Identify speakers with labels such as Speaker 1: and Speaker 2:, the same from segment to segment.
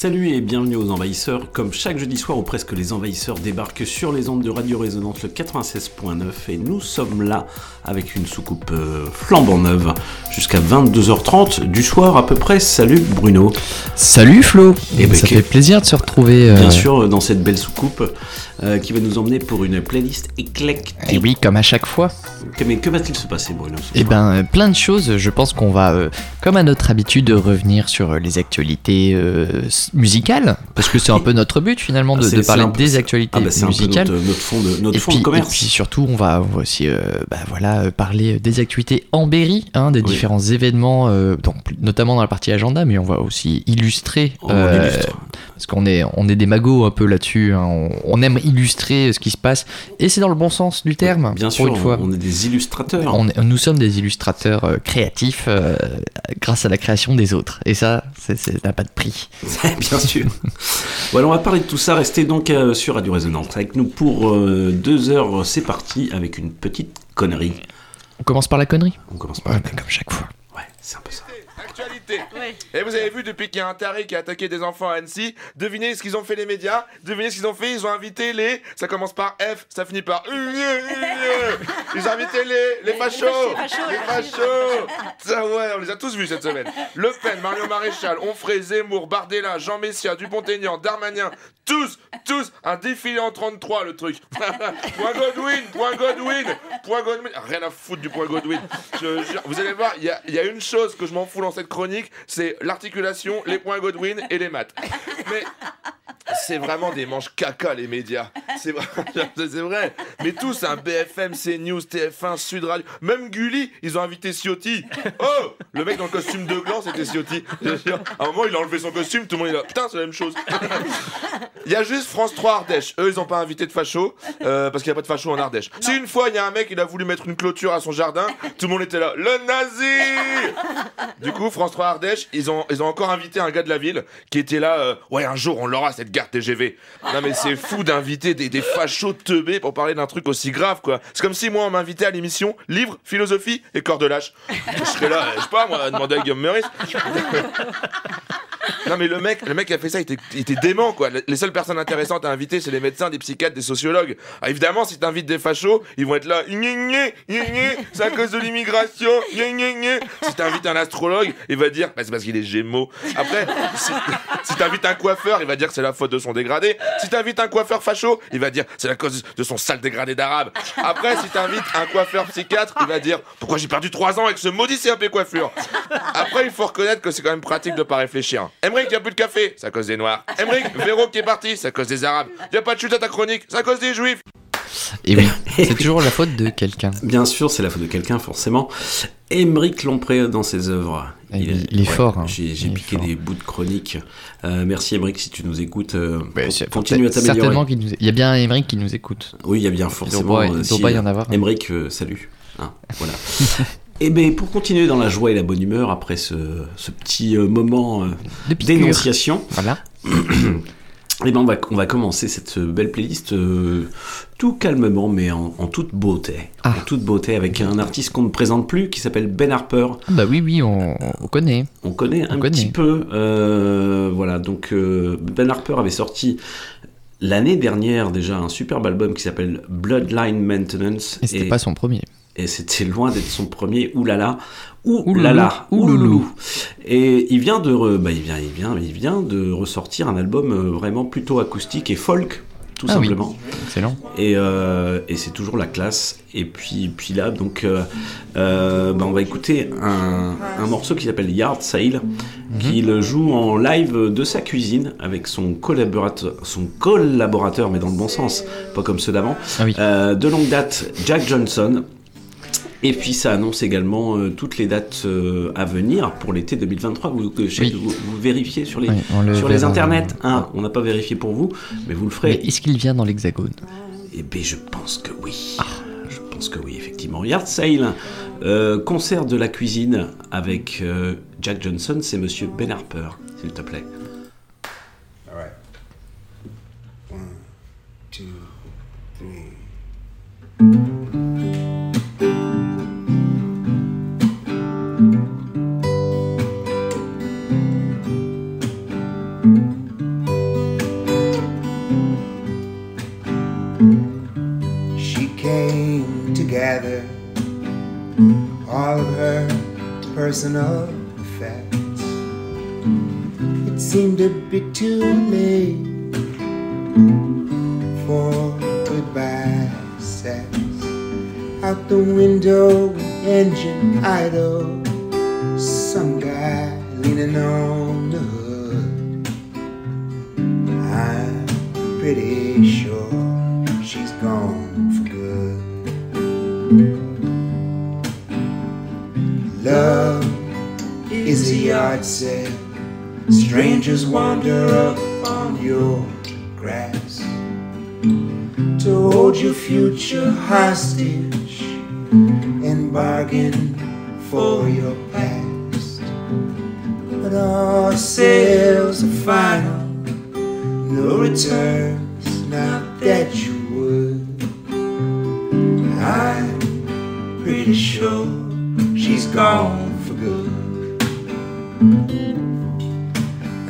Speaker 1: Salut et bienvenue aux Envahisseurs. Comme chaque jeudi soir ou presque, les Envahisseurs débarquent sur les ondes de Radio Résonance le 96.9 et nous sommes là avec une soucoupe euh, flambant neuve jusqu'à 22h30 du soir à peu près. Salut Bruno.
Speaker 2: Salut Flo
Speaker 1: Eh ben,
Speaker 2: Ça
Speaker 1: que-
Speaker 2: fait plaisir de se retrouver. euh,
Speaker 1: Bien sûr, dans cette belle soucoupe euh, qui va nous emmener pour une playlist éclectique.
Speaker 2: Et oui, comme à chaque fois.
Speaker 1: Mais que va-t-il se passer Bruno
Speaker 2: Eh ben, plein de choses. Je pense qu'on va, comme à notre habitude, revenir sur les actualités musicales, parce que c'est un peu notre but finalement de,
Speaker 1: Ah,
Speaker 2: de parler des actualités
Speaker 1: Ah bah c'est un peu
Speaker 2: musicales.
Speaker 1: notre, notre fond de, notre
Speaker 2: et,
Speaker 1: fond
Speaker 2: puis,
Speaker 1: de commerce.
Speaker 2: et puis surtout, on va, on va aussi euh, bah, voilà, euh, parler des actualités en Berry, hein, des
Speaker 1: Oui.
Speaker 2: différents événements, euh, donc, notamment dans la partie agenda, mais on va aussi illustrer.
Speaker 1: On
Speaker 2: euh,
Speaker 1: illustre.
Speaker 2: parce qu'on est, on est des magots un peu là-dessus. hein. On, on aime illustrer ce qui se passe. Et c'est dans le bon sens du terme,
Speaker 1: Bien
Speaker 2: pour
Speaker 1: sûr,
Speaker 2: une fois.
Speaker 1: on est des illustrateurs.
Speaker 2: On est- nous sommes des illustrateurs créatifs grâce à la création des autres. Et ça, ça n'a pas de prix.
Speaker 1: Bien sûr. voilà, on va parler de tout ça. Restez donc euh, sur Radio Résonance avec nous pour euh, deux heures. C'est parti avec une petite connerie.
Speaker 2: On commence par la connerie
Speaker 1: On commence par
Speaker 2: Ouais,
Speaker 1: la connerie.
Speaker 2: comme chaque fois.
Speaker 1: Ouais, c'est un peu ça.
Speaker 3: Actualité. Et vous avez vu depuis qu'il y a un taré qui a attaqué des enfants à Annecy, devinez ce qu'ils ont fait les médias, devinez ce qu'ils ont fait, ils ont invité les, ça commence par F, ça finit par Ils ont invité les, les fachos, les fachos. Ça ouais, on les a tous vus cette semaine. Le Pen, Mario Maréchal, Onfray, Zemmour, Bardella, Jean Messia, Dupont-Aignan, Darmanin, tous, tous, un défilé en 33 le truc. point Godwin, point Godwin, point Godwin. Rien à foutre du point Godwin. Je jure, vous allez voir, il y y a une chose que je m'en fous dans cette chronique, c'est l'articulation, les points Godwin et les maths. Mais c'est vraiment des manches caca les médias. C'est vrai. Mais tous, un BFM, CNews, TF1, Sud Radio, même Gulli, ils ont invité Ciotti. Oh Le mec dans le costume de gland, c'était Ciotti. À un moment, il a enlevé son costume, tout le monde est là. Putain, c'est la même chose. Il y a juste France 3 Ardèche. Eux, ils ont pas invité de facho euh, parce qu'il n'y a pas de facho en Ardèche. Si une fois, il y a un mec, il a voulu mettre une clôture à son jardin, tout le monde était là. Le nazi Du coup, France 3 Ardèche, ils ont, ils ont encore invité un gars de la ville qui était là. euh, ouais, un jour, on l'aura cette gare TGV. Non, mais c'est fou d'inviter des, des fachos teubés pour parler d'un truc aussi grave, quoi. C'est comme si moi, on m'invitait à l'émission Livre, philosophie et corps de lâche. Je serais là, je sais pas, moi, à demander à Guillaume Meurice. Non mais le mec, le mec qui a fait ça, il était, dément quoi. Les seules personnes intéressantes à inviter, c'est les médecins, des psychiatres, des sociologues. Ah, évidemment, si t'invites des fachos, ils vont être là. C'est à cause de l'immigration. Si t'invites un astrologue, il va dire, bah, c'est parce qu'il est Gémeaux. Après, si, si t'invites un coiffeur, il va dire que c'est la faute de son dégradé. Si t'invites un coiffeur facho, il va dire c'est la cause de son sale dégradé d'arabe. Après, si t'invites un coiffeur psychiatre, il va dire pourquoi j'ai perdu 3 ans avec ce maudit CAP coiffure? Après, il faut reconnaître que c'est quand même pratique de pas réfléchir. Emmerich, y a plus de café, c'est à cause des noirs. Emmerich, Véro qui est parti, c'est à cause des arabes. Y a pas de chute à ta chronique, c'est à cause des juifs.
Speaker 2: Et oui, c'est toujours la faute de quelqu'un.
Speaker 1: Bien sûr, c'est la faute de quelqu'un, forcément. Émeric Lompré dans ses œuvres.
Speaker 2: Ah, il- il est fort, hein.
Speaker 1: J'ai
Speaker 2: Il
Speaker 1: piqué
Speaker 2: fort.
Speaker 1: des bouts de chronique. Euh, merci Émeric si tu nous écoutes. euh,
Speaker 2: Ouais, c'est-
Speaker 1: continue à
Speaker 2: Certainement
Speaker 1: t'améliorer.
Speaker 2: qu'il nous... Il y a bien Émeric qui nous écoute.
Speaker 1: Oui, il y a bien
Speaker 2: Il
Speaker 1: forcément.
Speaker 2: doit, il
Speaker 1: euh,
Speaker 2: doit
Speaker 1: si,
Speaker 2: pas y
Speaker 1: euh,
Speaker 2: en avoir.
Speaker 1: Émeric, euh, salut. Hein, voilà. Et bien, pour continuer dans la joie et la bonne humeur, après ce, ce petit euh, moment euh, d'énonciation,
Speaker 2: Voilà.
Speaker 1: eh ben on, va, on va commencer cette belle playlist euh, tout calmement, mais en, en toute beauté.
Speaker 2: Ah.
Speaker 1: En toute beauté, avec un artiste qu'on ne présente plus, qui s'appelle Ben Harper.
Speaker 2: Ah Bah oui, oui, on, on connaît.
Speaker 1: On connaît un
Speaker 2: On connaît.
Speaker 1: petit peu. euh, voilà, donc euh, Ben Harper avait sorti l'année dernière déjà un superbe album qui s'appelle Bloodline Maintenance.
Speaker 2: Et c'était pas son premier.
Speaker 1: Et c'était loin d'être son premier oulala oulala
Speaker 2: ouloulou.
Speaker 1: et il vient de re- bah, il vient il vient il vient de ressortir un album euh, vraiment plutôt acoustique et folk tout
Speaker 2: Ah oui.
Speaker 1: simplement
Speaker 2: Excellent.
Speaker 1: et, euh, et c'est toujours la classe et puis puis là donc euh, euh, bah, on va écouter un, un morceau qui s'appelle Yard Sale
Speaker 2: Mhm.
Speaker 1: qu'il joue en live de sa cuisine avec son collaborateur son collaborateur mais dans le bon sens pas comme ceux d'avant
Speaker 2: Ah oui.
Speaker 1: de longue date, Jack Johnson. Et puis ça annonce également euh, toutes les dates euh, à venir pour l'été 2023. Vous, que
Speaker 2: Oui.
Speaker 1: que vous, vous vérifiez sur les,
Speaker 2: Oui, on le
Speaker 1: sur les internets. Hein, on n'a pas vérifié pour vous, mais vous le ferez.
Speaker 2: est-ce qu'il vient dans l'hexagone?
Speaker 1: Eh bien, je pense que oui. Je pense que oui, effectivement. Yard Sale, euh, concert de la cuisine avec euh, Jack Johnson, c'est monsieur Ben Harper, s'il te plaît.
Speaker 4: All right. One, two, three. All of her personal effects. It seemed a bit too late for goodbye sex. Out the window, engine idle. Some guy leaning on the hood. I'm pretty Love is yard sale. Strangers wander up on your grass to hold your future hostage and bargain for your past. But all sales are final, no returns, not that you would. I'm pretty sure she's gone for good.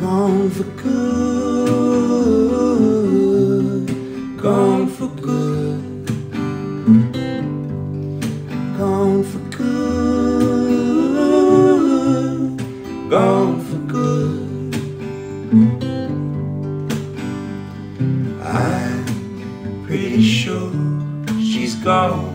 Speaker 4: Gone for good, gone for good, gone for good, gone for good. I'm pretty sure she's gone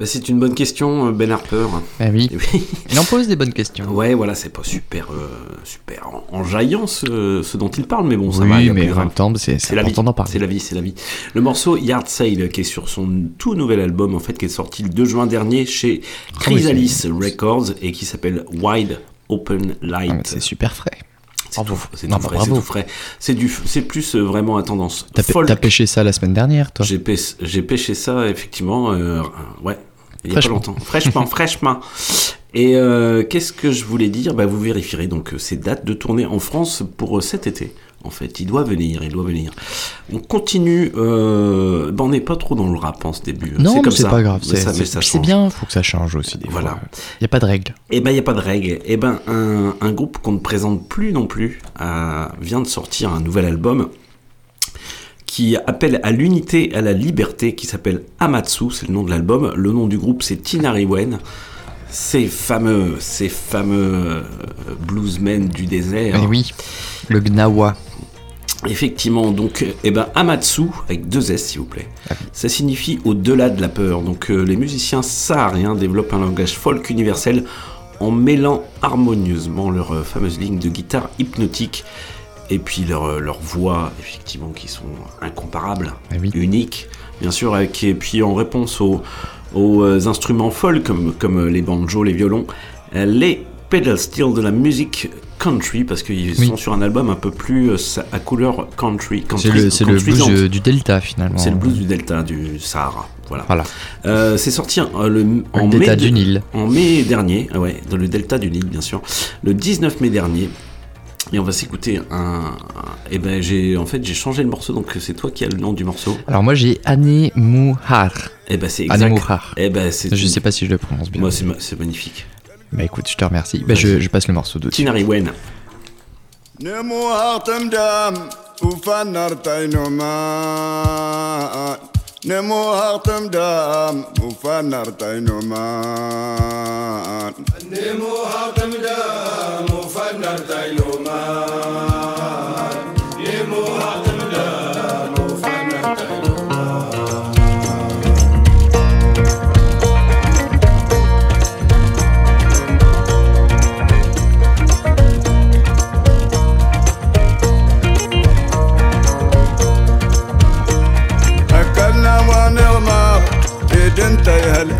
Speaker 1: Bah, c'est une bonne question, euh, Ben Harper.
Speaker 2: Bah oui.
Speaker 1: Oui.
Speaker 2: Il en pose des bonnes questions.
Speaker 1: Ouais, voilà, c'est pas super, euh, super en- enjaillant ce, ce dont il parle, mais bon, ça
Speaker 2: oui,
Speaker 1: va. a
Speaker 2: mais en même temps, c'est important d'en parler.
Speaker 1: c'est la vie, c'est la vie. Le morceau Yard Sale, qui est sur son tout nouvel album, en fait, qui est sorti le 2 juin dernier chez
Speaker 2: Ah oui,
Speaker 1: Chrysalis Records et qui s'appelle Wide Open
Speaker 2: Ah,
Speaker 1: Light.
Speaker 2: C'est super frais.
Speaker 1: C'est tout, c'est
Speaker 2: Non,
Speaker 1: tout
Speaker 2: bah,
Speaker 1: frais,
Speaker 2: bravo.
Speaker 1: c'est tout frais. C'est du, c'est plus euh, vraiment à tendance
Speaker 2: T'as pêché ça la semaine dernière, toi?
Speaker 1: J'ai pêché, j'ai pêché ça effectivement, euh, ouais, il y a pas longtemps, fraîchement, fraîchement. Et euh, qu'est-ce que je voulais dire? Bah, Vous vérifierez donc euh, ces dates de tournée en France pour euh, cet été. En fait, il doit venir, il doit venir. On continue. Euh, bah, on n'est pas trop dans le rap en ce début.
Speaker 2: Non, mais
Speaker 1: comme
Speaker 2: c'est pas grave. C'est bien, faut que ça change aussi. Des
Speaker 1: Voilà.
Speaker 2: Il n'y a pas de règle.
Speaker 1: Eh ben, il n'y a pas de règle. Eh ben, un, un groupe qu'on ne présente plus non plus euh, vient de sortir un nouvel album qui appelle à l'unité, à la liberté, qui s'appelle Amatsu, c'est le nom de l'album. Le nom du groupe, c'est Tinariwen. Ces fameux, ces fameux euh, bluesmen du désert.
Speaker 2: Eh oui, le Gnawa.
Speaker 1: Effectivement, donc, eh ben, Amatsu, avec deux S s'il vous plaît,
Speaker 2: Ah
Speaker 1: ça signifie au-delà de la peur. Donc, euh, les musiciens sahariens développent un langage folk universel en mêlant harmonieusement leurs euh, fameuses lignes de guitare hypnotique et puis leurs euh, leurs voix, effectivement, qui sont incomparables,
Speaker 2: oui.
Speaker 1: uniques, bien sûr, et puis en réponse aux, aux, euh, instruments folk comme, comme euh, les banjos, les violons, euh, les pedal steel de la musique country, parce qu'ils
Speaker 2: Oui.
Speaker 1: sont sur un album un peu plus euh, à couleur country.
Speaker 2: C'est le, c'est le blues euh, du Delta finalement.
Speaker 1: C'est le blues du Delta, du Sahara. Voilà.
Speaker 2: Voilà.
Speaker 1: Euh, c'est sorti euh, le, en,
Speaker 2: Le
Speaker 1: mai de-
Speaker 2: du Nil.
Speaker 1: en mai dernier, ah ouais, dans le Delta du Nil, bien sûr, le 19 mai dernier. Et on va s'écouter un. Eh ben, j'ai en fait j'ai changé le morceau, donc c'est toi qui as le nom du morceau.
Speaker 2: Alors moi j'ai Anne Mouhar.
Speaker 1: Eh ben c'est
Speaker 2: Anne
Speaker 1: exact.
Speaker 2: Mouhar.
Speaker 1: Eh ben c'est.
Speaker 2: Je sais pas si je le prononce bien.
Speaker 1: Moi c'est ma- c'est magnifique.
Speaker 2: Bah écoute, je te remercie. Bah, je, je passe le morceau de
Speaker 1: Tinari Wen.
Speaker 5: نمو هاتم دام وفنر تينومان نمو هاتم دام وفنر تينومان نمو هاتم دام وفنر تينومان إيد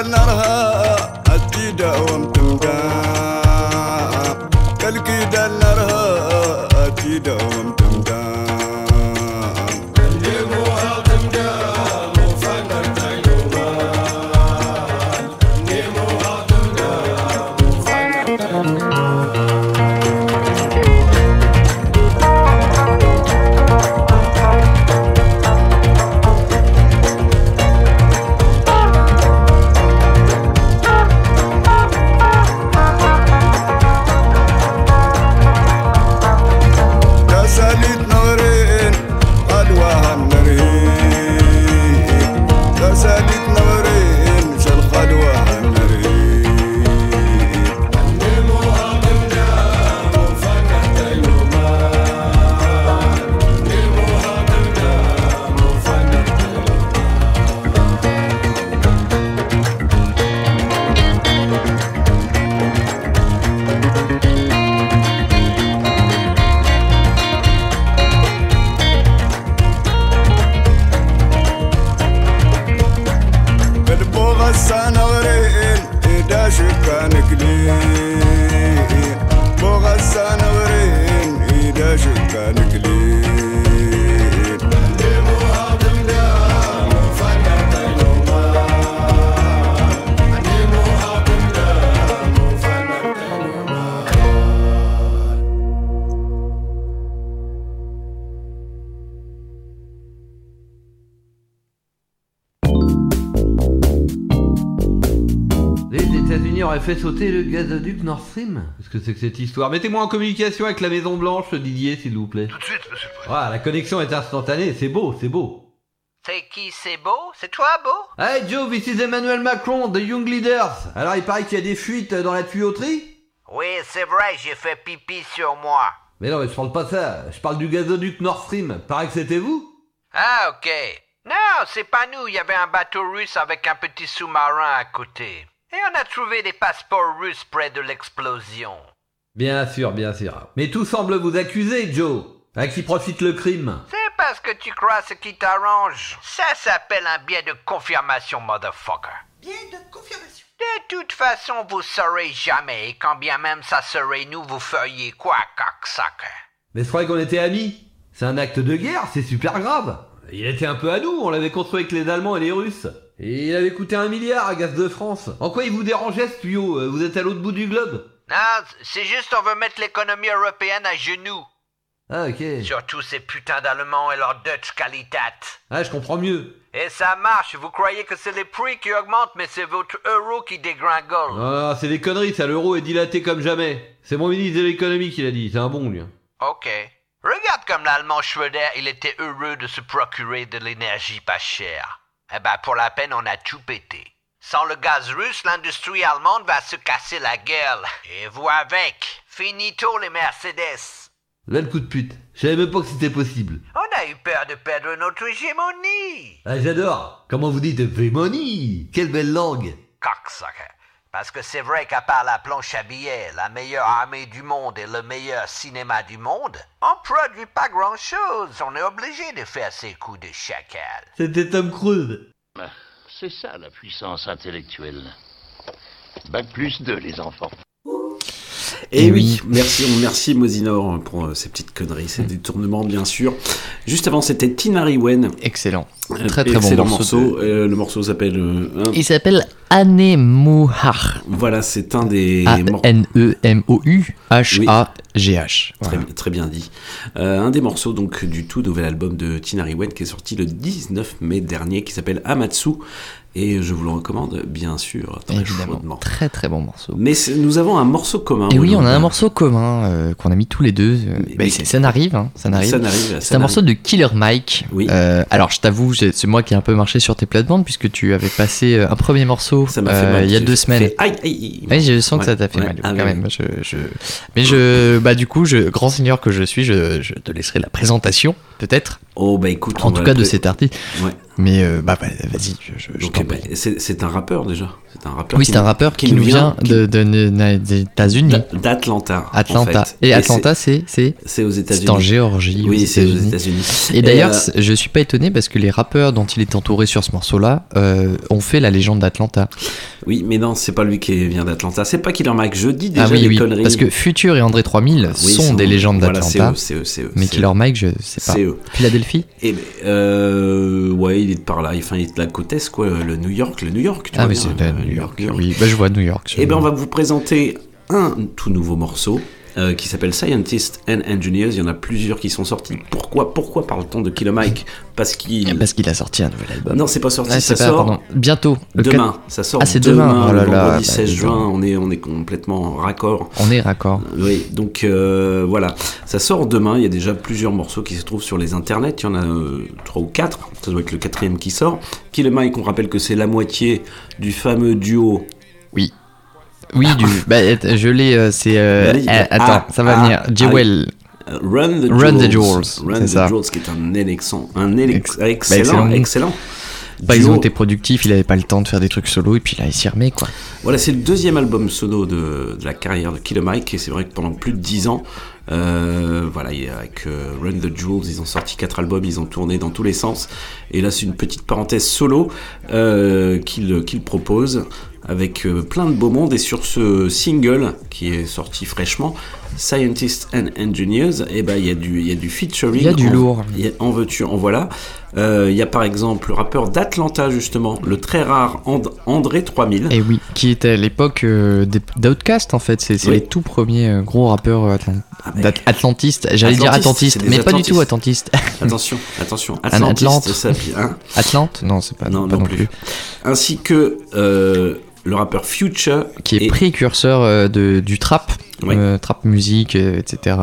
Speaker 5: كالكيدا
Speaker 6: fait sauter le gazoduc Nord Stream Qu'est-ce que c'est que cette histoire? Mettez-moi en communication avec la Maison Blanche, Didier, s'il vous plaît.
Speaker 7: Tout de suite, monsieur le président.
Speaker 6: Voilà, la connexion est instantanée, c'est beau, c'est beau.
Speaker 8: C'est qui c'est beau? C'est toi beau?
Speaker 6: Hey Joe, this is Emmanuel Macron, the Young Leaders. Alors il paraît qu'il y a des fuites dans la tuyauterie?
Speaker 8: Oui, c'est vrai, j'ai fait pipi sur moi.
Speaker 6: Mais non, mais je parle pas de ça, je parle du gazoduc Nord Stream. Paraît que c'était vous?
Speaker 8: Ah, ok. Non, c'est pas nous, il y avait un bateau russe avec un petit sous-marin à côté. Et on a trouvé des passeports russes près de l'explosion.
Speaker 6: Bien sûr, bien sûr. Mais tout semble vous accuser, Joe. À qui profite le crime?
Speaker 8: C'est parce que tu crois ce qui t'arrange. Ça s'appelle un biais de confirmation, motherfucker.
Speaker 9: Bien de confirmation.
Speaker 8: De toute façon, vous saurez jamais, et quand bien même ça serait nous, vous feriez quoi, cocksucker?
Speaker 6: Mais je croyais qu'on était amis. C'est un acte de guerre, c'est super grave. Il était un peu à nous, on l'avait construit avec les Allemands et les Russes. Et il avait coûté un milliard à Gaz de France. En quoi il vous dérangeait ce tuyau Euh, Vous êtes à l'autre bout du globe?
Speaker 8: Non, c'est juste on veut mettre l'économie européenne à genoux.
Speaker 6: Ah ok.
Speaker 8: Surtout ces putains d'Allemands et leur Dutch Qualitat.
Speaker 6: Ah je comprends mieux.
Speaker 8: Et ça marche, vous croyez que c'est les prix qui augmentent, mais c'est votre euro qui dégringole.
Speaker 6: Ah, c'est des conneries, ça, l'euro est dilaté comme jamais. C'est mon ministre de l'économie qui l'a dit, c'est un bon lui.
Speaker 8: Ok. Regarde comme l'Allemand Schröder, il était heureux de se procurer de l'énergie pas chère. Eh ben, pour la peine, on a tout pété. Sans le gaz russe, l'industrie allemande va se casser la gueule. Et vous avec. Finito les Mercedes.
Speaker 6: Là le coup de pute. Je savais même pas que c'était possible.
Speaker 8: On a eu peur de perdre notre hégémonie.
Speaker 6: Ah j'adore. Comment vous dites Vémonie Quelle belle langue.
Speaker 8: Cocksucker. Parce que c'est vrai qu'à part la planche à billets, la meilleure armée du monde et le meilleur cinéma du monde, on produit pas grand chose. On est obligé de faire ses coups de chacal.
Speaker 6: C'était Tom Cruise.
Speaker 7: Ah, C'est ça la puissance intellectuelle. Bac plus 2, les enfants.
Speaker 1: Et
Speaker 2: Et
Speaker 1: oui,
Speaker 2: oui.
Speaker 1: merci, merci Mosinor pour euh, ces petites conneries, ces détournements bien sûr. Juste avant, c'était Tinari Wen.
Speaker 2: Excellent.
Speaker 1: Euh,
Speaker 2: Très très bon
Speaker 1: excellent
Speaker 2: morceau.
Speaker 1: morceau. Euh, le morceau s'appelle. euh, hein,
Speaker 2: Il s'appelle Anemouhar.
Speaker 1: voilà, c'est un des
Speaker 2: E A-N-E-M-O-U-H-A-G-H.
Speaker 1: Très, très bien dit. Euh, un des morceaux donc du tout nouvel album de Tinari Wen qui est sorti le 19 mai dernier, qui s'appelle Amatsu, et je vous le recommande bien sûr très
Speaker 2: Évidemment.
Speaker 1: chaudement.
Speaker 2: Très très bon morceau.
Speaker 1: Mais nous avons un morceau commun.
Speaker 2: Et oui, on a un morceau commun euh, qu'on a mis tous les deux. euh,
Speaker 1: Mais-
Speaker 2: bah, c'est- ça n'arrive, hein, ça n'arrive.
Speaker 1: Ça n'arrive.
Speaker 2: C'est un morceau de Killer Mike.
Speaker 1: Oui.
Speaker 2: Euh, alors, je t'avoue, c'est moi qui ai un peu marché sur tes plates-bandes puisque tu avais passé un premier morceau
Speaker 1: Ça m'a fait
Speaker 2: euh,
Speaker 1: mal.
Speaker 2: il y a deux semaines.
Speaker 1: fait Aïe, aïe, aïe.
Speaker 2: Je sens que
Speaker 1: Ouais,
Speaker 2: ça t'a fait
Speaker 1: ouais.
Speaker 2: mal
Speaker 1: Ah,
Speaker 2: quand même. Je, je- Mais je, bah du coup, je, grand seigneur que je suis, je, je te laisserai la présentation, peut-être.
Speaker 1: Oh bah écoute,
Speaker 2: En tout cas de cet artiste.
Speaker 1: Ouais.
Speaker 2: Mais euh, bah, bah, vas-y, je, je, prie.
Speaker 1: c'est un rappeur déjà. C'est un rappeur.
Speaker 2: Oui, c'est un rappeur qui, nous vient, de, de- de- des États-Unis.
Speaker 1: d'a- d'Atlanta.
Speaker 2: Atlanta.
Speaker 1: fait.
Speaker 2: Et Atlanta, c'est c'est
Speaker 1: aux États-Unis.
Speaker 2: c'est en Géorgie.
Speaker 1: Oui, c'est aux
Speaker 2: États-Unis. Et d'ailleurs,
Speaker 1: euh,
Speaker 2: je suis pas étonné parce que les rappeurs dont il est entouré sur ce morceau-là euh, ont fait la légende d'Atlanta.
Speaker 1: Oui, mais non, c'est pas lui qui vient d'Atlanta. C'est pas Killer Mike. Je dis déjà
Speaker 2: Ah oui,
Speaker 1: des
Speaker 2: oui,
Speaker 1: conneries.
Speaker 2: parce que Future et André 3000
Speaker 1: Oui,
Speaker 2: sont des légendes
Speaker 1: voilà, c'est
Speaker 2: d'Atlanta.
Speaker 1: eux, c'est eux, c'est eux,
Speaker 2: mais Killer
Speaker 1: eux.
Speaker 2: Mike, je sais pas.
Speaker 1: C'est eux.
Speaker 2: Philadelphie
Speaker 1: Et ben, euh, ouais, il est de par là. Enfin, il est de la côte est, quoi. Le New York, le New York. Tu
Speaker 2: Ah,
Speaker 1: vois
Speaker 2: mais
Speaker 1: bien,
Speaker 2: c'est New York. Oui, bah, je vois New York.
Speaker 1: Eh ben, on va vous présenter un tout nouveau morceau euh, qui s'appelle Scientists and Engineers. Il y en a plusieurs qui sont sortis. Pourquoi, pourquoi parle-t-on de Killer Mike? Parce qu'il.
Speaker 2: Parce qu'il a sorti un nouvel album.
Speaker 1: Non, c'est pas sorti.
Speaker 2: Ah,
Speaker 1: ça
Speaker 2: pas-
Speaker 1: sort
Speaker 2: pardon. Bientôt.
Speaker 1: Demain. Ça sort
Speaker 2: Ah, c'est
Speaker 1: demain,
Speaker 2: demain. Oh là
Speaker 1: le
Speaker 2: là,
Speaker 1: vendredi
Speaker 2: bah,
Speaker 1: 16
Speaker 2: dis
Speaker 1: juin. On est, on est complètement en raccord.
Speaker 2: On est raccord.
Speaker 1: Oui, donc euh, voilà, ça sort demain. Il y a déjà plusieurs morceaux qui se trouvent sur les internets. Il y en a euh, trois ou quatre. Ça doit être le quatrième qui sort. Killer Mike, on rappelle que c'est la moitié du fameux duo.
Speaker 2: Oui. Oui, du. Bah, att- je l'ai. euh, c'est. euh,
Speaker 1: Allez,
Speaker 2: euh, attends,
Speaker 1: ah,
Speaker 2: ça va
Speaker 1: ah,
Speaker 2: venir. Jewel.
Speaker 1: euh, Run the
Speaker 2: Run
Speaker 1: Jewels.
Speaker 2: the Jewels,
Speaker 1: Run the
Speaker 2: ça.
Speaker 1: Jewels, qui est un
Speaker 2: Ex- bah,
Speaker 1: excellent,
Speaker 2: excellent.
Speaker 1: excellent.
Speaker 2: Bah, ils ont été productifs, il avait pas le temps de faire des trucs solo et puis là il s'y remet quoi.
Speaker 1: Voilà, c'est le deuxième album solo de, de la carrière de Killer Mike, et c'est vrai que pendant plus de 10 ans, euh, voilà, avec euh, Run the Jewels, ils ont sorti quatre albums, ils ont tourné dans tous les sens, et là c'est une petite parenthèse solo euh, qu'il qu'il propose avec euh, plein de beau monde, et sur ce single qui est sorti fraîchement, Scientists and Engineers, et ben il y a du il y a du featuring,
Speaker 2: Il y a du
Speaker 1: en-
Speaker 2: lourd.
Speaker 1: y a- en veux-tu, en voilà. Euh, Il y a par exemple le rappeur d'Atlanta justement, le très rare And- André 3000.
Speaker 2: Et oui, qui était à l'époque euh, d'Outcast en fait, c'est
Speaker 1: Oui.
Speaker 2: les tout premiers euh, gros rappeurs atlan-
Speaker 1: Ah, mais-
Speaker 2: d'at- atlantistes. J'allais dire
Speaker 1: Atlantistes,
Speaker 2: mais pas du tout
Speaker 1: atlantistes. Attention, attention. Atlantiste,
Speaker 2: Atlante.
Speaker 1: ça, hein.
Speaker 2: Atlante? Non, c'est pas,
Speaker 1: Non,
Speaker 2: pas
Speaker 1: non
Speaker 2: non
Speaker 1: plus.
Speaker 2: plus.
Speaker 1: Ainsi que le rappeur Future.
Speaker 2: qui est précurseur euh, de, du trap, euh, trap musique, euh, etc.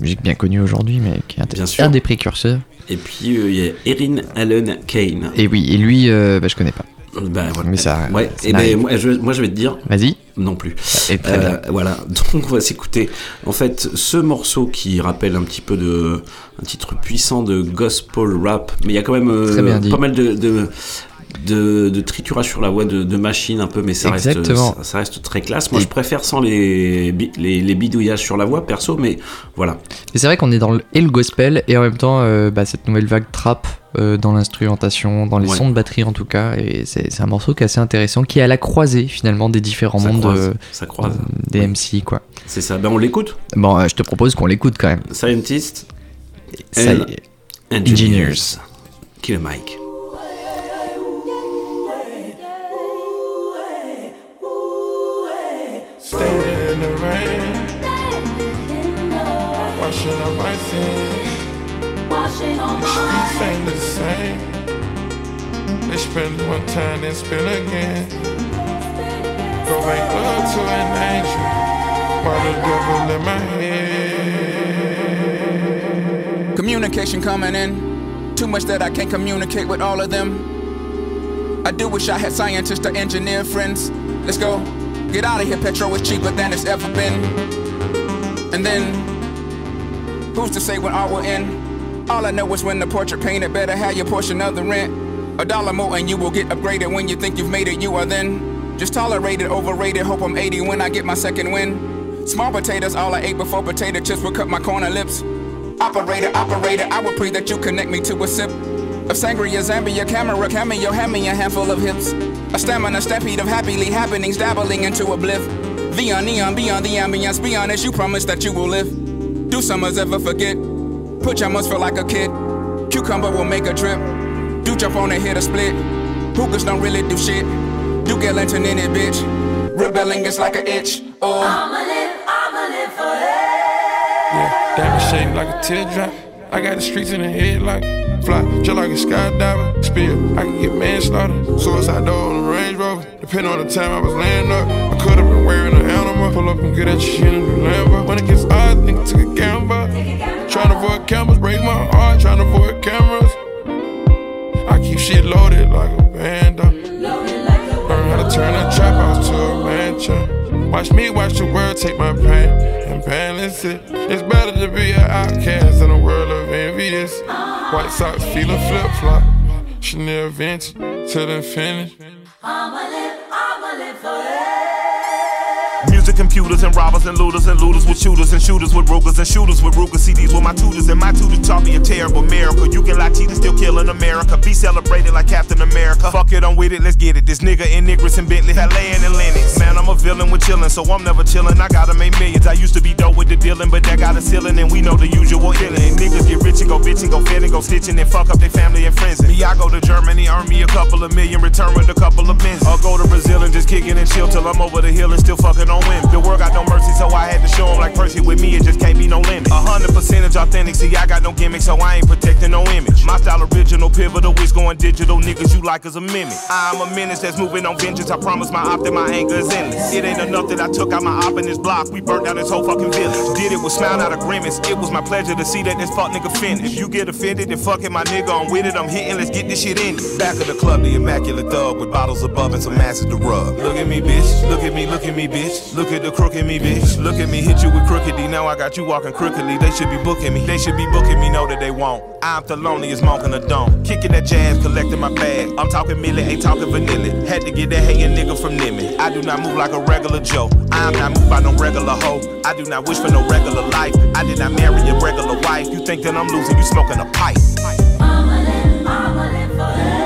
Speaker 2: musique bien connue aujourd'hui, mais qui est un,
Speaker 1: Bien sûr.
Speaker 2: un des précurseurs.
Speaker 1: Et puis il y a Erin Allen Kane.
Speaker 2: Et oui, et lui, bah, je connais pas.
Speaker 1: Bah, voilà.
Speaker 2: Mais ça-
Speaker 1: Ouais,
Speaker 2: ça
Speaker 1: et ben, moi, je, moi je vais te dire
Speaker 2: Vas-y.
Speaker 1: non plus.
Speaker 2: Et très bien.
Speaker 1: Voilà, donc on va s'écouter. En fait, ce morceau qui rappelle un petit peu de un titre puissant de gospel rap, mais il y a quand même pas mal de, de, de, de triturage sur la voix de, de machine un peu, mais ça reste, ça, ça reste très classe. Moi,
Speaker 2: Et-
Speaker 1: je préfère sans les, les, les bidouillages sur la voix perso, mais voilà.
Speaker 2: Et c'est vrai qu'on est dans le, et le gospel et en même temps euh, bah, cette nouvelle vague trap euh, dans l'instrumentation, dans les
Speaker 1: Ouais.
Speaker 2: sons de batterie en tout cas. Et c'est un morceau qui est assez intéressant, qui est à la croisée finalement des différents
Speaker 1: Ça
Speaker 2: mondes
Speaker 1: croise,
Speaker 2: euh,
Speaker 1: ça croise.
Speaker 2: des
Speaker 1: Ouais.
Speaker 2: MC quoi.
Speaker 1: C'est ça. Ben on l'écoute.
Speaker 2: Bon, je te propose qu'on l'écoute quand même.
Speaker 1: Scientist
Speaker 2: est.
Speaker 1: Engineers. Kill Mike.
Speaker 10: Washing up my sins. The streets ain't the same. They spend one time, then spend again. Go make love to an angel while the devil in my head.
Speaker 9: Communication coming in. Too much that I can't communicate with all of them. I do wish I had scientists or engineer friends. Let's go. Get out of here, petrol is cheaper than it's ever been. And then, who's to say when art will end? All I know is when the portrait painted, better have your portion of the rent. A dollar more and you will get upgraded when you think you've made it, you are then. Just tolerated, overrated, hope I'm 80 when I get my second win. Small potatoes, all I ate before potato chips would cut my corner lips. Operator, operator, I would pray that you connect me to a sip of sangria, Zambia, camera, cameo, hand me a handful of hips. A stamina, stampede of happily happenings, dabbling into a bliff. Beyond neon, beyond the ambience, be honest, you promise that you will live. Do summers ever forget? Put your must feel like a kid. Cucumber will make a drip. Do jump on and hit a split. Hookers don't really do shit. Do get lantern in it, bitch. Rebelling is like a itch. Oh. I'ma live, I'ma live
Speaker 10: Yeah, diamond shaped like a teardrop. I got the streets in the head like fly, just like a skydiver. Spill, I can get manslaughter. Suicide door on the Range Rover. Depending on the time I was laying up, I could have been wearing an animal. Pull up and get that shit in the Lambo. When it gets odd, think took a gamble. Trying to avoid cameras, break my heart. Trying to avoid cameras. I keep shit loaded like a band. Learn how to turn a trap house to a mansion. Watch me watch the world take my pain and balance it. It's better to be an outcast in a world of envious. White socks feeling flip flop. Chanel vintage till infinity.
Speaker 11: Music computers and robbers and looters and looters with shooters and shooters with Rugers and shooters with Ruger CDs with my tutors and my tutors taught me a terrible miracle. You can lie, cheat and still kill in America. Be celebrated like Captain America. Fuck it, I'm with it, let's get it. This nigga in Niggers and Bentley, Halayan and Lennox. Man, I'm a villain with chillin', so I'm never chillin'. I gotta make millions. I used to be dope with the dealing, but that got a ceiling and we know the usual feeling. Niggas get rich and go bitch and go fit and go stitching and fuck up their family and friends. Me, I go to Germany, earn me a couple of million, return with a couple of bins. Or go to Brazil and just kickin' and chill till I'm over the hill and still fucking on The world got no mercy, so I had to show 'em like Percy with me, it just can't be no limit. A hundred percentage authentic, see, I got no gimmick, so I ain't protecting no image. My style original, pivotal, it's going digital, niggas you like as a mimic. I'm a menace that's moving on vengeance, I promise my op that my anger is endless. It ain't enough that I took out my op in this block, we burnt down this whole fucking village. Did it with smile, not a grimace, it was my pleasure to see that this fuck nigga finish. If you get offended, then fuck it, my nigga, I'm with it, I'm hitting, let's get this shit in. Back of the club, the immaculate thug with bottles above and some asses to rub. Look at me, bitch, look at me, look at me, bitch. Look at the crook in me, bitch. Look at me, hit you with crooked D. Now I got you walking crookedly. They should be booking me. They should be booking me, know that they won't. I'm the loneliest monk in the dome. Kicking that jazz, collecting my bag. I'm talking milli, ain't talking vanilla. Had to get that hating nigga from Nimmy. I do not move like a regular Joe. I'm not moved by no regular hoe. I do not wish for no regular life. I did not marry a regular wife. You think that I'm losing, you smoking a pipe.
Speaker 10: Standing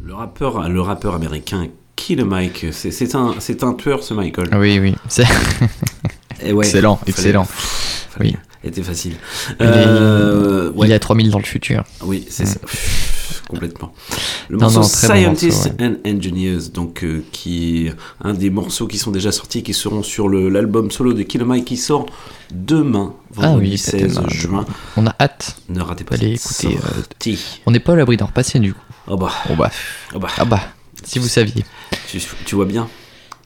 Speaker 10: Le
Speaker 12: rappeur, le rappeur américain Kill Mike, c'est un, un tueur ce Michael.
Speaker 2: Oui, oui. Excellent,
Speaker 12: eh
Speaker 2: excellent.
Speaker 12: Fallait. Était facile.
Speaker 2: Il, est,
Speaker 12: euh,
Speaker 2: y a 3000 dans le futur.
Speaker 12: Oui, c'est mm. ça. Complètement. Le
Speaker 2: Non,
Speaker 12: morceau
Speaker 2: non,
Speaker 12: Scientists
Speaker 2: morceau,
Speaker 12: and Engineers, donc euh, qui est un des morceaux qui sont déjà sortis, qui seront sur l'album solo de Kill Mike qui sort demain,
Speaker 2: Ah
Speaker 12: vendredi
Speaker 2: oui,
Speaker 12: 16
Speaker 2: peut-être,
Speaker 12: juin.
Speaker 2: On a hâte.
Speaker 12: Ne ratez pas cette
Speaker 2: écouter. euh, on n'est pas à l'abri d'en repasser du coup.
Speaker 12: Oh bah,
Speaker 2: Oh bah.
Speaker 12: oh bah,
Speaker 2: Ah bah. Si vous saviez.
Speaker 12: tu, tu vois bien.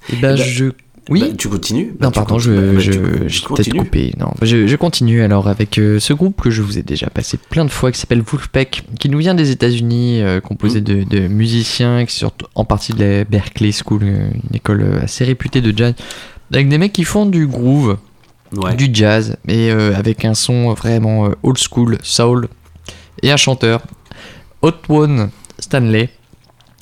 Speaker 2: Eh ben,
Speaker 12: Eh ben,
Speaker 2: je. Oui.
Speaker 12: Bah, tu continues Bah,
Speaker 2: non,
Speaker 12: tu
Speaker 2: pardon,
Speaker 12: continues.
Speaker 2: je,
Speaker 12: Bah, bah,
Speaker 2: je,
Speaker 12: tu-
Speaker 2: je
Speaker 12: tu
Speaker 2: peut-être coupé. Non, je, je continue alors avec euh, ce groupe que je vous ai déjà passé plein de fois, qui s'appelle Wolfpack, qui nous vient des États-Unis, euh, composé
Speaker 12: Mm.
Speaker 2: de, de musiciens, qui sortent en partie de la Berkeley School, euh, une école assez réputée de jazz, avec des mecs qui font du groove,
Speaker 12: Ouais.
Speaker 2: du jazz, euh, avec un son vraiment old school, soul, et un chanteur, Otwone Stanley.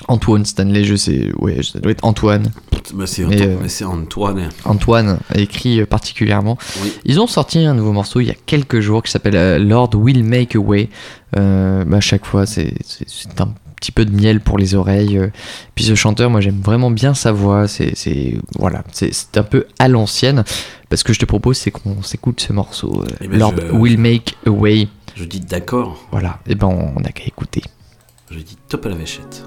Speaker 2: Antoine Stanley, je sais, ouais, ça doit être Antoine.
Speaker 12: Bah, c'est
Speaker 2: euh,
Speaker 12: c'est Antoine.
Speaker 2: Antoine a écrit euh, particulièrement.
Speaker 12: Oui.
Speaker 2: Ils ont sorti un nouveau morceau il y a quelques jours qui s'appelle euh, Lord Will Make a Way. Euh, bah, à chaque fois, c'est un petit peu de miel pour les oreilles. Puis ce chanteur, moi j'aime vraiment bien sa voix. C'est voilà, c'est un peu à l'ancienne. Parce que je te propose, c'est qu'on s'écoute ce morceau.
Speaker 12: Eh ben,
Speaker 2: Lord
Speaker 12: je-
Speaker 2: Will Make a Way.
Speaker 12: Je dis d'accord.
Speaker 2: Voilà, et ben on n'a qu'à écouter.
Speaker 12: Je dis top à la vachette.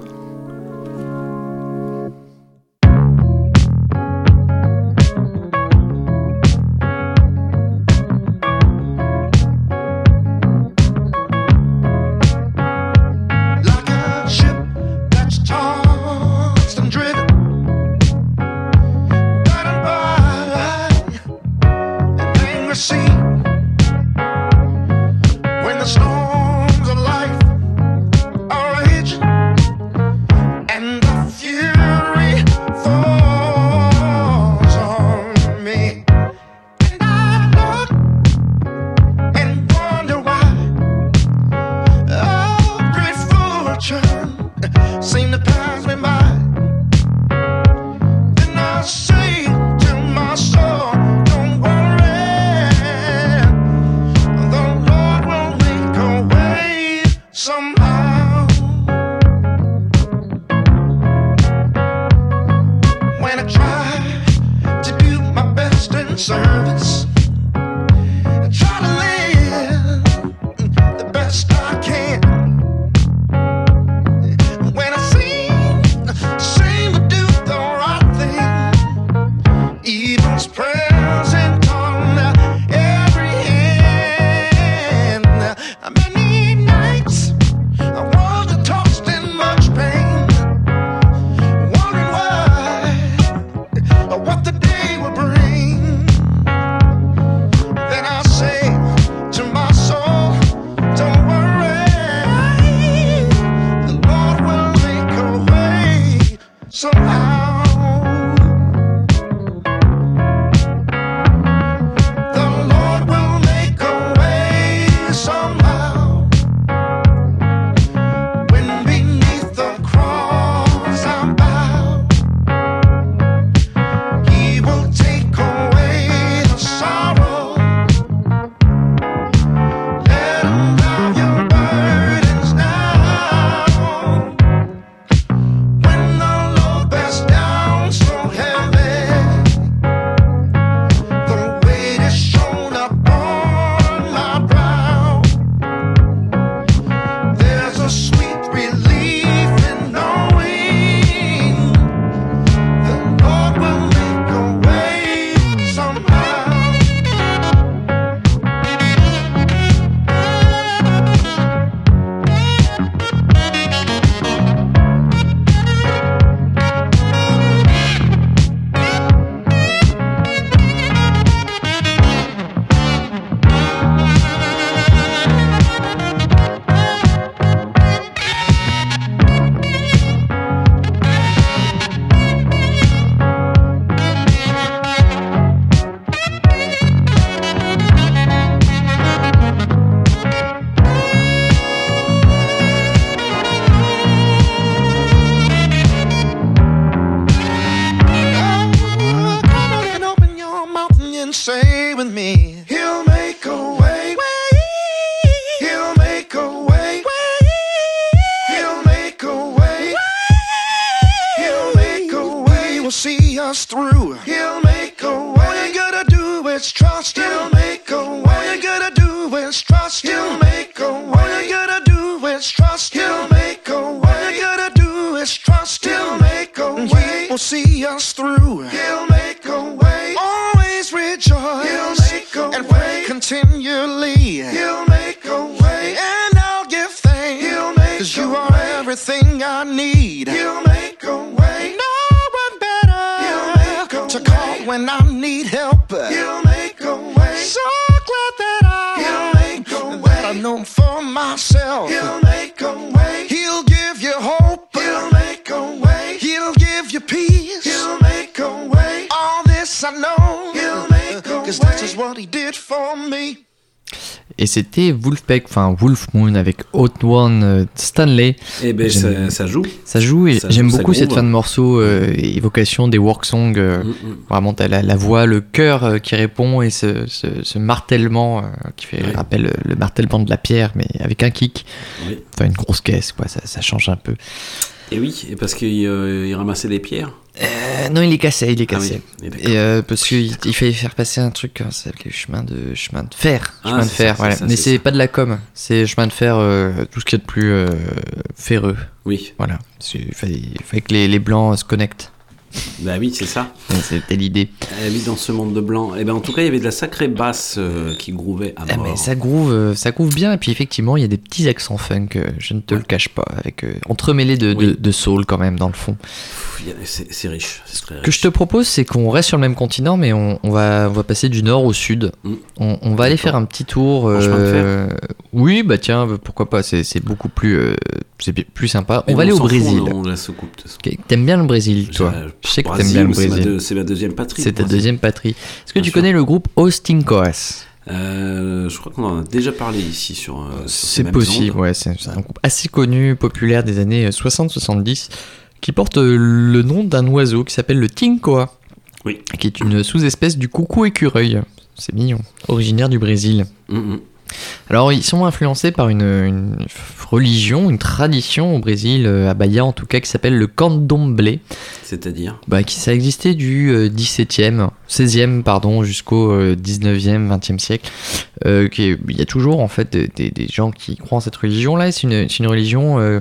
Speaker 2: Et c'était Wolfpack, enfin Wolf Moon avec Hot One euh, Stanley.
Speaker 1: Eh ben, ça, ça joue.
Speaker 2: Ça joue et j'aime beaucoup cette fin de morceau, euh, évocation des work songs. euh,
Speaker 1: Mm,
Speaker 2: Vraiment, t'as la, la voix, le cœur euh, qui répond et ce, ce, ce martèlement qui fait rappelle le martèlement de la pierre, mais avec un kick. Enfin, une grosse caisse, quoi, ça, ça change un peu.
Speaker 1: Et oui, et parce qu'il euh, il ramassait des pierres.
Speaker 2: Euh, non, il est cassé, il est
Speaker 1: Ah oui,
Speaker 2: cassé.
Speaker 1: et
Speaker 2: euh, parce qu'il il fallait faire passer un truc, euh, ça s'appelait chemin de chemin de fer,
Speaker 1: Ah,
Speaker 2: chemin de fer,
Speaker 1: ça,
Speaker 2: voilà.
Speaker 1: ça,
Speaker 2: Mais
Speaker 1: c'est
Speaker 2: pas de la com, c'est chemin de fer, euh, tout ce qu'il y a de plus euh, ferreux.
Speaker 1: Oui.
Speaker 2: Voilà, C'est- il fallait, il fallait que les, les blancs se connectent.
Speaker 1: Bah oui, c'est ça.
Speaker 2: C'était l'idée.
Speaker 1: Elle vit dans ce monde de blanc. Et ben en tout cas, il y avait de la sacrée basse euh, qui grouvait à
Speaker 2: Ah,
Speaker 1: mort.
Speaker 2: mais ça groove, euh, ça groove bien. Et puis effectivement, il y a des petits accents funk, euh, je ne te le cache pas, avec euh, entremêlés de,
Speaker 1: Oui.
Speaker 2: de soul quand même dans le fond.
Speaker 1: C'est riche. C'est très
Speaker 2: Ce que je te propose, c'est qu'on reste sur le même continent, mais on, on va, on va passer du nord au sud.
Speaker 1: Mm.
Speaker 2: On, on va aller faire un petit tour.
Speaker 1: En chemin de fer
Speaker 2: Oui, bah tiens, pourquoi pas, c'est beaucoup plus, c'est plus sympa.
Speaker 1: Mais
Speaker 2: on va aller au Brésil. T'aimes bien le Brésil, toi
Speaker 1: Je-
Speaker 2: sais que t'aimes
Speaker 1: Brésil,
Speaker 2: bien le
Speaker 1: c'est ma
Speaker 2: Brésil.
Speaker 1: C'est ma deuxième patrie.
Speaker 2: C'est ta
Speaker 1: Brésil.
Speaker 2: deuxième patrie. Est-ce que
Speaker 1: Bien
Speaker 2: tu
Speaker 1: sûr.
Speaker 2: connais le groupe Austin Coas?
Speaker 1: Euh, je crois qu'on en a déjà parlé ici sur. euh, sur
Speaker 2: C'est possible, ouais. C'est un groupe assez connu, populaire des années 60-70, qui porte euh, le nom d'un oiseau qui s'appelle le tincoa,
Speaker 1: Oui.
Speaker 2: qui est une sous-espèce du coucou écureuil. C'est mignon. Originaire du Brésil.
Speaker 1: Mm, mm.
Speaker 2: Alors, ils sont influencés par une, une religion, une tradition au Brésil, euh, à Bahia en tout cas, qui s'appelle le candomblé.
Speaker 1: C'est-à-dire
Speaker 2: Bah, qui ça existait du euh, 17e, 16e pardon, jusqu'au euh, 19e, 20e siècle. Euh, qui Il y a toujours en fait des, des- des gens qui croient en cette religion-là. C'est une, une religion euh,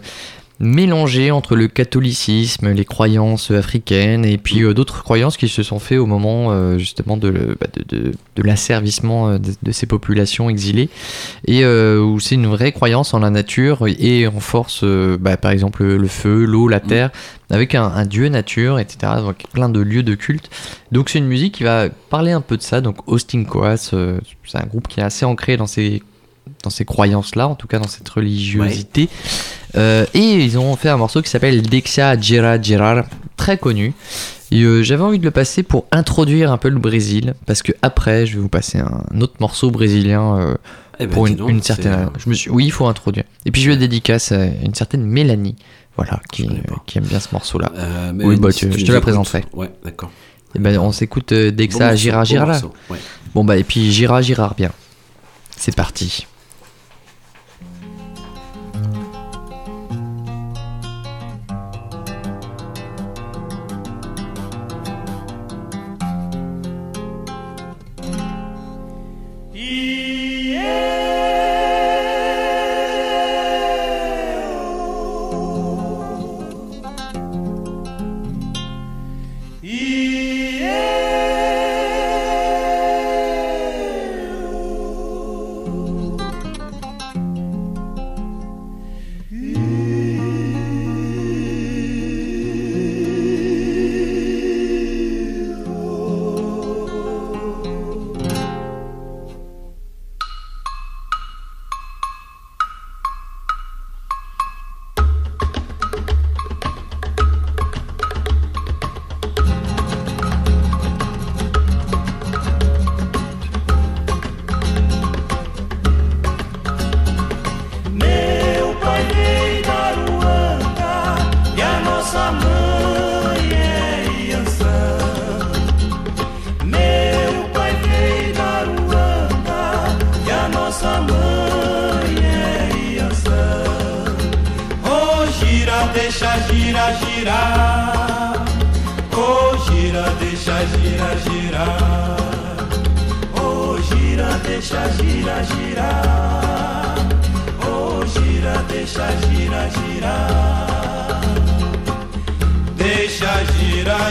Speaker 2: mélangée entre le catholicisme, les croyances africaines et puis euh, d'autres croyances qui se sont faites au moment euh, justement de, bah, de, de- de l'asservissement euh, de, de ces populations exilées et euh, où c'est une vraie croyance en la nature et en force, bah, par exemple le feu, l'eau, la terre, avec un, un dieu nature, etc. Donc plein de lieux de culte. Donc c'est une musique qui va parler un peu de ça. Donc Austin Coas, c'est un groupe qui est assez ancré dans ces dans ces croyances-là, en tout cas dans cette religiosité. Euh, et ils ont fait un morceau qui s'appelle Dexia Gira Girar, très connu. Et euh, j'avais envie de le passer pour introduire un peu le Brésil, parce que après, je vais vous passer un autre morceau brésilien euh,
Speaker 1: Eh ben,
Speaker 2: pour une,
Speaker 1: donc,
Speaker 2: une
Speaker 1: c'est,
Speaker 2: certaine. Je me suis... Oui, il faut introduire. Et puis je le dédicace à une certaine Mélanie, voilà, qui, qui aime bien ce morceau-là. Oui, bah, tu- je te la présenterai.
Speaker 1: Ouais, d'accord.
Speaker 2: Et ben, on s'écoute que
Speaker 1: Bon
Speaker 2: gira,
Speaker 1: bon
Speaker 2: gira
Speaker 1: ouais.
Speaker 2: Bon bah et puis gira, gira bien. C'est parti.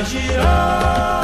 Speaker 13: Girar.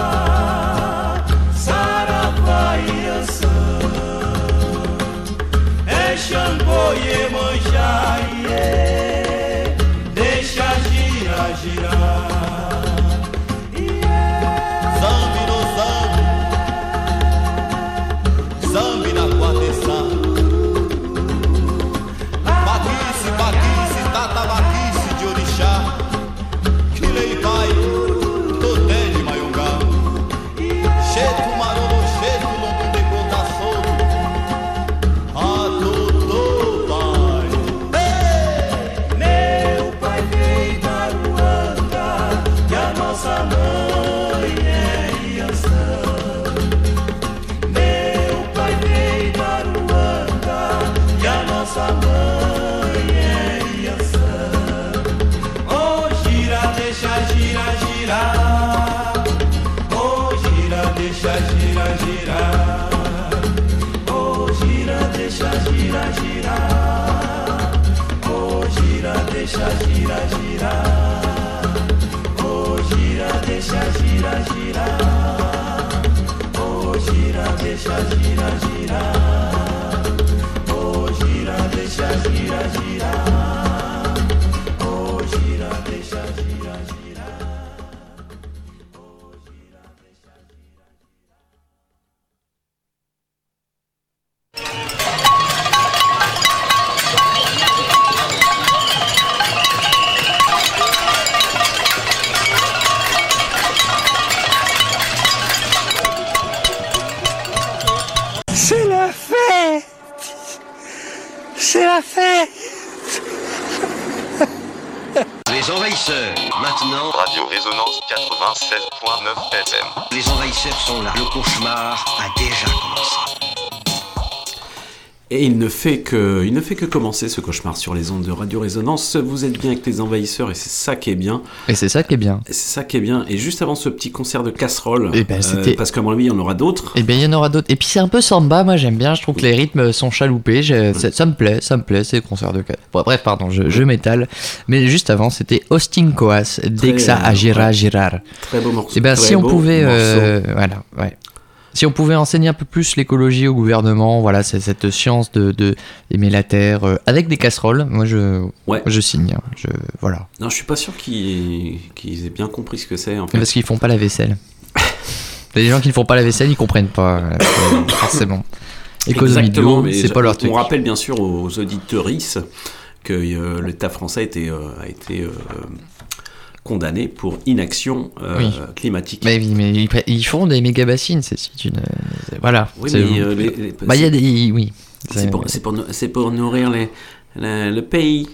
Speaker 14: Envahisseurs, maintenant.
Speaker 15: Radio Résonance 96.9 FM.
Speaker 14: Les envahisseurs sont là. Le cauchemar a déjà commencé.
Speaker 1: Et il ne fait que, il ne fait que commencer ce cauchemar sur les ondes de Radio Résonance. Vous êtes bien avec les envahisseurs et c'est ça qui est bien.
Speaker 2: Et c'est ça qui est bien.
Speaker 1: Et c'est ça qui est bien. Et juste avant ce petit concert de casserole,
Speaker 2: Eh ben, c'était-
Speaker 1: parce qu'à mon avis il y en aura d'autres.
Speaker 2: Et bien il y en aura d'autres. Et puis c'est un peu samba, moi j'aime bien, je trouve que les rythmes sont chaloupés, ça, ça me plaît, ça me plaît, c'est concert de. Bon, bref, pardon, je, je m'étale. Mais juste avant, c'était Austin Coas, Dexa
Speaker 1: euh,
Speaker 2: Agira. Girar.
Speaker 1: Très beau morceau.
Speaker 2: Et ben
Speaker 1: Très
Speaker 2: si on pouvait, euh, voilà, ouais. Si on pouvait enseigner un peu plus l'écologie au gouvernement, voilà, c'est cette science de, de aimer la terre euh, avec des casseroles. Moi, je, je signe. hein. Je, voilà.
Speaker 1: Non, je suis pas sûr qu'ils qu'ils aient bien compris ce que c'est en fait.
Speaker 2: Parce qu'ils font pas la vaisselle. Les gens qui ne font pas la vaisselle, ils comprennent pas euh, forcément. Économie de c'est pas leur truc.
Speaker 1: On rappelle bien sûr aux auditeuristes que euh, l'État français a été, euh, a été euh, condamné pour inaction euh,
Speaker 2: Oui.
Speaker 1: climatique.
Speaker 2: Mais, mais ils, font des méga bassines, c'est une. Voilà.
Speaker 1: Oui, mais, euh, les- les-
Speaker 2: bah, il y a des. Oui.
Speaker 1: C'est pour, pour, pour nourrir les, la- le pays.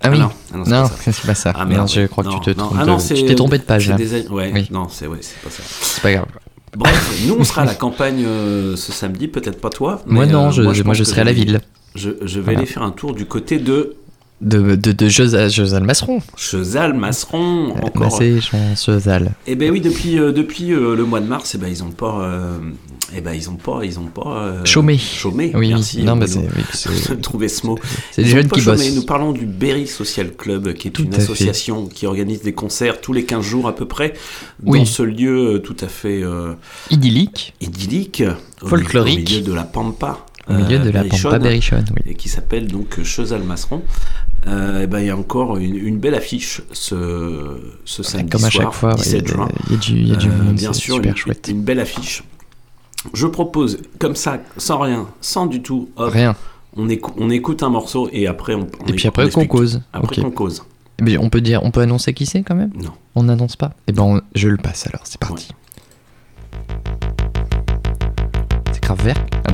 Speaker 2: Ah oui.
Speaker 1: non, ah
Speaker 2: Non,
Speaker 1: c'est pas ça.
Speaker 2: c'est pas ça.
Speaker 1: Ah,
Speaker 2: Non,
Speaker 1: merde,
Speaker 2: je crois que tu
Speaker 1: Non,
Speaker 2: te
Speaker 1: non.
Speaker 2: trompes
Speaker 1: Ah non,
Speaker 2: de-
Speaker 1: c'est-
Speaker 2: tu t'es trompé de page,
Speaker 1: c'est
Speaker 2: là.
Speaker 1: des- Ouais,
Speaker 2: Oui.
Speaker 1: non, c'est ouais, c'est pas ça.
Speaker 2: C'est pas grave.
Speaker 1: Bref, nous on sera à la campagne euh, ce samedi, peut-être pas toi.
Speaker 2: Moi,
Speaker 1: mais,
Speaker 2: non,
Speaker 1: euh,
Speaker 2: je- moi, je
Speaker 1: que
Speaker 2: serai à la ville.
Speaker 1: Je, je vais
Speaker 2: Voilà.
Speaker 1: aller faire un tour du côté de
Speaker 2: De, de, de Josal, Josal Masseron.
Speaker 1: Chezal, Masseron, encore.
Speaker 2: Massé, Josal.
Speaker 1: Eh ben oui, depuis, euh, depuis euh, le mois de mars, eh ben ils ont pas, euh, eh ben ils ont pas, ils ont pas euh,
Speaker 2: Chômé.
Speaker 1: Chômé.
Speaker 2: Oui,
Speaker 1: merci.
Speaker 2: non, mais c'est-
Speaker 1: trouver ce mot.
Speaker 2: C'est des jeunes qui
Speaker 1: chômé.
Speaker 2: bossent.
Speaker 1: Nous parlons du Berry Social Club, qui est
Speaker 2: Tout
Speaker 1: une
Speaker 2: fait.
Speaker 1: association qui organise des concerts tous les 15 jours à peu près dans ce lieu euh, tout à fait euh,
Speaker 2: Idyllique.
Speaker 1: idyllique,
Speaker 2: Folklorique.
Speaker 1: au milieu de la Pampa.
Speaker 2: Au milieu de la
Speaker 1: Berrichonne,
Speaker 2: Pampa Berrichonne, oui.
Speaker 1: Et qui s'appelle donc Chezal-Masseron. Euh, eh ben, il y a encore une, une belle affiche ce, ce samedi
Speaker 2: Comme à
Speaker 1: soir,
Speaker 2: chaque fois, ouais,
Speaker 1: 17
Speaker 2: il y a-
Speaker 1: juin.
Speaker 2: il y a du- y a du
Speaker 1: Euh,
Speaker 2: monde,
Speaker 1: bien sûr,
Speaker 2: super
Speaker 1: une,
Speaker 2: chouette.
Speaker 1: une belle affiche. Je propose, comme ça, sans rien, sans du tout, hop,
Speaker 2: Rien.
Speaker 1: On, écou- on écoute un morceau et après on, on
Speaker 2: Et puis après
Speaker 1: on
Speaker 2: qu'on cause.
Speaker 1: Après qu'on cause.
Speaker 2: Mais on peut dire, on peut annoncer qui c'est quand même?
Speaker 1: Non.
Speaker 2: On n'annonce pas? Eh ben, on- je le passe alors. C'est parti. C'est non.
Speaker 1: Ah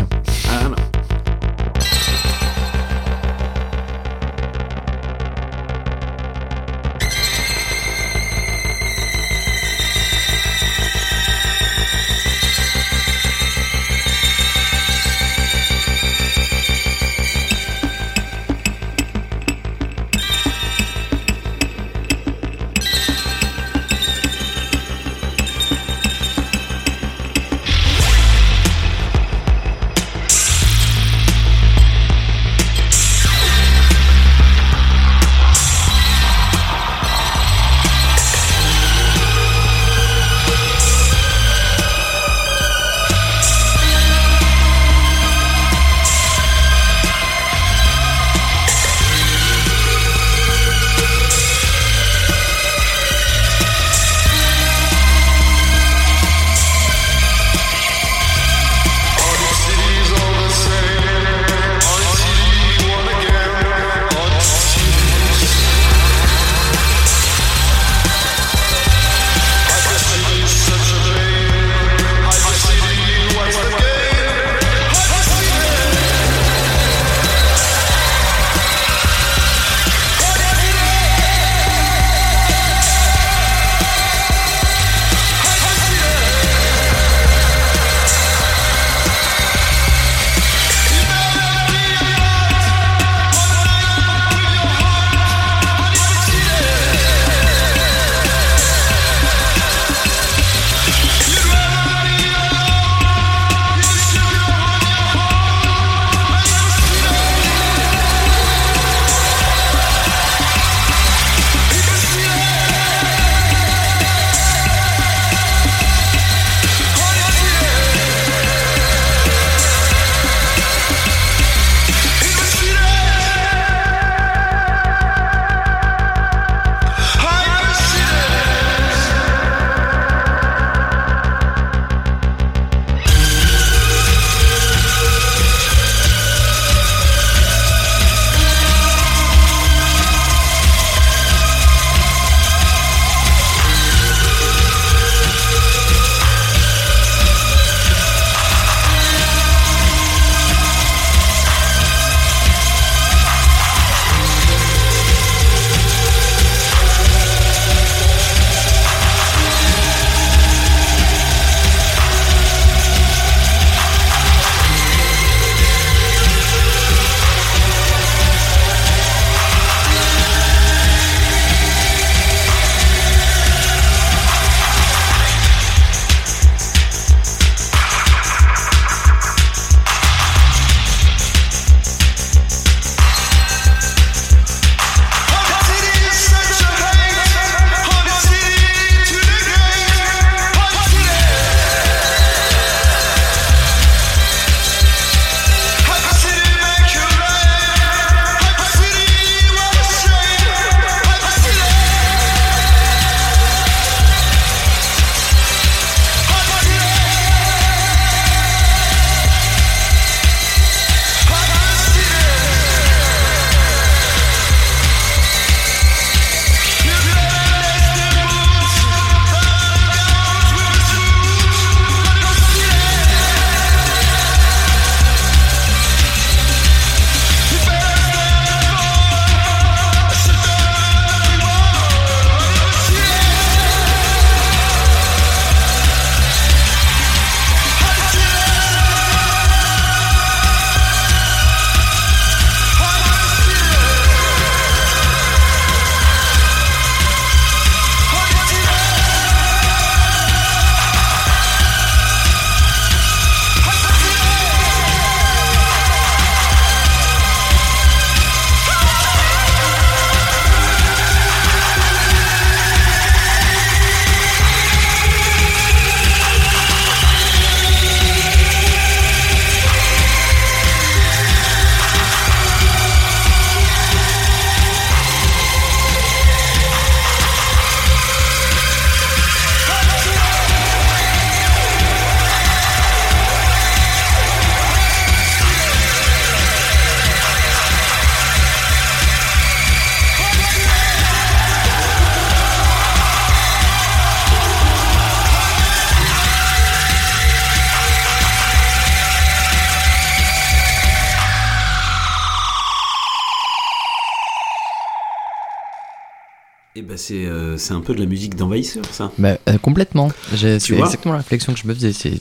Speaker 1: c'est euh, c'est un peu de la musique d'envahisseur, ça.
Speaker 2: Bah, euh, complètement. C'est exactement la réflexion que je me faisais. c'est-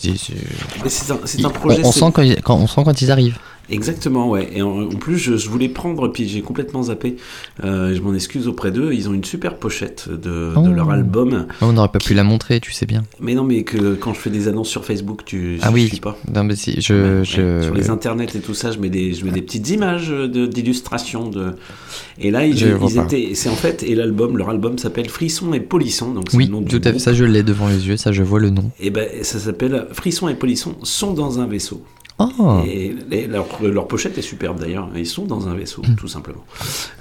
Speaker 1: un, un projet.
Speaker 2: on, sent quand, ils- quand- on sent quand ils arrivent.
Speaker 1: Exactement, ouais. Et en, en plus, je, je voulais prendre, puis j'ai complètement zappé. Euh, je m'en excuse auprès d'eux. Ils ont une super pochette de,
Speaker 2: Oh.
Speaker 1: de leur album.
Speaker 2: On n'aurait pas pu la montrer, tu sais bien.
Speaker 1: Mais non, mais que quand je fais des annonces sur Facebook, tu
Speaker 2: Ah oui.
Speaker 1: suis pas.
Speaker 2: Non, mais si, je- je-
Speaker 1: Sur les internets et tout ça, je mets des, je mets des petites images d'illustrations de. Et là, ils, ils étaient. C'est en fait et l'album, leur album s'appelle Frisson et Polisson. Donc
Speaker 2: Oui,
Speaker 1: le nom du
Speaker 2: tout à fait. Ça, je l'ai devant les yeux. Ça, je vois le nom.
Speaker 1: Et ben, ça s'appelle Frisson et Polisson sont dans un vaisseau.
Speaker 2: Oh.
Speaker 1: Et, et leur, leur pochette est superbe d'ailleurs. Ils sont dans un vaisseau, tout simplement.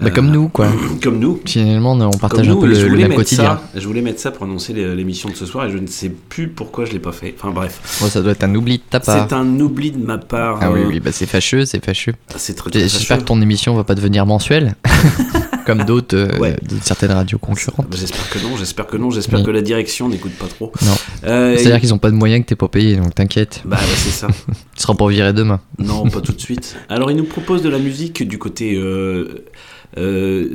Speaker 2: Bah,
Speaker 1: Euh,
Speaker 2: comme nous, quoi.
Speaker 1: Comme nous.
Speaker 2: Finalement, on partage
Speaker 1: Comme
Speaker 2: un
Speaker 1: nous,
Speaker 2: peu le, même quotidien.
Speaker 1: Ça, je voulais mettre ça pour annoncer l'émission de ce soir et je ne sais plus pourquoi je l'ai pas fait. Enfin bref.
Speaker 2: Ça doit être un oubli de ta part.
Speaker 1: C'est un oubli de ma part.
Speaker 2: Ah oui,
Speaker 1: euh,
Speaker 2: oui, bah c'est fâcheux, c'est fâcheux.
Speaker 1: C'est très, très
Speaker 2: J'espère que ton émission va pas devenir mensuelle, comme d'autres, euh, de certaines radios concurrentes.
Speaker 1: Bah, J'espère que non, j'espère que non, j'espère
Speaker 2: Oui.
Speaker 1: que la direction n'écoute pas trop.
Speaker 2: Non.
Speaker 1: Euh,
Speaker 2: C'est-à-dire qu'ils ont pas de moyens que t'es pas payé, donc t'inquiète.
Speaker 1: Bah ouais, c'est ça.
Speaker 2: tu seras pas viré demain.
Speaker 1: Non, pas tout de suite. Alors, il nous propose de la musique du côté euh, euh,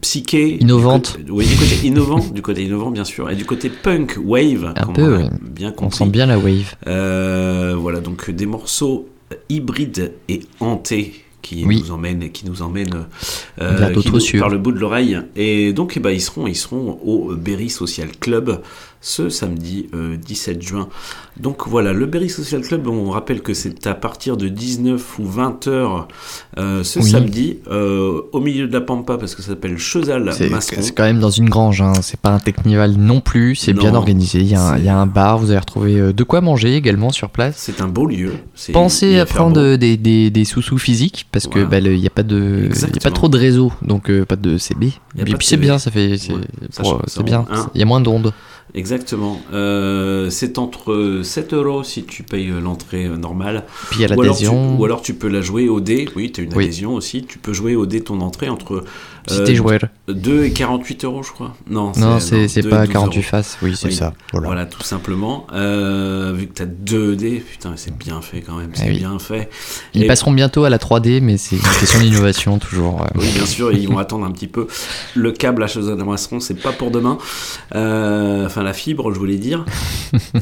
Speaker 1: psyché.
Speaker 2: Innovante.
Speaker 1: Du côté- oui, du côté innovant, du côté innovant, bien sûr. Et du côté punk, wave.
Speaker 2: Un peu,
Speaker 1: on bien
Speaker 2: On
Speaker 1: compris.
Speaker 2: sent bien la wave.
Speaker 1: Euh, voilà, donc des morceaux hybrides et hantés qui
Speaker 2: Oui.
Speaker 1: nous qui nous emmènent
Speaker 2: Vers
Speaker 1: qui nous-
Speaker 2: cieux.
Speaker 1: par le bout de l'oreille. Et donc, eh ben, ils seront, ils seront au Berry Social Club ce samedi euh, 17 juin. Donc voilà, le Berry Social Club, on rappelle que c'est à partir de 19 ou 20 heures euh, ce
Speaker 2: Oui.
Speaker 1: samedi, euh, au milieu de la Pampa, parce que ça s'appelle Chezal
Speaker 2: C'est quand même dans une grange, hein. c'est pas un technival non plus, c'est bien organisé. Il y, a un, il y a un bar, vous allez retrouver euh, de quoi manger également sur place.
Speaker 1: C'est un beau lieu.
Speaker 2: Pensez à prendre euh, des, des, des sous-sous physiques parce que
Speaker 1: Voilà.
Speaker 2: bah, le- il n'y a, pas de- il y a pas trop de réseau, donc euh, pas de CB. Et puis c'est bien, ça fait, c'est
Speaker 1: Ouais, ça
Speaker 2: c'est bien.
Speaker 1: un.
Speaker 2: Il y a moins d'ondes.
Speaker 1: Exactement. Euh, c'est entre 7 euros si tu payes l'entrée normale.
Speaker 2: Puis il y a
Speaker 1: Ou alors tu-
Speaker 2: l'adhésion.
Speaker 1: Ou alors tu peux la jouer au dé. Oui, tu as une
Speaker 2: Oui.
Speaker 1: adhésion aussi. Tu peux jouer au dé ton entrée entre
Speaker 2: Si t'es joueur.
Speaker 1: 2 et 48 euros, je crois. Non,
Speaker 2: Non, c'est c'est
Speaker 1: 2 et
Speaker 2: pas
Speaker 1: 12
Speaker 2: 48
Speaker 1: euros.
Speaker 2: faces, oui, c'est ça. Voilà.
Speaker 1: tout simplement. Euh, vu que tu as 2 dés, putain, c'est bien fait quand même. C'est
Speaker 2: Eh oui.
Speaker 1: bien fait.
Speaker 2: Ils
Speaker 1: Et-
Speaker 2: passeront bientôt à la 3D, mais c'est une question d'innovation toujours. euh.
Speaker 1: Oui, bien sûr, ils vont attendre un petit peu. Le câble à chose Moisseron, c'est pas pour demain. Euh, enfin, la fibre, je voulais dire.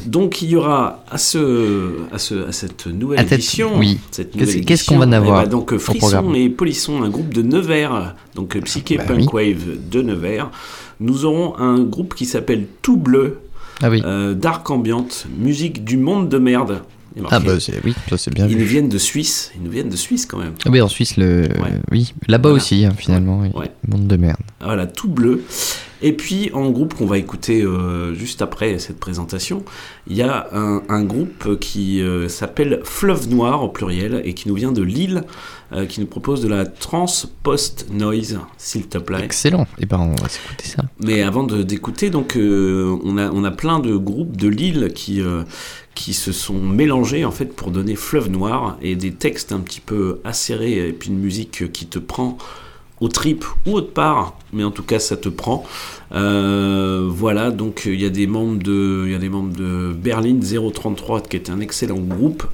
Speaker 1: Donc, il y aura à, ce, à, ce, à cette nouvelle
Speaker 2: À
Speaker 1: édition.
Speaker 2: oui.
Speaker 1: cette
Speaker 2: Qu'est-ce- qu'on va en avoir
Speaker 1: eh ben, Donc, Frisson et Polisson, un groupe de Nevers, donc euh, Psyché
Speaker 2: Bah
Speaker 1: Punk Wave de Nevers. Nous aurons un groupe qui s'appelle Tout Bleu,
Speaker 2: Ah oui.
Speaker 1: euh, Dark Ambient, musique du monde de merde.
Speaker 2: Ah bah oui, ça c'est bien
Speaker 1: Ils nous viennent de Suisse, ils nous viennent de Suisse quand même.
Speaker 2: Ah oui, en Suisse, le... oui, là-bas
Speaker 1: Voilà.
Speaker 2: aussi, hein, finalement.
Speaker 1: Ouais.
Speaker 2: monde de merde.
Speaker 1: Voilà, tout bleu. Et puis en groupe qu'on va écouter euh, juste après cette présentation, il y a un, un groupe qui euh, s'appelle Fleuve Noir au pluriel et qui nous vient de Lille, euh, qui nous propose de la trans post noise, s'il te plaît.
Speaker 2: Excellent. Et ben on va s'écouter ça.
Speaker 1: Mais avant de- d'écouter, donc on, a, on a plein de groupes de Lille qui, qui se sont mélangés en fait pour donner Fleuve Noir et des textes un petit peu acérés et puis une musique qui te prend aux tripes ou autre part, mais en tout cas ça te prend. Euh, voilà, donc il y a des membres de, il y a des membres de Berlin 033 qui est un excellent groupe,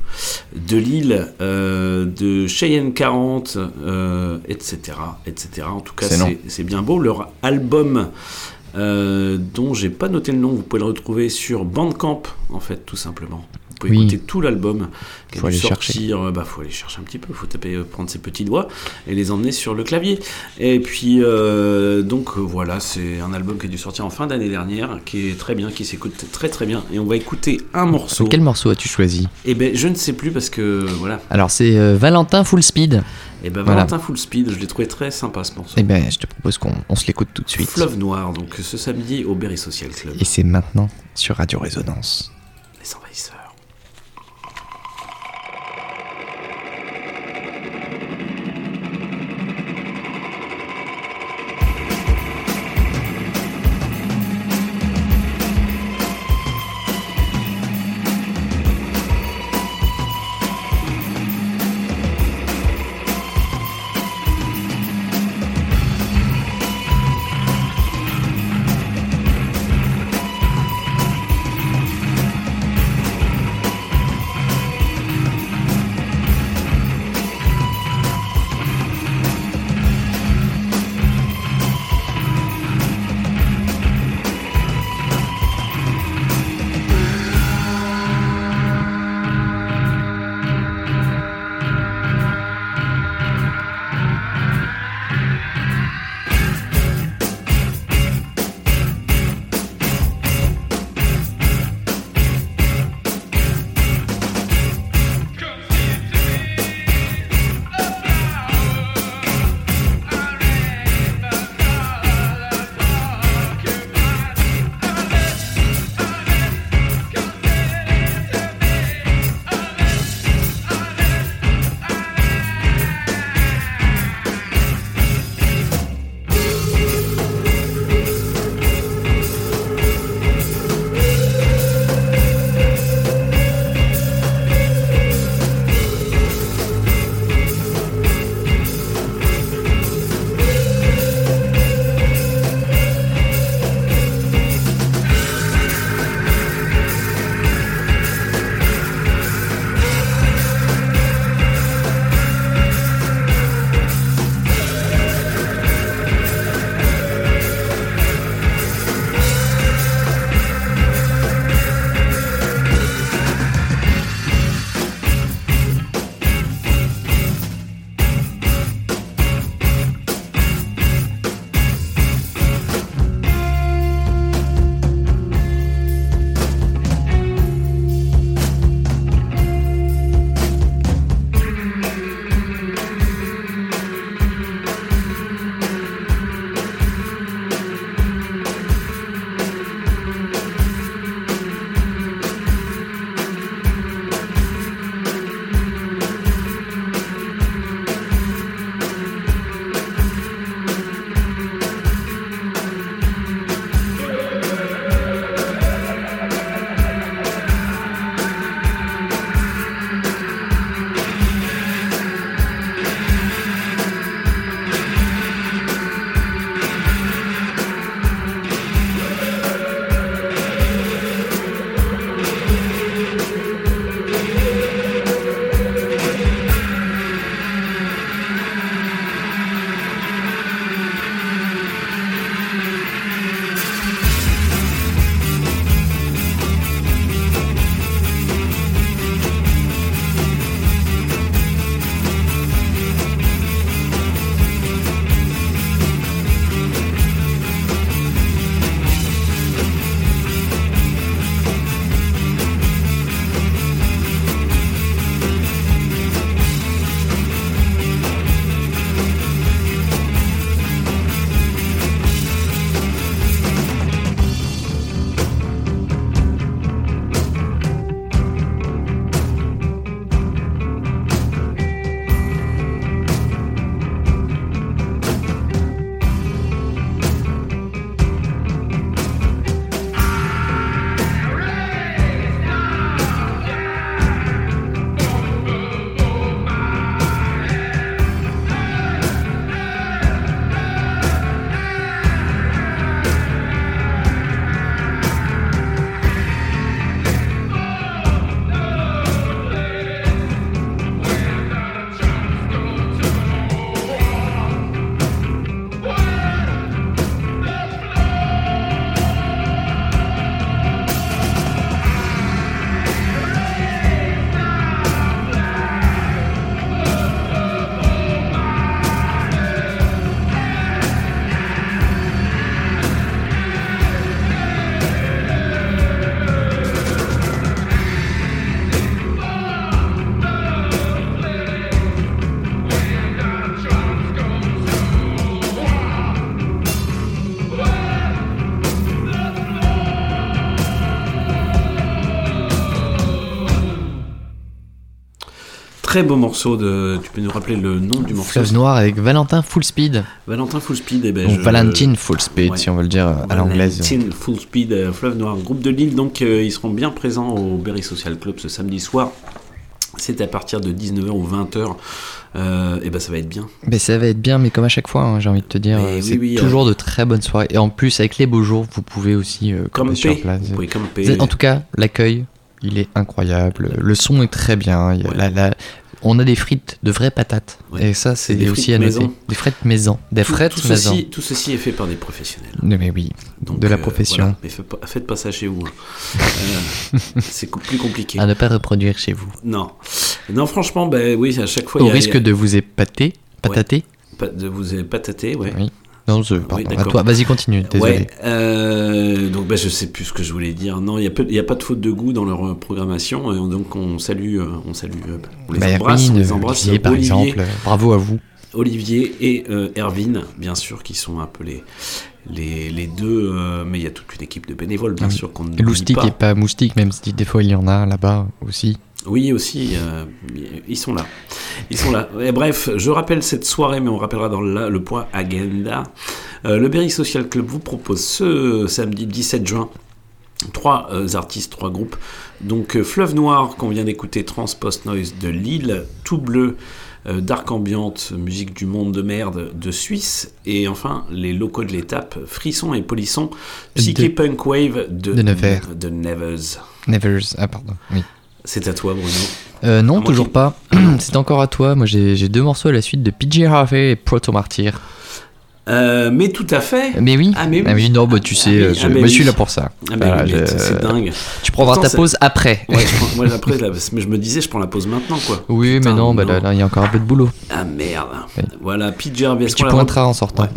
Speaker 1: de Lille, euh, de Cheyenne 40, euh, etc., etc. En tout cas, c'est bien beau. Leur album, euh, dont j'ai pas noté le nom, vous pouvez le retrouver sur Bandcamp, en fait, tout simplement. Vous pouvez
Speaker 2: Oui.
Speaker 1: écouter tout l'album qui a
Speaker 2: Faut
Speaker 1: dû
Speaker 2: aller
Speaker 1: sortir. euh, Bah, faut aller chercher un petit peu, faut taper, euh, prendre ses petits doigts et les emmener sur le clavier. Et puis, euh, donc voilà, c'est un album qui a dû sortir en fin d'année dernière, qui est très bien, qui s'écoute très très bien. Et on va écouter un morceau.
Speaker 2: Quel morceau as-tu choisi?
Speaker 1: Eh ben, je ne sais plus parce que voilà.
Speaker 2: Alors c'est Valentin Full Speed.
Speaker 1: Et ben,
Speaker 2: Voilà.
Speaker 1: Valentin Full Speed, je l'ai trouvé très sympa ce morceau.
Speaker 2: Et ben je te propose qu'on on se l'écoute tout de suite.
Speaker 1: Fleuve Noir, donc ce samedi au Berry Social Club.
Speaker 2: Et c'est maintenant sur Radio Résonance.
Speaker 1: Les envahisseurs. Très beau morceau de. Tu peux nous rappeler le nom du morceau?
Speaker 2: Fleuve Noir avec Valentin Full Speed.
Speaker 1: Valentin Full Speed. eh ben,
Speaker 2: Ou
Speaker 1: je-
Speaker 2: Valentine Full Speed,
Speaker 1: Ouais.
Speaker 2: si on veut le dire à l'anglaise.
Speaker 1: Valentine Full Speed, euh, Fleuve Noir, groupe de Lille. Donc, euh, ils seront bien présents au Berry Social Club ce samedi soir. C'est à partir de 19h ou 20h. Euh, et ben, ça va être bien.
Speaker 2: Mais ça va être bien, mais comme à chaque fois, hein, j'ai envie de te dire,
Speaker 1: Mais oui,
Speaker 2: c'est
Speaker 1: oui,
Speaker 2: toujours de très bonnes soirées. Et en plus, avec les beaux jours, vous pouvez aussi euh, camper sur place.
Speaker 1: Vous pouvez camper.
Speaker 2: Vous êtes- En tout cas, l'accueil, il est incroyable. Le son est très bien. Il y a la- la- On a des frites de vraies patates. Et ça, c'est
Speaker 1: des
Speaker 2: aussi à noter.
Speaker 1: maison.
Speaker 2: Des frites maison. Des
Speaker 1: Tout-
Speaker 2: frites
Speaker 1: tout
Speaker 2: maison.
Speaker 1: ceci, tout ceci est fait par des professionnels.
Speaker 2: Mais oui,
Speaker 1: Donc,
Speaker 2: de la
Speaker 1: euh,
Speaker 2: profession.
Speaker 1: voilà. Mais faites pas, faites pas ça chez vous. hein. Euh, c'est plus compliqué.
Speaker 2: À ne pas reproduire chez vous.
Speaker 1: Non. Non, franchement, ben oui, à chaque fois.
Speaker 2: Au
Speaker 1: il y a-
Speaker 2: risque
Speaker 1: il y a-
Speaker 2: de vous épater, patater.
Speaker 1: de vous patater, ouais.
Speaker 2: Oui. Non, je- pardon, à
Speaker 1: d'accord.
Speaker 2: toi. Vas-y, continue. Désolé.
Speaker 1: Ouais, euh, donc ben, je sais plus ce que je voulais dire. Non, il n'y a, a pas de faute de goût dans leur euh, programmation. Et on- donc on salue, euh, on salue, euh, on les
Speaker 2: Bah,
Speaker 1: embrasse, on
Speaker 2: Hermine,
Speaker 1: les embrasse.
Speaker 2: Olivier, par
Speaker 1: Olivier,
Speaker 2: exemple. Bravo à vous.
Speaker 1: Olivier et euh, Erwin, bien sûr, qui sont un peu les, les, deux. euh, mais il y a toute une équipe de bénévoles, bien
Speaker 2: Ah oui.
Speaker 1: sûr, qu'on ne
Speaker 2: Loustic
Speaker 1: pas.
Speaker 2: et pas moustique, même si des fois il y en a là-bas aussi.
Speaker 1: Oui, aussi, euh, ils sont là. Ils sont là. Et bref, je rappelle cette soirée, mais on rappellera dans le, le point agenda. Euh, le Berry Social Club vous propose ce samedi 17 juin trois euh, artistes, trois groupes. Donc Fleuve Noir qu'on vient d'écouter, Transpost Noise de Lille, Tout Bleu, Dark Ambiante, musique du monde de merde de Suisse, et enfin les locaux de l'étape, Frisson et Polisson, Psyché Punk Wave de,
Speaker 2: de Nevers.
Speaker 1: de Nevers.
Speaker 2: Nevers. Ah, pardon. Oui.
Speaker 1: C'est à toi Bruno.
Speaker 2: Euh, non,
Speaker 1: À
Speaker 2: toujours
Speaker 1: qui-
Speaker 2: pas. C'est encore à toi. Moi, j'ai deux morceaux à la suite de PJ Harvey et Proto Martyr.
Speaker 1: Euh, mais tout à fait.
Speaker 2: Mais oui.
Speaker 1: Ah, mais oui.
Speaker 2: non, bah, tu sais,
Speaker 1: Ah, mais-
Speaker 2: euh, je,
Speaker 1: ah, mais
Speaker 2: je suis
Speaker 1: oui.
Speaker 2: là pour ça.
Speaker 1: Ah, mais
Speaker 2: Voilà,
Speaker 1: oui, mais
Speaker 2: je-
Speaker 1: c'est dingue.
Speaker 2: Tu prendras
Speaker 1: Pourtant,
Speaker 2: ta pause après.
Speaker 1: Ouais, je prends- moi, après, là, mais je me disais, je prends la pause maintenant, quoi.
Speaker 2: Oui,
Speaker 1: Putain,
Speaker 2: mais non, bah, là, là, il y a encore un peu de boulot.
Speaker 1: Ah merde. Voilà, Pete Gervais. Est-ce
Speaker 2: Tu pointeras en sortant.
Speaker 1: Ouais.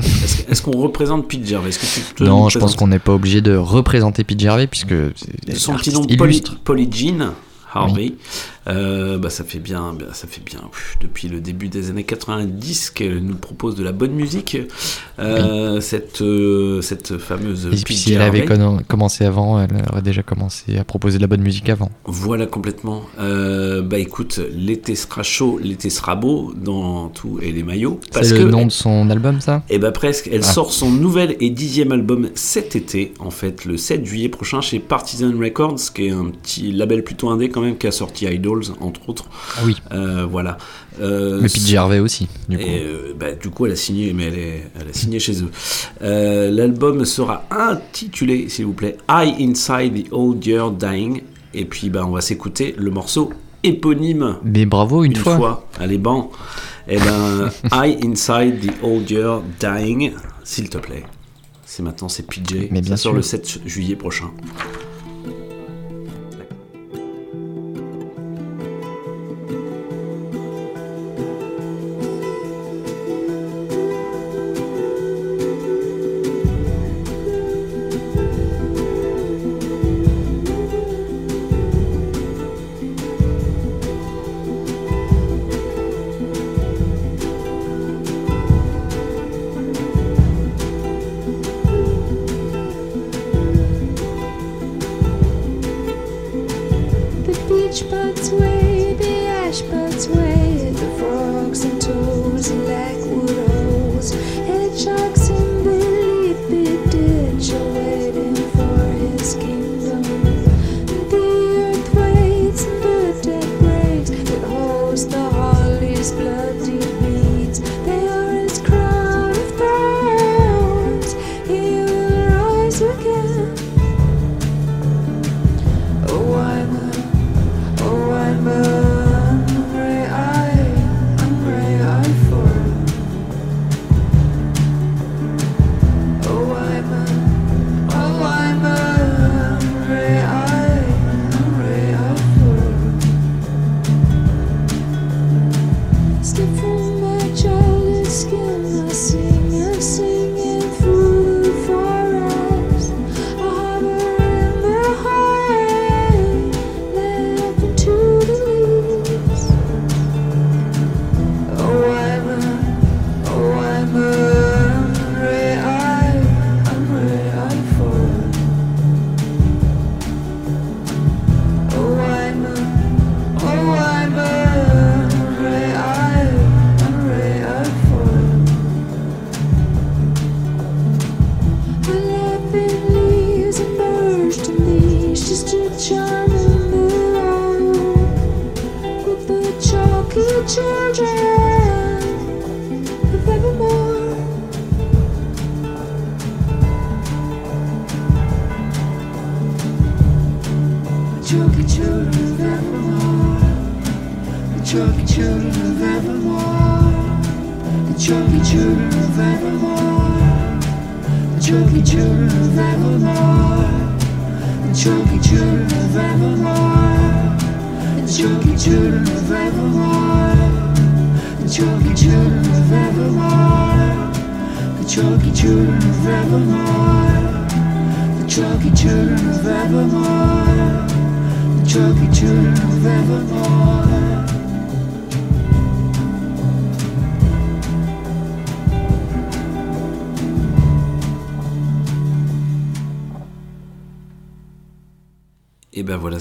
Speaker 1: Est-ce qu'on représente Pete Gervais que tu
Speaker 2: Non, je pense qu'on n'est pas obligé de représenter PJ Harvey puisque
Speaker 1: son petit nom Polly,
Speaker 2: illustre.
Speaker 1: Polly Jean Harvey. Euh, bah, ça fait bien, ça fait bien depuis le début des années 90 qu'elle nous propose de la bonne musique. Euh, cette, euh, cette fameuse
Speaker 2: Et puis si elle avait commencé avant, elle aurait déjà commencé à proposer de la bonne musique avant.
Speaker 1: Voilà complètement. Euh, bah écoute, l'été sera chaud, l'été sera beau dans tout et les maillots.
Speaker 2: C'est
Speaker 1: que
Speaker 2: le nom de son album, ça?
Speaker 1: Et bah presque, elle
Speaker 2: Ah.
Speaker 1: sort son nouvel et dixième album cet été, en fait, le 7 juillet prochain chez Partisan Records, qui est un petit label plutôt indé quand même, qui a sorti Entre autres.
Speaker 2: Ah oui.
Speaker 1: Euh, voilà. Euh,
Speaker 2: Mais PJ Harvey aussi, du coup.
Speaker 1: et, euh, bah, du coup, elle a signé, mais elle, est, elle a signé chez eux. Euh, L'album sera intitulé, s'il vous plaît, I Inside the Old Year Dying. Et puis, bah, on va s'écouter le morceau éponyme.
Speaker 2: Mais bravo, une, fois.
Speaker 1: Allez, ban. Et ben, I Inside the Old Year Dying, s'il te plaît. C'est maintenant, c'est PJ.
Speaker 2: Mais bien
Speaker 1: Ça sort
Speaker 2: sûr.
Speaker 1: le 7 juillet prochain.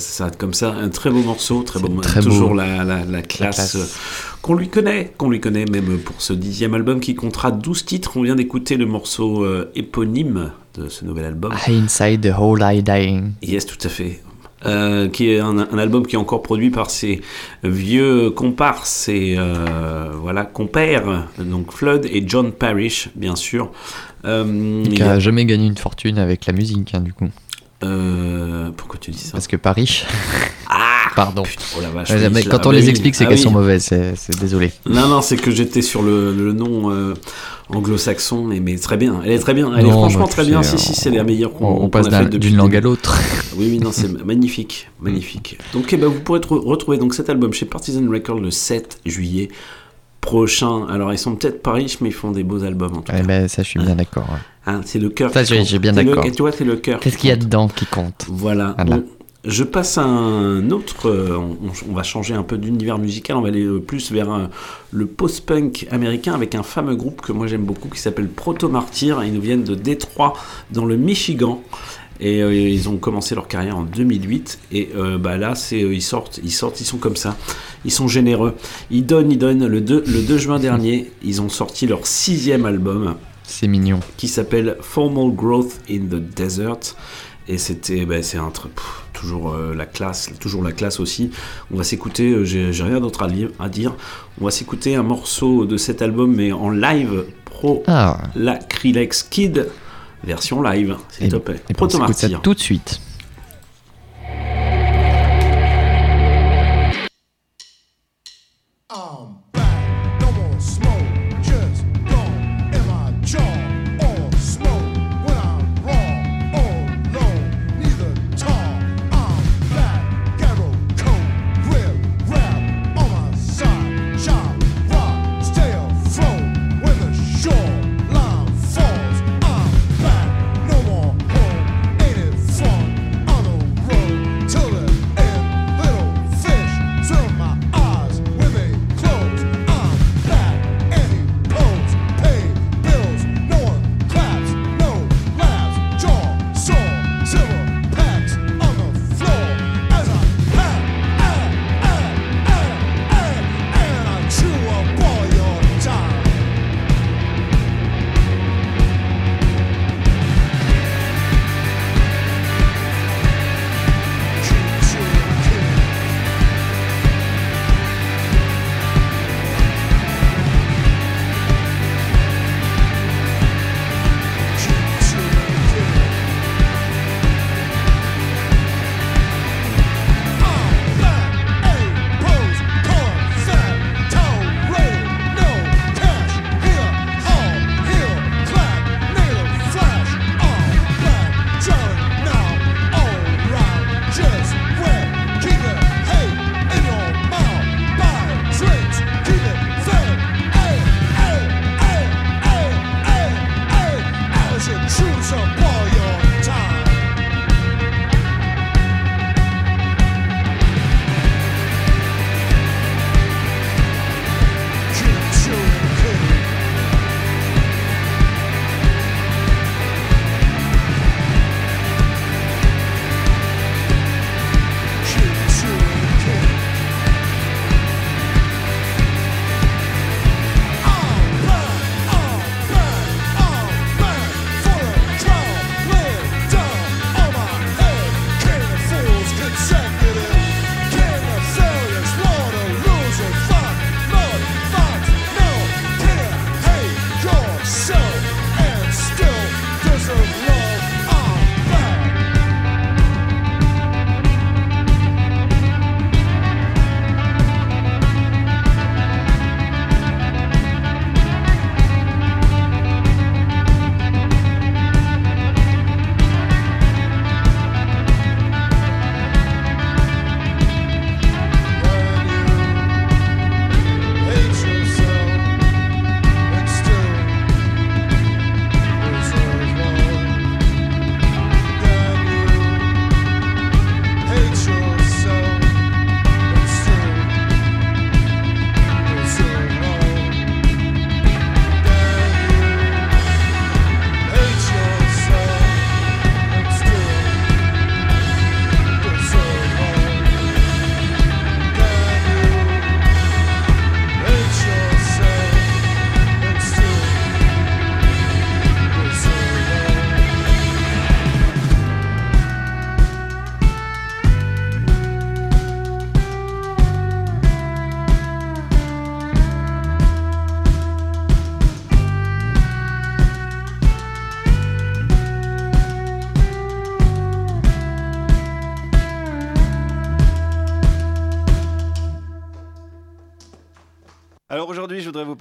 Speaker 1: Ça comme ça. Un très beau morceau, très beau.
Speaker 2: très
Speaker 1: toujours
Speaker 2: beau.
Speaker 1: La, la, la classe,
Speaker 2: classe.
Speaker 1: euh, qu'on lui connaît, qu'on lui connaît même pour ce dixième album qui comptera 12 titres. On vient d'écouter le morceau euh, éponyme de ce nouvel album.
Speaker 2: Inside the Whole Eye Dying.
Speaker 1: Yes, tout à fait. Euh, qui est un, un album qui est encore produit par ses vieux comparses et euh, voilà compères, donc Flood et John Parrish, bien sûr. Euh,
Speaker 2: Qui
Speaker 1: a
Speaker 2: jamais gagné une fortune avec la musique, hein, du coup.
Speaker 1: Tu dis ça
Speaker 2: Parce que Paris. Pardon.
Speaker 1: Oh la vache,
Speaker 2: Ouais, mais quand on
Speaker 1: ah
Speaker 2: les
Speaker 1: oui,
Speaker 2: explique, c'est
Speaker 1: ah
Speaker 2: qu'elles
Speaker 1: oui.
Speaker 2: sont mauvaises. C'est désolé.
Speaker 1: Non, non, c'est que j'étais sur le, le nom euh, anglo-saxon, mais, mais très bien. Elle est très bien. Elle est franchement très bien. Si, si, c'est la meilleure qu'on
Speaker 2: on passe d'une langue à l'autre.
Speaker 1: Oui, oui, non, c'est magnifique. Magnifique. Donc, eh ben, vous pourrez tr- retrouver donc, cet album chez Partisan Records le 7 juillet prochain. Alors, ils sont peut-être pas riches, mais ils font des beaux albums en tout
Speaker 2: Eh ben, ça, je suis bien d'accord. ouais.
Speaker 1: cas. Hein, c'est le cœur.
Speaker 2: Ça, j'ai bien d'accord.
Speaker 1: Et tu vois, c'est le cœur.
Speaker 2: Qu'est-ce qu'il y a dedans qui compte
Speaker 1: Voilà.
Speaker 2: Voilà.
Speaker 1: Je passe à un autre. euh, on, on va changer un peu d'univers musical. On va aller euh, plus vers euh, le post-punk américain avec un fameux groupe que moi j'aime beaucoup qui s'appelle Proto Martyr. Ils nous viennent de Détroit, dans le Michigan. Et euh, ils ont commencé leur carrière en 2008. Et euh, bah là, c'est, euh, ils sortent, ils sortent, ils sont comme ça. Ils sont généreux. Ils donnent, ils donnent. Le 2, le 2 juin dernier, ils ont sorti leur sixième album
Speaker 2: C'est mignon.
Speaker 1: qui s'appelle Formal Growth in the Desert. Et c'était, bah, c'est un tr- pff, toujours euh, la classe, toujours la classe aussi. On va s'écouter, euh, j'ai rien d'autre à, dire. On va s'écouter un morceau de cet album, mais en live pro
Speaker 2: Ah.
Speaker 1: la Krillex Kid version live,
Speaker 2: s'il
Speaker 1: eh
Speaker 2: te ben,
Speaker 1: plaît.
Speaker 2: Eh ben,
Speaker 1: Proto-martyr.
Speaker 2: Tout de suite.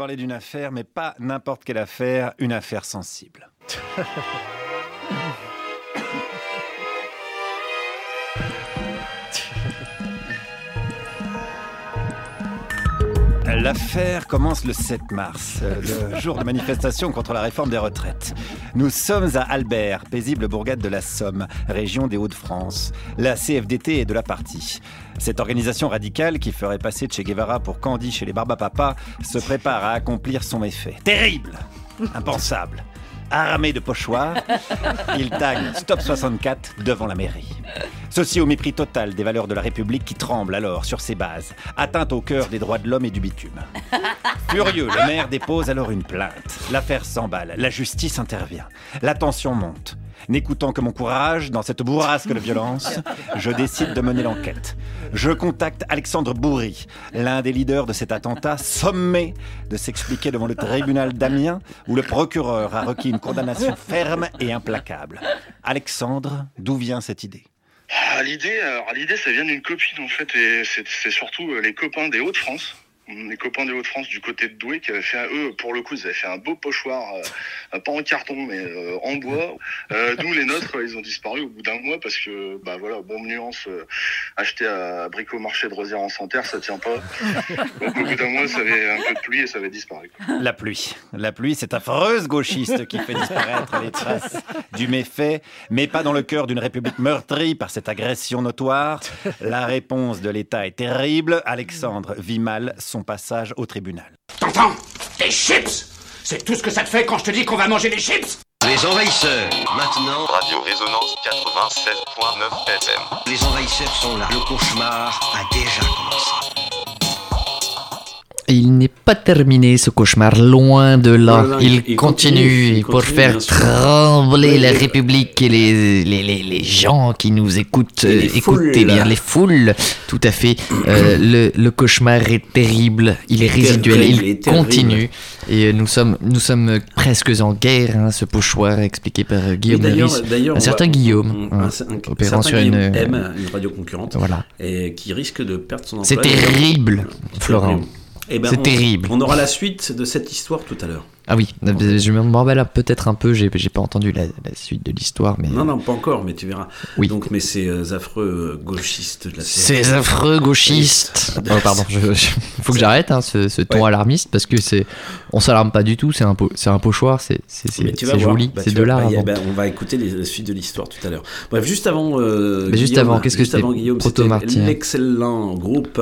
Speaker 16: Parler d'une affaire, mais pas n'importe quelle affaire, une affaire sensible. L'affaire commence le 7 mars, euh, le jour de manifestation contre la réforme des retraites. Nous sommes à Albert, paisible bourgade de la Somme, région des Hauts-de-France. La CFDT est de la partie. Cette organisation radicale qui ferait passer Che Guevara pour Candy chez les Barbapapa se prépare à accomplir son effet. Terrible Impensable Armé de pochoirs, il tague Stop 64 devant la mairie. Ceci au mépris total des valeurs de la République qui tremblent alors sur ses bases, atteinte au cœur des droits de l'homme et du bitume. Furieux, le maire dépose alors une plainte. L'affaire s'emballe, la justice intervient. La tension monte. N'écoutant que mon courage dans cette bourrasque de violence, je décide de mener l'enquête. Je contacte Alexandre Bourri, l'un des leaders de cet attentat, sommé de s'expliquer devant le tribunal d'Amiens, où le procureur a requis une condamnation ferme et implacable. Alexandre, d'où vient cette idée?
Speaker 17: Ah, L'idée, alors, l'idée, ça vient d'une copine en fait, et c'est c'est surtout euh, les copains des Hauts-de-France. Les copains des Hauts-de-France du côté de Douai qui avaient fait, eux, pour le coup, ils avaient fait un beau pochoir, euh, pas en carton, mais euh, en bois. Euh, D'où les nôtres, ils ont disparu au bout d'un mois parce que, bah voilà, bombe nuance, euh, acheté à Brico-Marché de Rosière en Santerre, ça tient pas. Donc au bout d'un mois, ça avait un peu de pluie et ça avait disparu.
Speaker 16: La pluie. La pluie, cette affreuse gauchiste qui fait disparaître les traces du méfait, mais pas dans le cœur d'une république meurtrie par cette agression notoire. La réponse de l'État est terrible. Alexandre vit mal son passage au tribunal.
Speaker 18: T'entends? Des chips C'est tout ce que ça te fait quand je te dis qu'on va manger des chips?
Speaker 14: Les envahisseurs, maintenant.
Speaker 15: Radio Résonance 96.9 FM.
Speaker 14: Les envahisseurs sont là. Le cauchemar a déjà commencé.
Speaker 2: Il n'est pas terminé ce cauchemar, loin de là.
Speaker 1: Voilà,
Speaker 2: il, continue,
Speaker 1: continue, il
Speaker 2: pour faire trembler la. République et les, les, les, les gens qui nous écoutent. Euh, écoutez
Speaker 1: foules.
Speaker 2: bien, les foules, tout à fait. Euh, le, le cauchemar est terrible, il est résiduel, il continue. Et euh, nous sommes, nous sommes presque en guerre, hein, ce pochoir expliqué par Guillaume Meurice.
Speaker 1: d'ailleurs,
Speaker 2: un
Speaker 1: on
Speaker 2: certain
Speaker 1: va-
Speaker 2: Guillaume, hein,
Speaker 1: un- un
Speaker 2: opérant sur une...
Speaker 1: Guillaume M, une radio concurrente,
Speaker 2: Voilà.
Speaker 1: et qui risque de perdre son emploi.
Speaker 2: C'est terrible, Florent.
Speaker 1: Eh ben,
Speaker 2: C'est terrible.
Speaker 1: On aura la suite de cette histoire tout à l'heure.
Speaker 2: Ah oui, je me m'emballe peut-être un peu, j'ai pas entendu la, la suite de l'histoire, mais...
Speaker 1: Non, non, pas encore, mais tu verras.
Speaker 2: Oui.
Speaker 1: Donc, mais ces euh, affreux euh, gauchistes de la
Speaker 2: Ces affreux gauchistes. Oh, pardon, je- faut que j'arrête hein, ce, ce ton
Speaker 1: Ouais.
Speaker 2: alarmiste parce que c'est, on s'alarme pas du tout. C'est un, po- c'est un pochoir, c'est, joli,
Speaker 1: Bah,
Speaker 2: c'est de l'art.
Speaker 1: bah, bah, on va écouter les- la suite de l'histoire tout à l'heure. Bref, juste avant. euh,
Speaker 2: Mais juste
Speaker 1: Guillaume,
Speaker 2: avant, qu'est-ce que c'était
Speaker 1: c'était
Speaker 2: Proto-Martyr.
Speaker 1: l'excellent groupe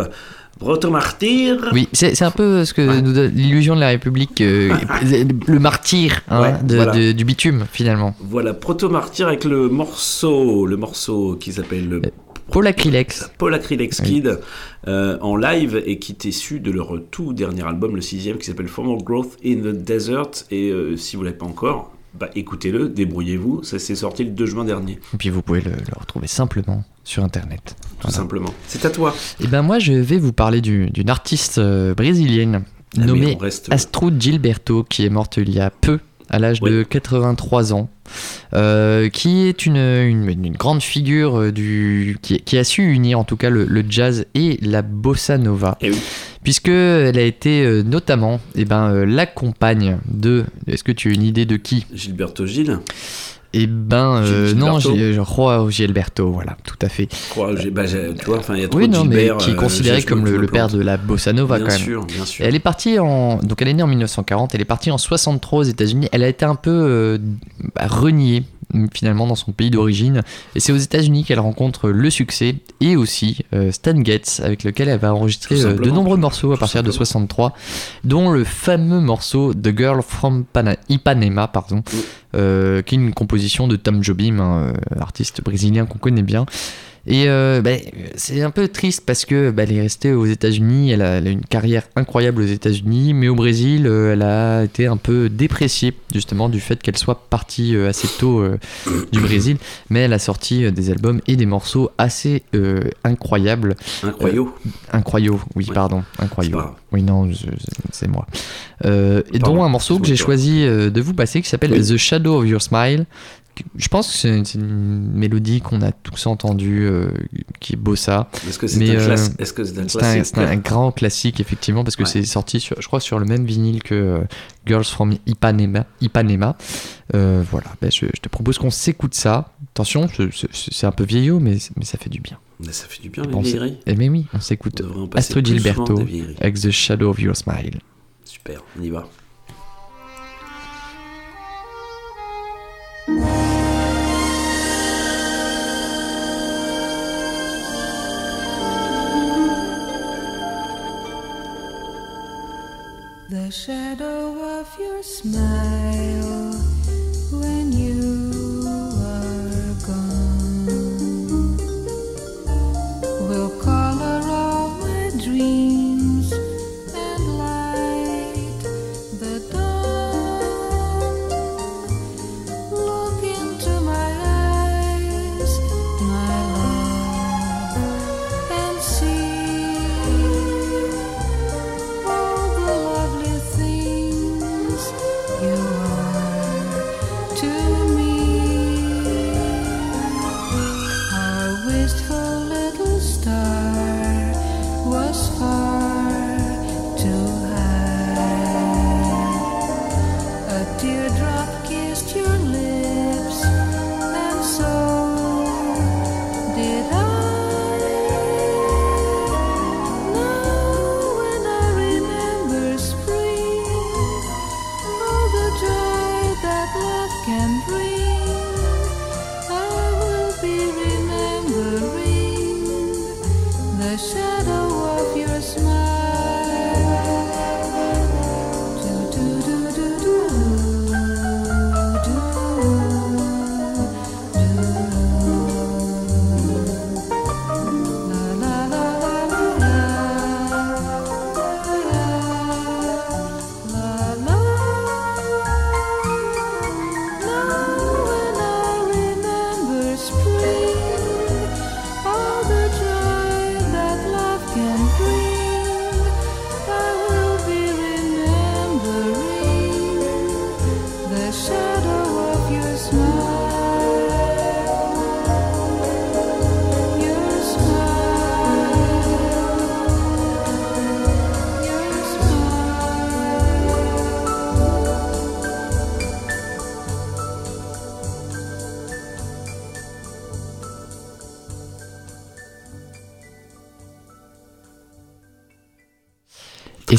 Speaker 1: Proto-Martyr.
Speaker 2: Oui, c'est, un peu ce que nous donne l'illusion de la République, euh, le martyr hein,
Speaker 1: Ouais,
Speaker 2: de-
Speaker 1: voilà.
Speaker 2: de- du bitume finalement.
Speaker 1: Voilà, Proto-Martyr avec le morceau, le morceau qui s'appelle le
Speaker 2: Paul Acrylex.
Speaker 1: Paul Acrylex Kid euh, en live et qui est issu de leur tout dernier album, le sixième, qui s'appelle Formal Growth in the Desert. Et euh, si vous l'avez pas encore, bah écoutez-le, débrouillez-vous. Ça s'est sorti le 2 juin dernier,
Speaker 2: Et puis vous pouvez le, le retrouver simplement sur internet.
Speaker 1: tout simplement. C'est à toi.
Speaker 2: Et ben moi je vais vous parler du- d'une artiste euh, brésilienne
Speaker 1: mais
Speaker 2: nommée
Speaker 1: reste-
Speaker 2: Astrud Gilberto qui est morte il y a peu à l'âge de 83 ans, euh, qui est une, une, une grande figure euh, du, qui, qui a su unir en tout cas le, le jazz et la bossa nova,
Speaker 1: Eh
Speaker 2: puisque elle a été euh, notamment eh ben, euh, la compagne de, est-ce que tu as une idée de qui?
Speaker 1: Gilberto Gil.
Speaker 2: Eh ben euh, non, crois au Gilberto, voilà, tout à fait.
Speaker 1: J'ai- bah, j'ai- tu vois, enfin, il y a trop
Speaker 2: Oui,
Speaker 1: de
Speaker 2: non, mais qui est
Speaker 1: euh,
Speaker 2: considéré comme
Speaker 1: me-
Speaker 2: le, père de la bossa nova
Speaker 1: Bien
Speaker 2: quand même.
Speaker 1: sûr, bien sûr.
Speaker 2: Et elle est partie en, donc elle est née en 1940. Elle est partie en 63 aux États-Unis. Elle a été un peu euh, bah, reniée finalement dans son pays d'origine. Et c'est aux États-Unis qu'elle rencontre le succès et aussi euh, Stan Getz avec lequel elle va enregistrer euh, de nombreux morceaux à partir de 63, dont le fameux morceau The Girl from Pana- Ipanema, pardon, euh, qui est une composition de Tom Jobim, euh, artiste brésilien qu'on connaît bien. Et euh, bah, c'est un peu triste parce que bah, elle est restée aux États-Unis, elle a, elle a une carrière incroyable aux États-Unis, mais au Brésil, euh, elle a été un peu dépréciée justement du fait qu'elle soit partie euh, assez tôt euh, du Brésil. Mais elle a sorti des albums et des morceaux assez incroyables.
Speaker 1: Incroyaux.
Speaker 2: Incroyaux, oui,
Speaker 1: Ouais.
Speaker 2: pardon, incroyaux. Oui, non, c'est moi. Et
Speaker 1: Pardon,
Speaker 2: dont un morceau que j'ai choisi de vous passer qui s'appelle
Speaker 1: Oui.
Speaker 2: The Shadow of Your Smile je pense que c'est une mélodie qu'on a tous entendue, euh, qui est bossa.
Speaker 1: Est-ce que c'est
Speaker 2: Mais,
Speaker 1: un,
Speaker 2: euh,
Speaker 1: classique?
Speaker 2: C'est grand classique, effectivement, parce que
Speaker 1: Ouais.
Speaker 2: c'est sorti, sur, je crois, sur le même vinyle que euh, Girls from Ipanema. Ipanema. Euh, voilà, ben, je, je te propose qu'on s'écoute ça. Attention, c'est- un peu vieillot, mais, mais ça fait du bien.
Speaker 1: Mais ça fait du bien, les vieilleries.
Speaker 2: Eh mais oui, on s'écoute
Speaker 1: souvent
Speaker 2: Gilberto avec The Shadow of Your Smile.
Speaker 1: Super, on y va.
Speaker 19: Shadow of your smile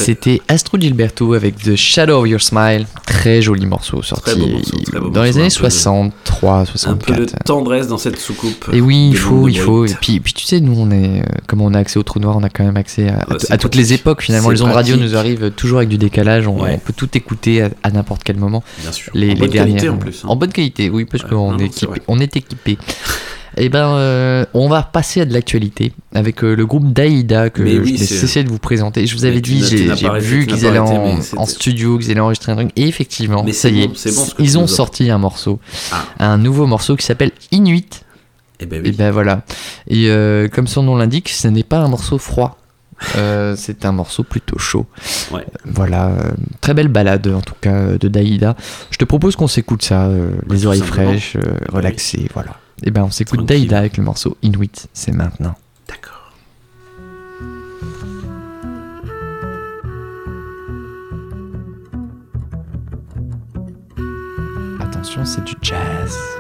Speaker 2: c'était Astro Gilberto avec The Shadow of Your Smile. Très joli morceau sorti
Speaker 1: morceau,
Speaker 2: dans les années
Speaker 1: un peu de-
Speaker 2: 63,
Speaker 1: Un
Speaker 2: 64.
Speaker 1: peu de tendresse dans cette soucoupe.
Speaker 2: Et oui, il
Speaker 1: de
Speaker 2: faut, il faut. Et puis, puis tu sais, nous, on est, euh, comme on a accès au trou noir, on a quand même accès à, toutes les époques. Finalement, les ondes radio nous arrivent toujours avec du décalage. On,
Speaker 1: Ouais.
Speaker 2: on peut tout écouter à, à n'importe quel moment.
Speaker 1: Bien sûr.
Speaker 2: Les,
Speaker 1: En
Speaker 2: les
Speaker 1: bonne qualité,
Speaker 2: dernières.
Speaker 1: en plus, hein.
Speaker 2: En bonne qualité, oui, parce
Speaker 1: Ouais,
Speaker 2: qu'on équipé- on est équipé. Et ben, euh, on va passer à de l'actualité avec euh, le groupe Daïda que
Speaker 1: oui,
Speaker 2: cesser de vous présenter. Je vous avais dit, j'ai vu qu'ils allaient en, studio, qu'ils allaient enregistrer un truc. Et effectivement,
Speaker 1: Mais
Speaker 2: ça y
Speaker 1: bon,
Speaker 2: est,
Speaker 1: bon
Speaker 2: ils ont sorti un morceau,
Speaker 1: Ah.
Speaker 2: un nouveau morceau qui s'appelle Inuit.
Speaker 1: Et ben
Speaker 2: Et
Speaker 1: oui.
Speaker 2: ben voilà. Et euh, comme son nom l'indique, ce n'est pas un morceau froid. Euh, c'est un morceau plutôt chaud.
Speaker 1: Ouais.
Speaker 2: Voilà, euh, très belle balade en tout cas de Daïda. Je te propose qu'on s'écoute ça, euh, les oreilles fraîches,
Speaker 1: bah
Speaker 2: relaxées, voilà. Et ben on s'écoute. Daïda avec le morceau Inuit, c'est maintenant.
Speaker 1: D'accord.
Speaker 2: Attention, c'est du jazz.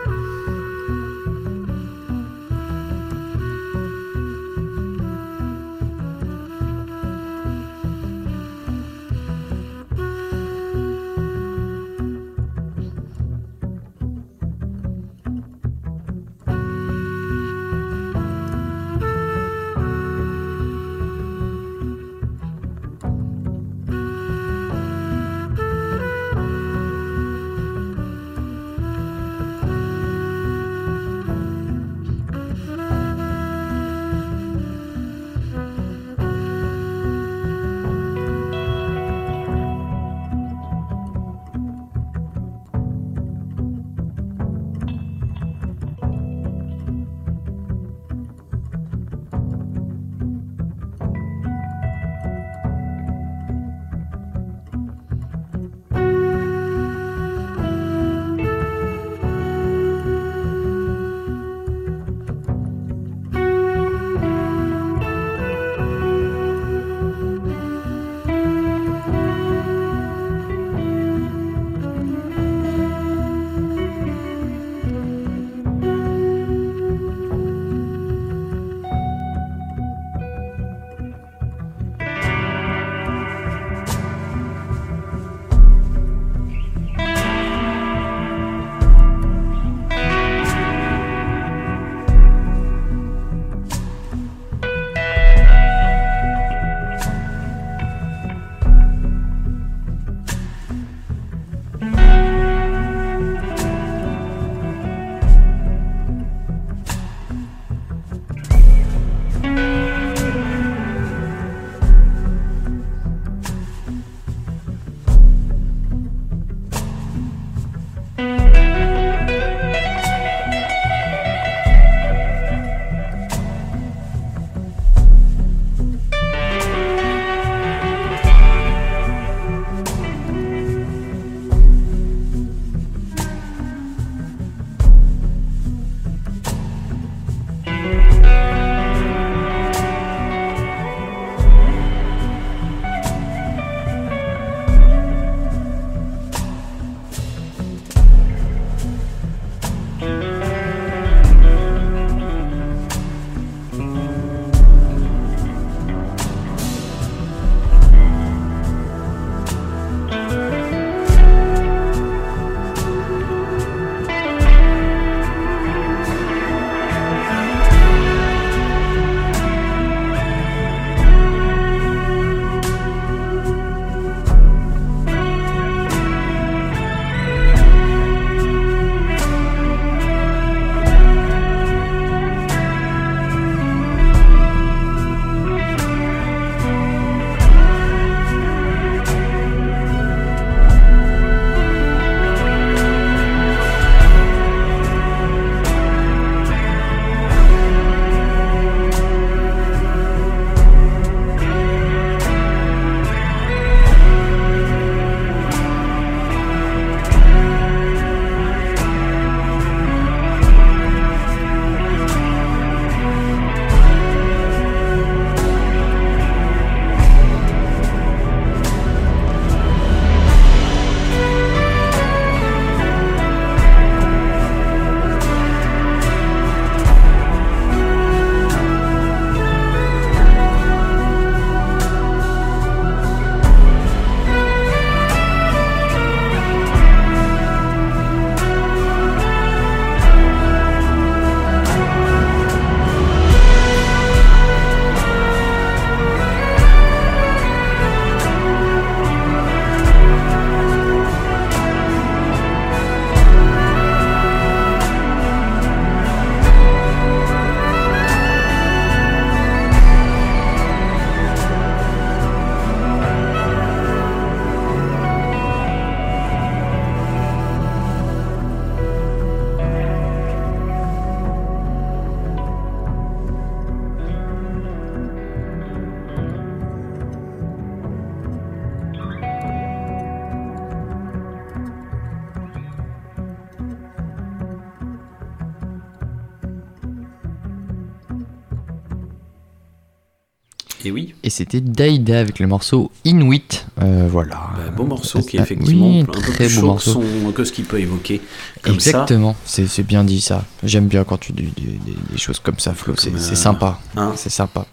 Speaker 1: Et oui.
Speaker 2: Et c'était Daida avec le morceau Inuit. Euh, voilà.
Speaker 1: Un beau morceau qui est
Speaker 2: Ah,
Speaker 1: effectivement
Speaker 2: oui,
Speaker 1: un peu
Speaker 2: très
Speaker 1: plus
Speaker 2: beau
Speaker 1: chaud que,
Speaker 2: morceau.
Speaker 1: son- que ce qu'il peut évoquer. Comme.
Speaker 2: Exactement, c'est bien dit ça. J'aime bien quand tu dis des, des- des choses comme ça, Flo. C'est
Speaker 1: euh,
Speaker 2: sympa.
Speaker 1: hein.
Speaker 2: c'est sympa.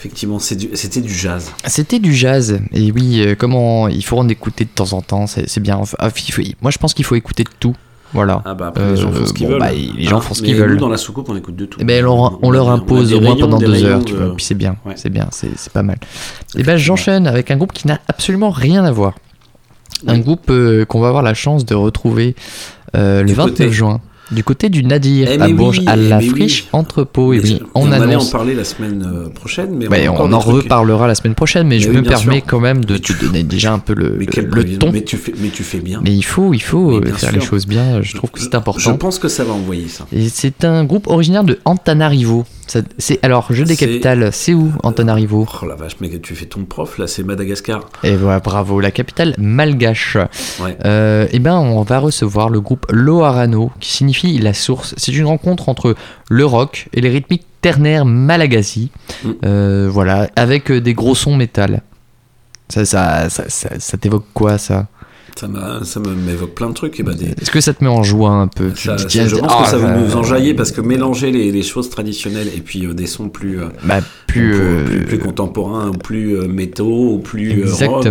Speaker 1: Effectivement, du- c'était du jazz.
Speaker 2: C'était du jazz. Et oui, euh, comment il faut en écouter de temps en temps. C'est c'est bien. Enfin, faut- moi, je pense qu'il faut écouter de tout. Voilà.
Speaker 1: Ah bah après, les gens font ce qu'ils
Speaker 2: bon,
Speaker 1: veulent.
Speaker 2: bah, les gens font ce qu'ils
Speaker 1: nous,
Speaker 2: veulent.
Speaker 1: dans la soucoupe, on écoute de tout.
Speaker 2: Eh ben, on, leur- on
Speaker 1: on
Speaker 2: impose au moins pendant deux heures, tu
Speaker 1: de-
Speaker 2: vois. Puis c'est bien,
Speaker 1: Ouais.
Speaker 2: c'est bien, c'est pas mal. Et ben j'enchaîne avec un groupe qui n'a absolument rien à voir. Un groupe euh, qu'on va avoir la chance de retrouver euh, le
Speaker 1: Du
Speaker 2: 29
Speaker 1: côté-
Speaker 2: juin. Du côté du Nadir,
Speaker 1: Eh
Speaker 2: à
Speaker 1: mais
Speaker 2: Bourges, à
Speaker 1: eh
Speaker 2: la
Speaker 1: oui.
Speaker 2: friche entrepôt. Et oui, on
Speaker 1: on allait en
Speaker 2: annonce.
Speaker 1: parler la semaine euh, prochaine, mais
Speaker 2: Ouais,
Speaker 1: on,
Speaker 2: en reparlera la semaine prochaine, mais,
Speaker 1: Mais
Speaker 2: je
Speaker 1: oui,
Speaker 2: me permets
Speaker 1: sûr.
Speaker 2: quand même de te donner déjà un peu le,
Speaker 1: Mais,
Speaker 2: le- le ton.
Speaker 1: mais tu fais, mais tu fais bien.
Speaker 2: Mais il faut, il faut euh, faire
Speaker 1: sûr.
Speaker 2: les choses bien. Je trouve que c'est important.
Speaker 1: Je pense que ça va envoyer ça.
Speaker 2: Et c'est un groupe originaire de Antananarivo. Alors jeu des capitales. C'est où Antananarivo
Speaker 1: Oh la vache, mais tu fais ton prof là, c'est Madagascar.
Speaker 2: Et voilà, bravo, la capitale malgache.
Speaker 1: Ouais.
Speaker 2: Euh, et ben, on va recevoir le groupe Loarano, qui signifie la source. C'est une rencontre entre le rock et les rythmiques ternaires malagasy.
Speaker 1: Mm.
Speaker 2: Euh, voilà, avec euh, des gros sons métal. Ça, ça, ça, ça, ça t'évoque quoi, ça?
Speaker 1: Ça ça me- m'évoque plein de trucs. Des,
Speaker 2: Est-ce que ça te met en joie un peu
Speaker 1: Ça- je pense
Speaker 2: ah,
Speaker 1: que ça va nous enjailler parce que mélanger les, les choses traditionnelles et puis euh, des sons plus, euh,
Speaker 2: Bah, plus, euh,
Speaker 1: plus, plus contemporains ou plus euh, métaux ou plus rock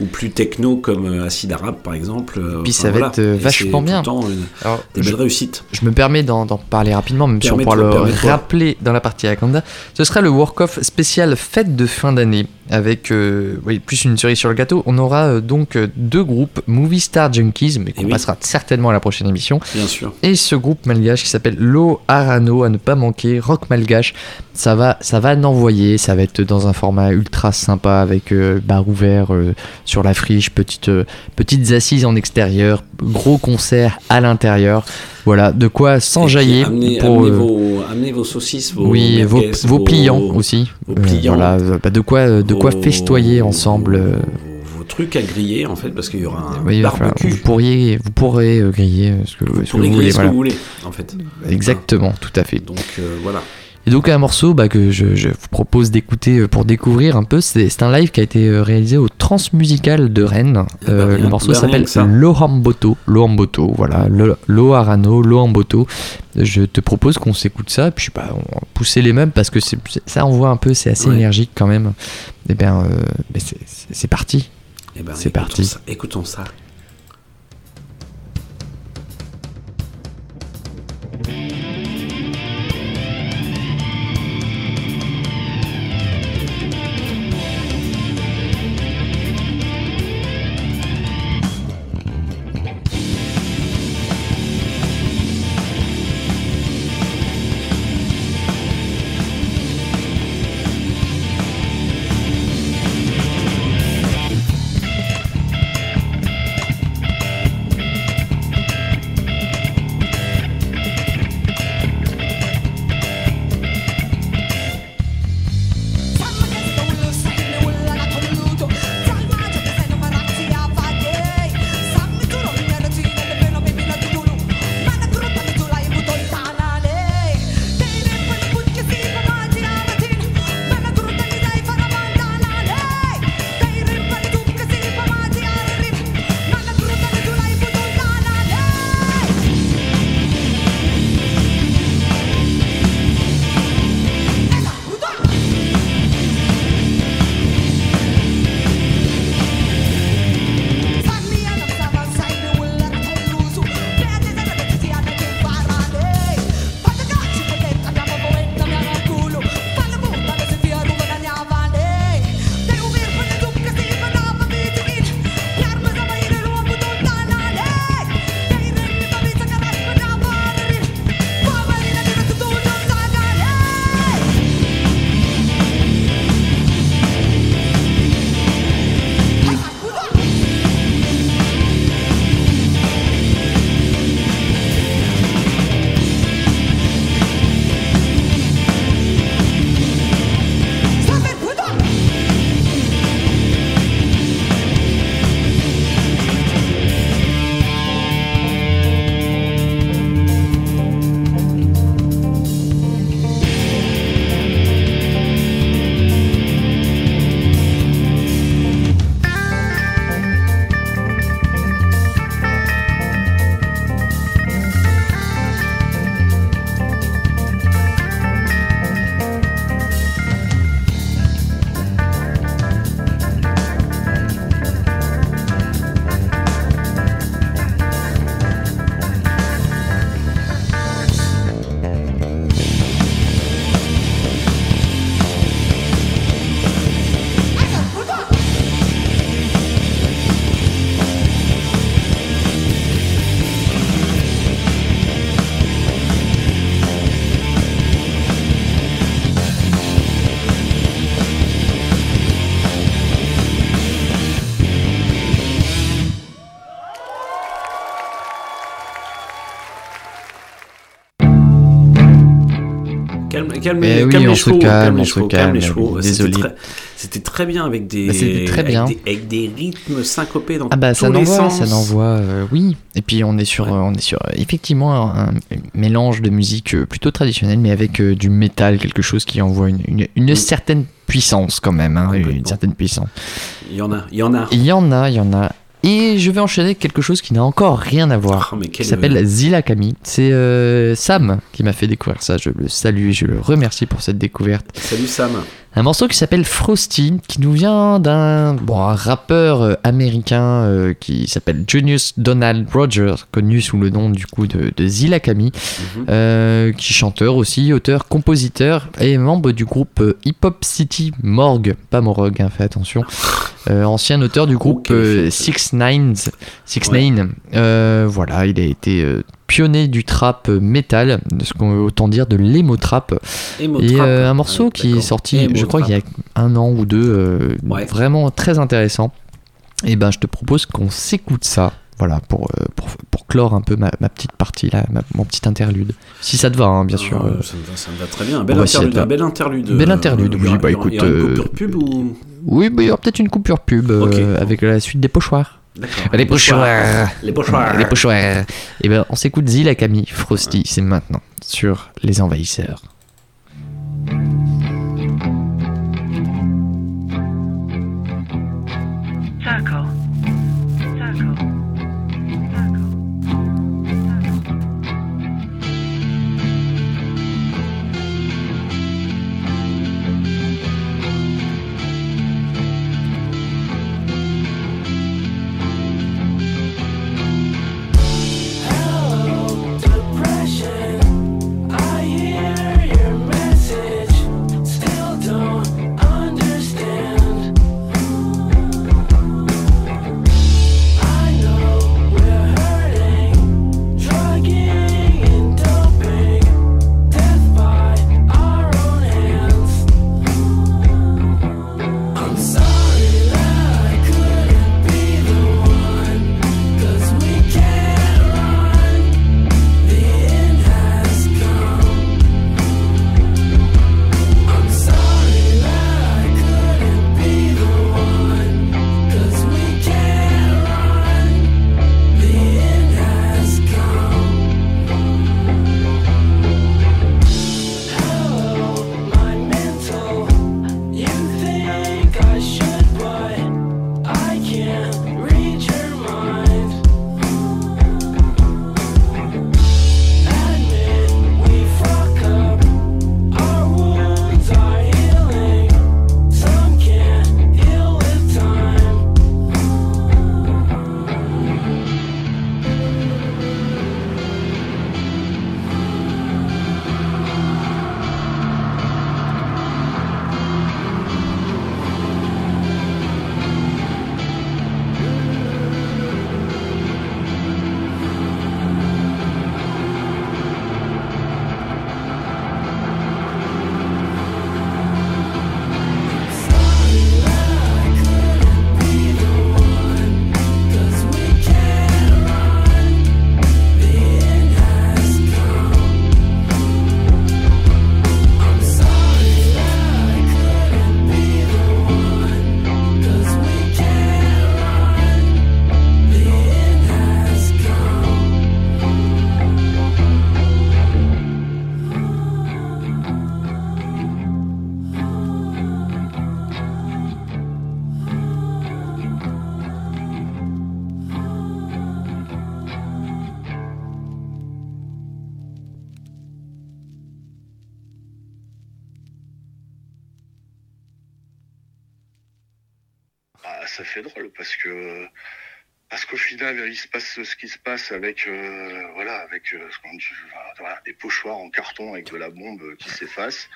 Speaker 1: ou plus techno comme euh, Acid Arabe par exemple.
Speaker 2: Puis
Speaker 1: enfin,
Speaker 2: ça va
Speaker 1: voilà.
Speaker 2: être vachement bien.
Speaker 1: temps une-
Speaker 2: Alors,
Speaker 1: des
Speaker 2: je-
Speaker 1: belles réussites.
Speaker 2: Je me permets d'en parler rapidement, même si on pourra le rappeler dans la partie Akanda. Ce sera le work-off spécial fête de fin d'année, avec oui, plus une cerise sur le gâteau. On aura donc deux groupes, Movie Star Junkies, mais qu'on
Speaker 1: oui.
Speaker 2: passera certainement à la prochaine émission,
Speaker 1: Bien sûr.
Speaker 2: et ce groupe malgache qui s'appelle Lo Arano, à ne pas manquer, rock malgache. Ça va, ça va n'envoyer, ça va être dans un format ultra sympa avec euh, bar ouvert euh, sur la friche, petite, euh, petites assises en extérieur, gros concert à l'intérieur. Voilà, de quoi s'enjailler
Speaker 1: Amenez,
Speaker 2: pour.
Speaker 1: amenez
Speaker 2: euh,
Speaker 1: vos, amenez vos saucisses, vos
Speaker 2: oui, vos,
Speaker 1: merguez,
Speaker 2: vos pliants aussi.
Speaker 1: vos pliants.
Speaker 2: voilà, bah, de quoi, de quoi festoyer ensemble.
Speaker 1: Trucs à griller en fait parce qu'il y aura un
Speaker 2: oui, enfin,
Speaker 1: barbecue.
Speaker 2: vous pourriez, vous pourrez euh, griller euh, ce que,
Speaker 1: Vous
Speaker 2: ce que
Speaker 1: pourrez
Speaker 2: vous
Speaker 1: griller
Speaker 2: voulez.
Speaker 1: ce
Speaker 2: voilà.
Speaker 1: que vous voulez en fait.
Speaker 2: Exactement, tout à fait.
Speaker 1: Donc euh, voilà.
Speaker 2: Et donc un morceau bah, que je, je vous propose d'écouter pour découvrir un peu, c'est un live qui a été réalisé au Transmusical de Rennes.
Speaker 1: bah,
Speaker 2: Euh,
Speaker 1: rien-
Speaker 2: le morceau
Speaker 1: bah,
Speaker 2: s'appelle. Lohamboto. Lohamboto, voilà. Lo- Loharano, Lohamboto. Je te propose qu'on s'écoute ça, puis bah, on va pousser les meubles parce que ça envoie un peu, c'est assez
Speaker 1: Ouais.
Speaker 2: énergique quand même. Et bien, euh, c'est- c'est c'est parti.
Speaker 1: Eh ben,
Speaker 2: C'est parti.
Speaker 1: Écoutons ça. Calme, calme,
Speaker 2: Eh
Speaker 1: calme
Speaker 2: oui,
Speaker 1: les
Speaker 2: on se
Speaker 1: chevaux,
Speaker 2: calme,
Speaker 1: les
Speaker 2: on se
Speaker 1: chevaux,
Speaker 2: calme,
Speaker 1: les chevaux.
Speaker 2: oui, désolé.
Speaker 1: C'était très bien avec des,
Speaker 2: Bah,
Speaker 1: avec des- avec des rythmes syncopés dans
Speaker 2: Ah bah
Speaker 1: tous
Speaker 2: ça
Speaker 1: les sens.
Speaker 2: ça n'envoie, euh, oui. Et puis on est sur, on est sur effectivement un, un mélange de musique euh, plutôt traditionnelle, mais avec euh, du métal, quelque chose qui envoie une, une, une certaine puissance quand même, hein, une certaine puissance.
Speaker 1: Il y en a, il y en a.
Speaker 2: Il y en a, il y en a. Et je vais enchaîner avec quelque chose qui n'a encore rien à voir.
Speaker 1: mais quel-
Speaker 2: qui s'appelle Zilla Kami. C'est euh, Sam qui m'a fait découvrir ça. Je le salue et je le remercie pour cette découverte.
Speaker 1: Salut Sam.
Speaker 2: Un morceau qui s'appelle Frosty, qui nous vient d'un bon, un rappeur euh, américain euh, qui s'appelle Junius Donald Rogers, connu sous le nom du coup de, de Zilla Kami, euh, qui est chanteur aussi, auteur, compositeur et membre du groupe Hip Hop City Morgue, pas Morog, hein, fais attention. Euh, ancien auteur du groupe Six Nines, Six Nine. Voilà, il a été pionnier du trap metal, ce qu'on autant dire de l'emo trap. Et euh, un morceau
Speaker 1: Ouais,
Speaker 2: qui est sorti, je crois qu'il y a un an ou deux, euh, vraiment très intéressant. Et ben, je te propose qu'on s'écoute ça. Voilà, pour, euh, pour, pour clore un peu ma, ma petite partie là, ma- mon petit interlude. Si ça te va, hein, bien sûr.
Speaker 1: Ah, ça, me va, ça me va très bien. Un bel interlude.
Speaker 2: de-
Speaker 1: Un bel interlude.
Speaker 2: Bel interlude,
Speaker 1: Euh,
Speaker 2: oui, bah écoute.
Speaker 1: il y aura une coupure pub ou
Speaker 2: Oui, bah, il y aura peut-être une coupure pub euh, avec la suite des pochoirs.
Speaker 1: D'accord.
Speaker 2: Les
Speaker 1: pochoirs. Les pochoirs.
Speaker 2: Les pochoirs. Et ben, on s'écoute Zilla Camille Frosty, c'est maintenant, sur Les Envahisseurs.
Speaker 13: Circle.
Speaker 17: Passe ce qui se passe avec euh, voilà avec euh, ce qu'on dit voilà, des pochoirs en carton avec de la bombe qui s'efface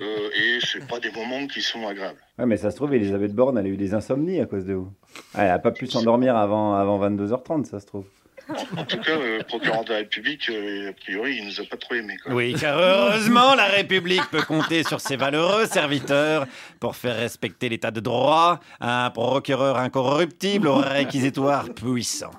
Speaker 17: Euh, et c'est pas des moments qui sont agréables.
Speaker 16: Ouais, mais ça se trouve, Elisabeth Borne, elle a eu des insomnies à cause de vous. Elle a pas pu s'endormir avant, avant 22h30, ça se trouve.
Speaker 17: En tout cas, euh, le procureur de la République, euh, a priori, il nous a pas trop aimé. Quoi.
Speaker 16: Oui, car heureusement, la République peut compter sur ses valeureux serviteurs pour faire respecter l'état de droit, un procureur incorruptible au réquisitoire puissant.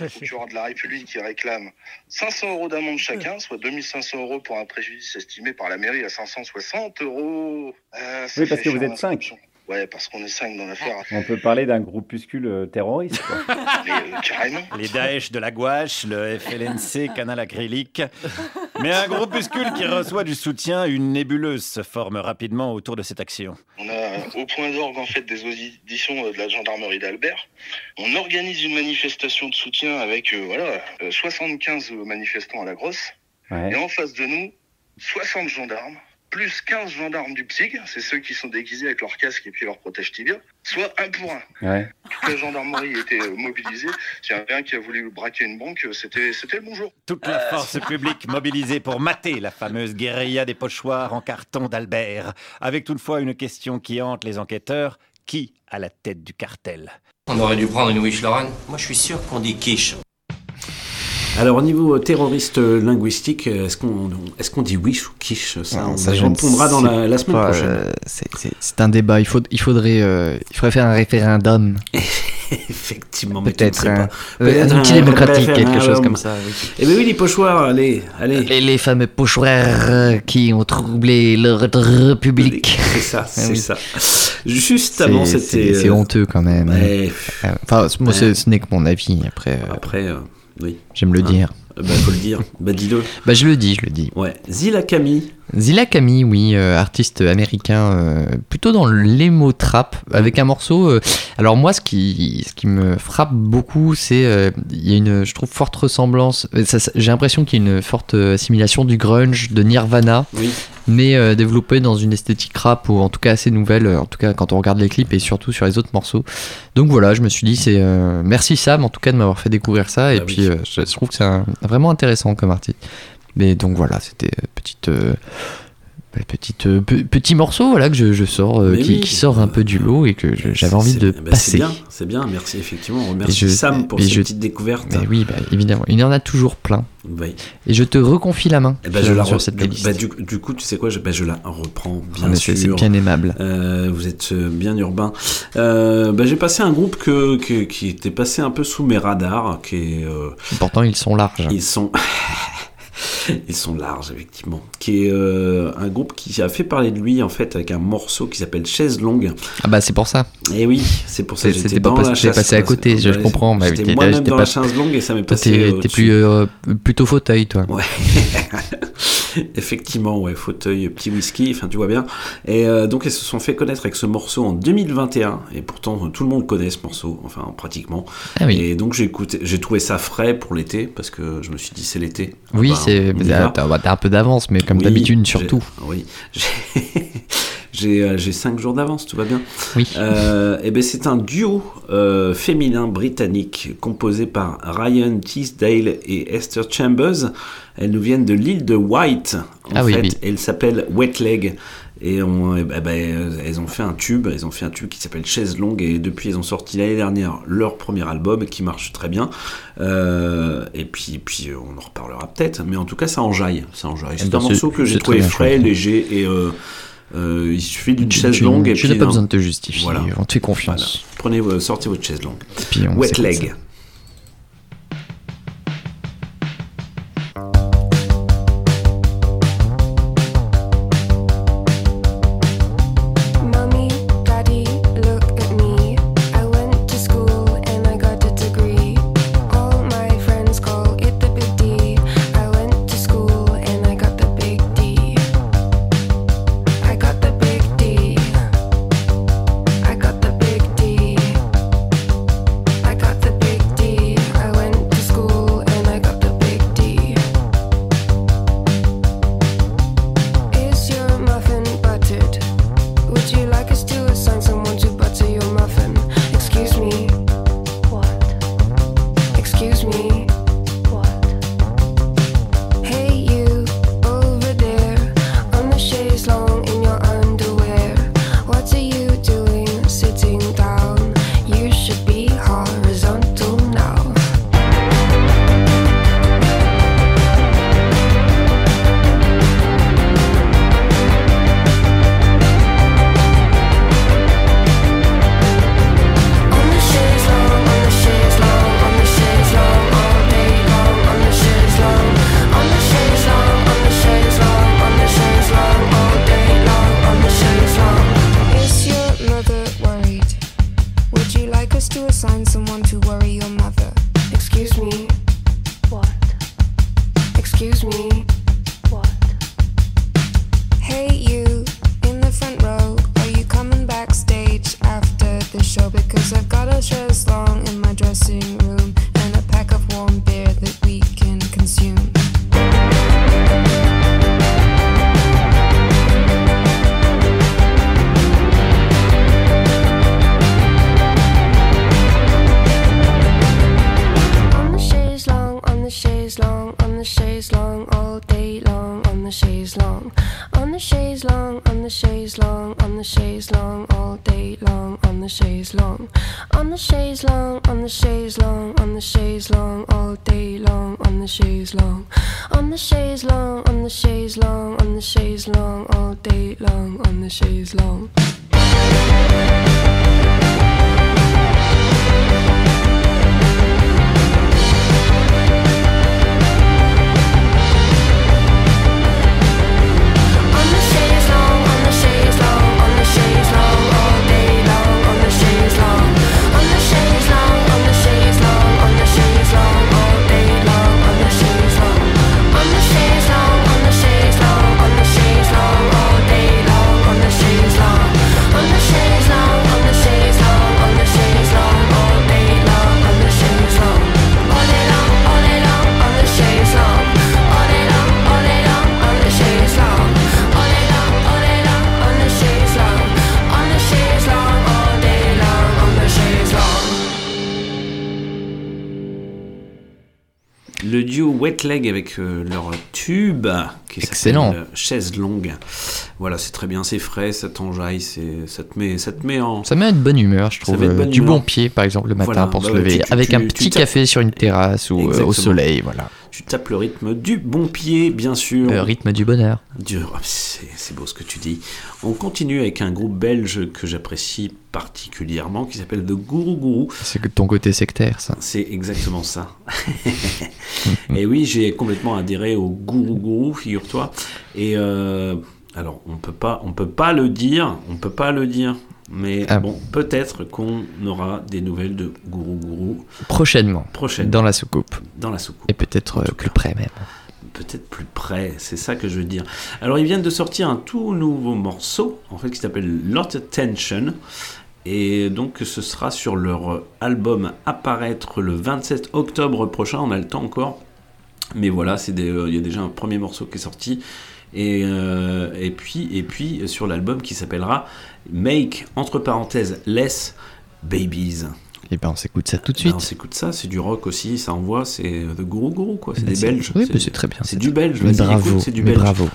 Speaker 17: Le procureur de la République qui réclame 500 euros d'amende chacun, soit 2500 euros pour un préjudice estimé par la mairie à 560 euros. Euh,
Speaker 16: Oui, parce que vous êtes
Speaker 17: en
Speaker 16: cinq.
Speaker 17: inscription. Ouais, parce qu'on est cinq dans l'affaire.
Speaker 16: On peut parler d'un groupuscule euh, terroriste. quoi.
Speaker 17: Mais, euh, carrément.
Speaker 16: Les Daesh de la gouache, le FLNC, canal acrylique. Mais un groupuscule qui reçoit du soutien, une nébuleuse se forme rapidement autour de cette action.
Speaker 17: On a au point d'orgue en fait des auditions euh, de la gendarmerie d'Albert. On organise une manifestation de soutien avec euh, voilà euh, 75 manifestants à la grosse.
Speaker 16: Ouais.
Speaker 17: Et en face de nous, 60 gendarmes, plus 15 gendarmes du PSIG, c'est ceux qui sont déguisés avec leur casque et puis leur protège tibia, soit un pour un.
Speaker 16: Ouais.
Speaker 17: Toute la gendarmerie était euh, mobilisée. S'il y a un qui a voulu braquer une banque, euh, c'était c'était le bonjour.
Speaker 16: Toute la force publique mobilisée pour mater la fameuse guérilla des pochoirs en carton d'Albert. Avec toutefois une question qui hante les enquêteurs qui à la tête du cartel?
Speaker 20: On aurait dû prendre une Wish Lorraine. Moi, je suis sûr qu'on dit quiche.
Speaker 1: Alors au niveau euh, terroriste euh, linguistique, euh, est-ce qu'on est qu'on dit wish ou quiche Ça,
Speaker 2: Non,
Speaker 1: on
Speaker 2: ça,
Speaker 1: répondra dans la, semaine
Speaker 2: pas,
Speaker 1: prochaine.
Speaker 2: euh, c'est- un débat. Il, faut, il, faudrait, euh, il faudrait faire un référendum.
Speaker 1: Effectivement,
Speaker 2: Peut-être un,
Speaker 1: Peut-être
Speaker 2: un outil
Speaker 1: un
Speaker 2: démocratique, quelque chose comme ça. oui.
Speaker 1: Eh bien oui, les pochoirs, allez, allez.
Speaker 2: Les, les fameux pochoirs qui ont troublé l'ordre république.
Speaker 1: C'est ça,
Speaker 2: Ah
Speaker 1: c'est
Speaker 2: oui.
Speaker 1: ça. Juste avant, c'était.
Speaker 2: C'est honteux quand même.
Speaker 1: ouais.
Speaker 2: Euh, Enfin, moi,
Speaker 1: Ouais.
Speaker 2: ce n'est que mon avis. Après,
Speaker 1: Après, euh, oui.
Speaker 2: j'aime le
Speaker 1: Hein.
Speaker 2: dire.
Speaker 1: Euh, Bah, faut le dire. Bah, dis-le.
Speaker 2: Bah, je le dis, je le dis.
Speaker 1: Ouais. Zilla Camille.
Speaker 2: Zilla Kami, oui, euh, artiste américain, euh, plutôt dans l'emo trap, avec un morceau. euh, alors moi, ce qui, ce qui me frappe beaucoup, c'est il y a une, je trouve, forte ressemblance. J'ai l'impression qu'il y a une forte assimilation du grunge, de Nirvana,
Speaker 1: Oui.
Speaker 2: mais euh, développé dans une esthétique rap ou en tout cas assez nouvelle. En tout cas, quand on regarde les clips et surtout sur les autres morceaux. Donc voilà, je me suis dit, c'est merci Sam, en tout cas de m'avoir fait découvrir ça. Et
Speaker 1: oui.
Speaker 2: puis, je, je trouve que c'est un- vraiment intéressant comme artiste. Mais donc voilà, c'était euh, petite. euh, petite, euh, pe- petit morceau voilà, que je, je sors, euh, qui,
Speaker 1: oui.
Speaker 2: qui sort un peu du lot et que j'avais envie de
Speaker 1: bah, C'est
Speaker 2: passer.
Speaker 1: bien, c'est bien. Merci, effectivement. On remercie
Speaker 2: je-
Speaker 1: Sam pour
Speaker 2: et
Speaker 1: cette
Speaker 2: je-
Speaker 1: petite découverte.
Speaker 2: Mais oui, bah, évidemment, il y en a toujours plein.
Speaker 1: Oui.
Speaker 2: Et je te reconfie la main
Speaker 1: Eh ben,
Speaker 2: sur,
Speaker 1: je la
Speaker 2: sur cette playlist.
Speaker 1: bah, du, du coup, tu sais quoi, je, bah, je la reprends, bien
Speaker 2: Ah,
Speaker 1: sûr.
Speaker 2: c'est- bien aimable.
Speaker 1: Euh, vous êtes bien urbain. Bah, J'ai passé un groupe que, que- qui était passé un peu sous mes radars, qui est...
Speaker 2: Pourtant, ils sont larges.
Speaker 1: Ils sont... Ils sont larges, effectivement. Qui est euh, un groupe qui a fait parler de lui, en fait, avec un morceau qui s'appelle Chaise Longue.
Speaker 2: Ah bah c'est pour ça.
Speaker 1: Et oui, c'est pour ça que j'étais
Speaker 2: pas
Speaker 1: dans
Speaker 2: passé-
Speaker 1: la chasse.
Speaker 2: passé à côté, je- comprends, mais
Speaker 1: J'étais moi-même dans
Speaker 2: pas-
Speaker 1: la chaise longue et ça m'est passé
Speaker 2: t'es- t'es plus euh, plutôt fauteuil, toi.
Speaker 1: Ouais. Effectivement, ouais, fauteuil, petit whisky, enfin tu vois bien. Et euh, donc ils se sont fait connaître avec ce morceau en 2021, et pourtant tout le monde connaît ce morceau, enfin pratiquement.
Speaker 2: Ah oui.
Speaker 1: Et donc j'ai écouté, j'ai trouvé ça frais pour l'été, parce que je me suis dit c'est l'été. Ah
Speaker 2: Oui,
Speaker 1: bah,
Speaker 2: c'est
Speaker 1: on y
Speaker 2: t'as un peu d'avance, mais comme
Speaker 1: Oui,
Speaker 2: d'habitude surtout.
Speaker 1: Oui, j'ai- j'ai euh, j'ai 5 jours d'avance, tout va bien.
Speaker 2: Oui.
Speaker 1: Euh, et ben c'est un duo euh, féminin britannique composé par Ryan Teasdale et Esther Chambers. Elles nous viennent de l'île de White. En
Speaker 2: Ah
Speaker 1: fait,
Speaker 2: oui.
Speaker 1: elles s'appellent Wet Leg. Et on, eh ben, eh ben, elles ont fait un tube, elles ont fait un tube qui s'appelle Chaise Longue et depuis elles ont sorti l'année dernière leur premier album qui marche très bien. Euh, et puis, puis on en reparlera peut-être, mais en tout cas ça enjaille, ça enjaille. C'est
Speaker 2: ben,
Speaker 1: un morceau que j'ai trouvé frais, léger et euh, euh, il suffit d'une chaise
Speaker 2: tu-
Speaker 1: longue et
Speaker 2: tu n'as pas besoin de te justifier,
Speaker 1: Voilà.
Speaker 2: on te fait confiance.
Speaker 1: Voilà. Prenez, sortez votre chaise longue.
Speaker 2: puis on
Speaker 1: Wet leg.
Speaker 2: ça.
Speaker 1: Le duo Wet Leg avec euh, leur tube qui
Speaker 2: Excellent.
Speaker 1: euh, Chaise longue. Voilà, c'est très bien, c'est frais, ça t'enjaille, c'est- ça te met, ça te met en.
Speaker 2: Ça met de bonne humeur, je trouve. euh, du
Speaker 1: humeur.
Speaker 2: bon pied, par exemple, le matin
Speaker 1: Voilà,
Speaker 2: pour se
Speaker 1: bah
Speaker 2: lever,
Speaker 1: tu-
Speaker 2: avec
Speaker 1: tu-
Speaker 2: un petit café sur une terrasse ou euh, au soleil, voilà.
Speaker 1: Tu tapes le rythme du bon pied, bien sûr.
Speaker 2: Le rythme du bonheur.
Speaker 1: Du- oh, c'est beau ce que tu dis. On continue avec un groupe belge que j'apprécie particulièrement qui s'appelle The Guru Guru.
Speaker 2: C'est que ton côté sectaire, ça.
Speaker 1: C'est exactement ça. et oui, j'ai complètement adhéré au Guru Guru, figure-toi. Et euh, alors, on peut pas, on peut pas le dire, on peut pas le dire. Mais
Speaker 2: Ah.
Speaker 1: bon, peut-être qu'on aura des nouvelles de Guru Guru
Speaker 2: Prochainement.
Speaker 1: Prochainement.
Speaker 2: Dans la soucoupe.
Speaker 1: dans la soucoupe.
Speaker 2: Et peut-être euh, plus près même.
Speaker 1: peut-être plus près, c'est ça que je veux dire. Alors ils viennent de sortir un tout nouveau morceau, en fait, qui s'appelle Lot Attention, et donc ce sera sur leur album apparaître le 27 octobre prochain, on a le temps encore, mais voilà, euh, il y a déjà un premier morceau qui est sorti, et, euh, et puis et puis sur l'album qui s'appellera Make entre parenthèses Less Babies.
Speaker 2: Et ben on s'écoute ça tout de
Speaker 1: Ben,
Speaker 2: suite.
Speaker 1: on s'écoute ça, c'est du rock aussi, ça envoie, c'est The Guru Guru quoi, c'est
Speaker 2: Ben,
Speaker 1: des Belges.
Speaker 2: oui, c'est très bien,
Speaker 1: C'est du belge, vas-y, écoute, c'est du belge.
Speaker 2: bravo.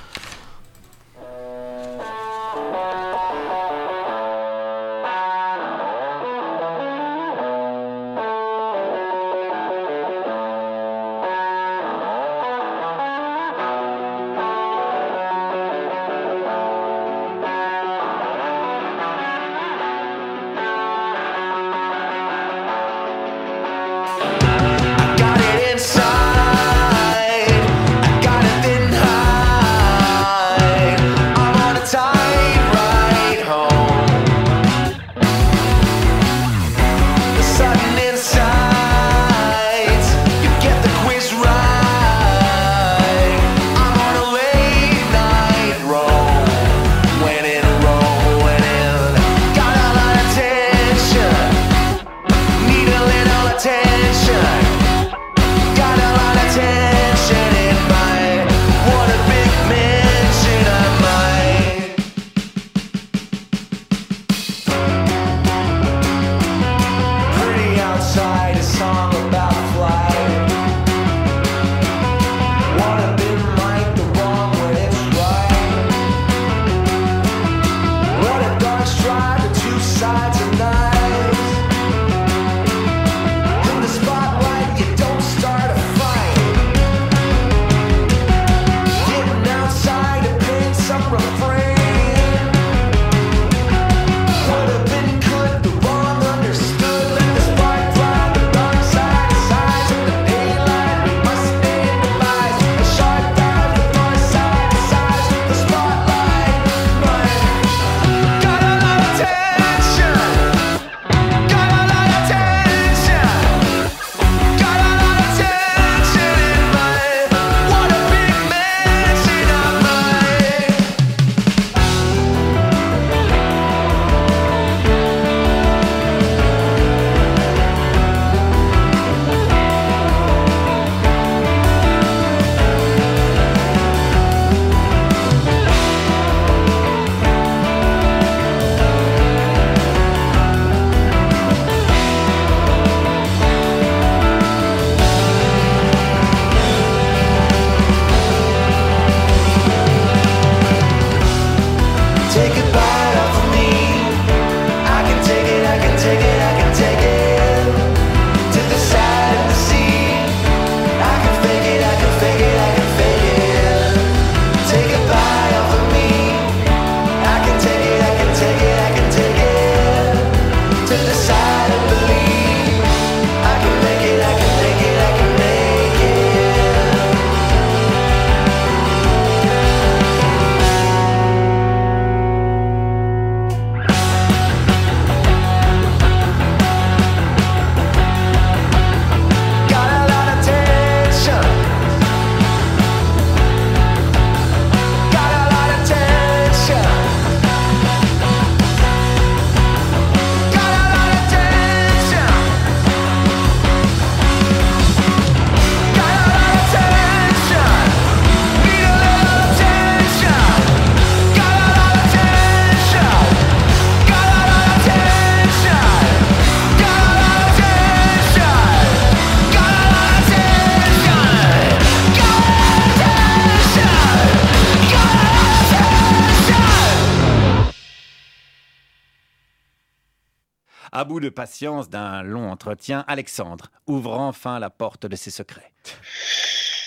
Speaker 16: À bout de patience d'un long entretien, Alexandre ouvre enfin la porte de ses secrets.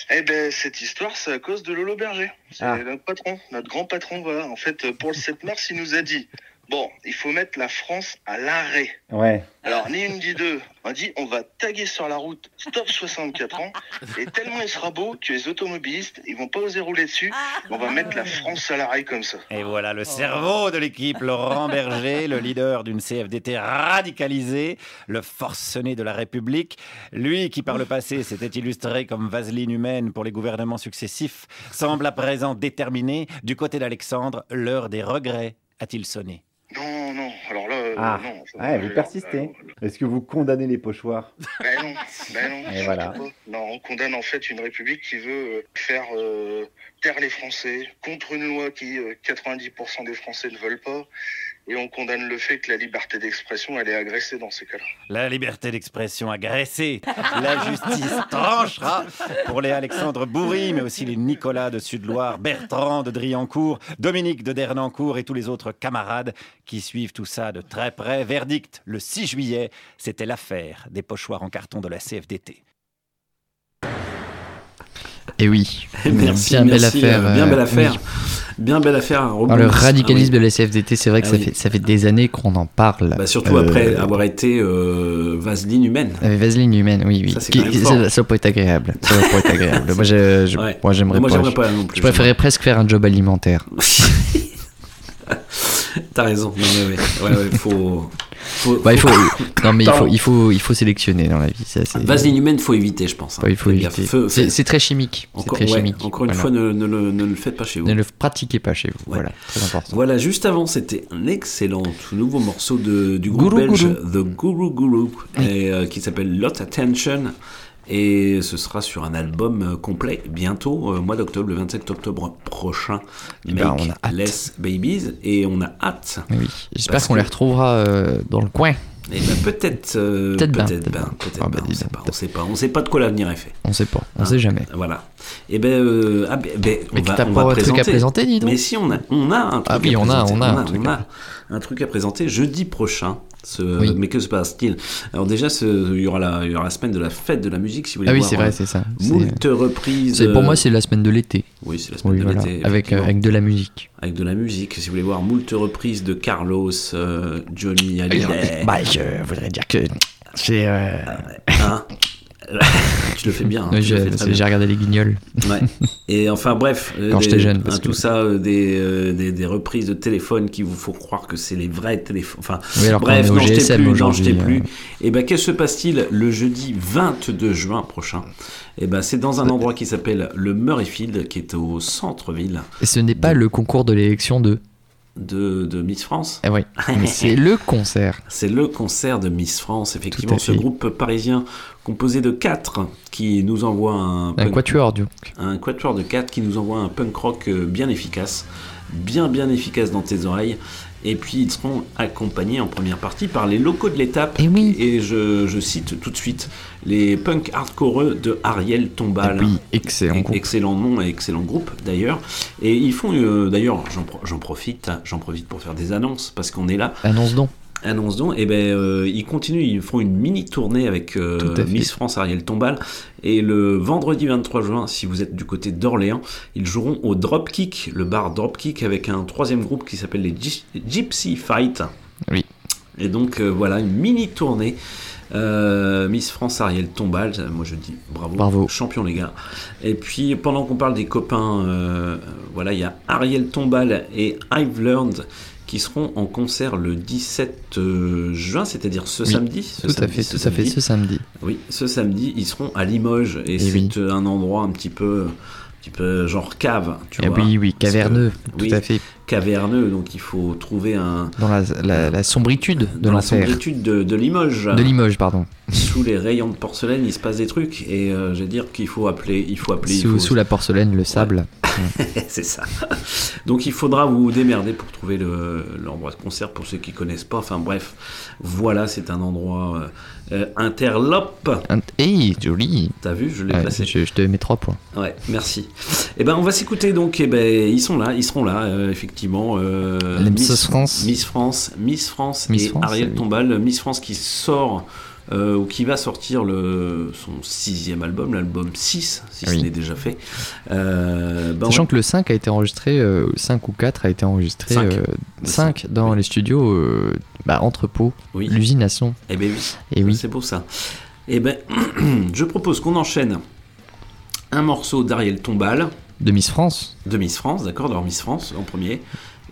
Speaker 17: Eh ben, cette histoire, c'est à cause de Lolo Berger. C'est
Speaker 16: Ah.
Speaker 17: notre patron, notre grand patron, voilà. En fait, pour le 7 mars, il nous a dit, bon, il faut mettre la France à l'arrêt.
Speaker 16: Ouais.
Speaker 17: Alors, ni une ni deux, on dit, on va taguer sur la route stop 64 ans, et tellement il sera beau que les automobilistes, ils vont pas oser rouler dessus, on va mettre la France à l'arrêt comme ça.
Speaker 16: Et voilà le cerveau de l'équipe, Laurent Berger, le leader d'une CFDT radicalisée, le forcené de la République. Lui qui par le passé s'était illustré comme vaseline humaine pour les gouvernements successifs, semble à présent déterminé. Du côté d'Alexandre, l'heure des regrets a-t-il sonné?
Speaker 17: Non, non, alors là, euh,
Speaker 16: Ah,
Speaker 17: non.
Speaker 16: ouais, vous persistez. Est-ce que vous condamnez les pochoirs?
Speaker 17: Ben non, ben non.
Speaker 16: Et voilà.
Speaker 17: Non, on condamne en fait une république qui veut euh, faire euh, taire les Français contre une loi qui euh, 90% des Français ne veulent pas. Et on condamne le fait que la liberté d'expression, elle est agressée dans ces cas-là.
Speaker 16: La liberté d'expression agressée. La justice tranchera pour les Alexandre Bourri, mais aussi les Nicolas de Sud-Loire, Bertrand de Driancourt, Dominique de Dernancourt et tous les autres camarades qui suivent tout ça de très près. Verdict le 6 juillet, c'était l'affaire des pochoirs en carton de la CFDT.
Speaker 2: Et oui,
Speaker 1: Merci,
Speaker 2: bien belle
Speaker 1: merci,
Speaker 2: affaire.
Speaker 1: euh, bien
Speaker 2: euh,
Speaker 1: belle affaire.
Speaker 2: oui.
Speaker 1: Bien belle affaire. à
Speaker 2: Alors,
Speaker 1: rebondir.
Speaker 2: le radicalisme
Speaker 1: Ah oui.
Speaker 2: de la CFDT, c'est vrai que
Speaker 1: Ah
Speaker 2: ça,
Speaker 1: oui.
Speaker 2: fait, ça fait des années qu'on en parle.
Speaker 1: Bah, surtout
Speaker 2: Euh,
Speaker 1: après avoir été euh, vaseline humaine.
Speaker 2: Avec Vaseline humaine, oui, oui.
Speaker 1: Ça,
Speaker 2: Qui- ça, ça peut être agréable. Ça pas être agréable. Moi, je, je-
Speaker 1: Ouais.
Speaker 2: moi, j'aimerais
Speaker 1: Moi,
Speaker 2: pas.
Speaker 1: j'aimerais pas non plus,
Speaker 2: Je préférais
Speaker 1: j'aimerais.
Speaker 2: presque faire un job alimentaire.
Speaker 1: T'as raison. Non, mais ouais, ouais, ouais, faut. faut-
Speaker 2: Bah, il faut, non, mais il faut, il faut, il faut sélectionner dans la vie. Ça,
Speaker 1: Vaseline humaine, faut éviter, je pense. hein.
Speaker 2: Ouais, il faut éviter. C'est- très chimique.
Speaker 1: Encore,
Speaker 2: très
Speaker 1: ouais,
Speaker 2: chimique.
Speaker 1: encore une
Speaker 2: Voilà.
Speaker 1: fois, ne, ne le, ne le faites pas chez vous.
Speaker 2: Ne le pratiquez pas chez vous. Voilà, très important.
Speaker 1: Voilà, juste avant, c'était un excellent tout nouveau morceau de, du groupe belge
Speaker 2: Guru.
Speaker 1: The Guru Guru et, euh, qui s'appelle Lot Attention. Et ce sera sur un album euh, complet bientôt, euh, mois d'octobre, le 27 octobre prochain.
Speaker 2: Eh ben,
Speaker 1: Make
Speaker 2: on a.
Speaker 1: Less Babies. Et on a hâte.
Speaker 2: Oui, j'espère qu'on
Speaker 1: que-
Speaker 2: les retrouvera euh, dans le coin.
Speaker 1: Et ben, peut-être. euh,
Speaker 2: Peut-être ben,
Speaker 1: peut-être ben,
Speaker 2: ben. Ah,
Speaker 1: ben,
Speaker 2: bah,
Speaker 1: on
Speaker 2: dis
Speaker 1: sait pas. On sait pas. On sait pas de quoi l'avenir est fait.
Speaker 2: On sait pas, on
Speaker 1: Hein,
Speaker 2: sait jamais.
Speaker 1: Voilà. Et ben, euh, ah, ben, ben,
Speaker 2: Mais
Speaker 1: on va, on
Speaker 2: pas
Speaker 1: va
Speaker 2: un truc à présenter, dis donc
Speaker 1: Mais si, on a, on a un truc
Speaker 2: Ah oui,
Speaker 1: à
Speaker 2: on a-
Speaker 1: présenter.
Speaker 2: on a un truc
Speaker 1: on
Speaker 2: à-
Speaker 1: a un truc à présenter jeudi prochain. Ce,
Speaker 2: Oui.
Speaker 1: Mais que se passe-t-il Alors déjà, il y, aura la, il y aura la semaine de la fête de la musique, si vous voulez
Speaker 2: Ah oui, c'est vrai,
Speaker 1: euh,
Speaker 2: c'est ça.
Speaker 1: Moult reprises.
Speaker 2: Pour
Speaker 1: euh,
Speaker 2: moi, c'est la semaine de l'été.
Speaker 1: Oui, c'est la semaine
Speaker 2: Oui,
Speaker 1: de
Speaker 2: voilà.
Speaker 1: l'été.
Speaker 2: Avec, euh, avec de la musique.
Speaker 1: Avec de la musique, si vous voulez voir moult reprises de Carlos, euh, Johnny Hallyday.
Speaker 2: Bah, je voudrais dire que c'est. euh,
Speaker 1: Hein tu le fais bien. hein,
Speaker 2: je-. J'ai regardé les guignols.
Speaker 1: Ouais. Et enfin bref, euh,
Speaker 2: Quand j'étais jeune,
Speaker 1: hein,
Speaker 2: que-
Speaker 1: tout ça, euh, des, euh, des, des reprises de téléphone qui vous font croire que c'est les vrais téléphones. Enfin,
Speaker 2: Oui, alors
Speaker 1: bref, jetez
Speaker 2: GSM
Speaker 1: plus, jetez
Speaker 2: euh.
Speaker 1: plus. Et ben, que se passe-t-il le jeudi 22 juin prochain? Et ben, c'est dans un endroit qui s'appelle le Murrayfield, qui est au centre-ville
Speaker 2: Et ce n'est pas le concours de l'élection de.
Speaker 1: de, de Miss France?
Speaker 2: Eh oui, mais c'est le concert.
Speaker 1: C'est le concert de Miss France, effectivement, ce groupe parisien composé de quatre qui nous envoie un,
Speaker 2: Un quatuor, du
Speaker 1: un quatuor de quatre qui nous envoie un punk rock euh, bien efficace, bien bien efficace dans tes oreilles. Et puis ils seront accompagnés en première partie par les locaux de l'étape. Et, je, je cite tout de suite les punk hardcore de Ariel Tombal.
Speaker 2: Excellent groupe.
Speaker 1: Excellent nom et excellent groupe d'ailleurs. Et ils font euh, d'ailleurs, j'en profite, j'en profite pour faire des annonces parce qu'on est là.
Speaker 2: Annonce donc.
Speaker 1: Annonce donc, et ben euh, ils continuent, ils font une mini tournée avec euh. Miss France Ariel Tombal. Et le vendredi 23 juin, si vous êtes du côté d'Orléans, ils joueront au Dropkick, le bar Dropkick, avec un troisième groupe qui s'appelle les Gy- Gypsy Fight.
Speaker 2: Oui.
Speaker 1: Et donc euh, voilà, une mini tournée. Euh, Miss France Ariel Tombal, moi je dis bravo,
Speaker 2: Bravo.
Speaker 1: champion les gars. Et puis pendant qu'on parle des copains, euh, voilà, il y a Ariel Tombal et I've Learned qui seront en concert le 17 euh, juin, c'est-à-dire ce
Speaker 2: Oui,
Speaker 1: samedi. ce
Speaker 2: tout à
Speaker 1: samedi,
Speaker 2: fait,
Speaker 1: ce
Speaker 2: tout à fait,
Speaker 1: samedi.
Speaker 2: ce samedi.
Speaker 1: Oui, ce samedi, ils seront à Limoges et,
Speaker 2: Et
Speaker 1: c'est
Speaker 2: oui.
Speaker 1: un endroit un petit peu, un petit peu genre cave, tu
Speaker 2: Eh
Speaker 1: vois.
Speaker 2: oui, oui,
Speaker 1: que-
Speaker 2: caverneux, tout
Speaker 1: oui,
Speaker 2: à fait.
Speaker 1: Caverneux, donc il faut trouver un
Speaker 2: Dans la, la, la sombritude de
Speaker 1: dans la sombritude de, de Limoges.
Speaker 2: De Limoges, pardon.
Speaker 1: Sous les rayons de porcelaine, il se passe des trucs et euh, je vais dire qu'il faut appeler, il faut appeler.
Speaker 2: Sous,
Speaker 1: faut-
Speaker 2: sous la porcelaine, le sable.
Speaker 1: c'est ça. Donc il faudra vous démerder pour trouver le- l'endroit de concert pour ceux qui connaissent pas. Enfin bref, voilà, c'est un endroit euh, euh, interlope.
Speaker 2: Hey, joli.
Speaker 1: T'as vu, je l'ai
Speaker 2: Ouais,
Speaker 1: placé.
Speaker 2: je, je te mets trois points.
Speaker 1: Ouais, merci. Eh ben, on va s'écouter donc. Eh ben, ils sont là, ils seront là, euh, effectivement. euh,
Speaker 2: Les Miss France.
Speaker 1: Miss France, Miss France
Speaker 2: Miss
Speaker 1: et
Speaker 2: France,
Speaker 1: Ariel
Speaker 2: oui.
Speaker 1: Tombal. Miss France qui sort euh, ou qui va sortir le, son sixième album, l'album 6, si
Speaker 2: Oui.
Speaker 1: ce n'est déjà fait. Euh, on
Speaker 2: Sachant que le 5 a été enregistré, euh, 5 ou 4 a été enregistré,
Speaker 1: Cinq.
Speaker 2: euh,
Speaker 1: Le
Speaker 2: 5 dans les studios euh, bah,
Speaker 1: Oui.
Speaker 2: l'usine à son.
Speaker 1: Eh ben oui.
Speaker 2: Et oui.
Speaker 1: C'est beau ça. Eh ben, je propose qu'on enchaîne un morceau d'Ariel Tombal.
Speaker 2: De Miss France.
Speaker 1: De Miss France, d'accord, de leur Miss France en premier.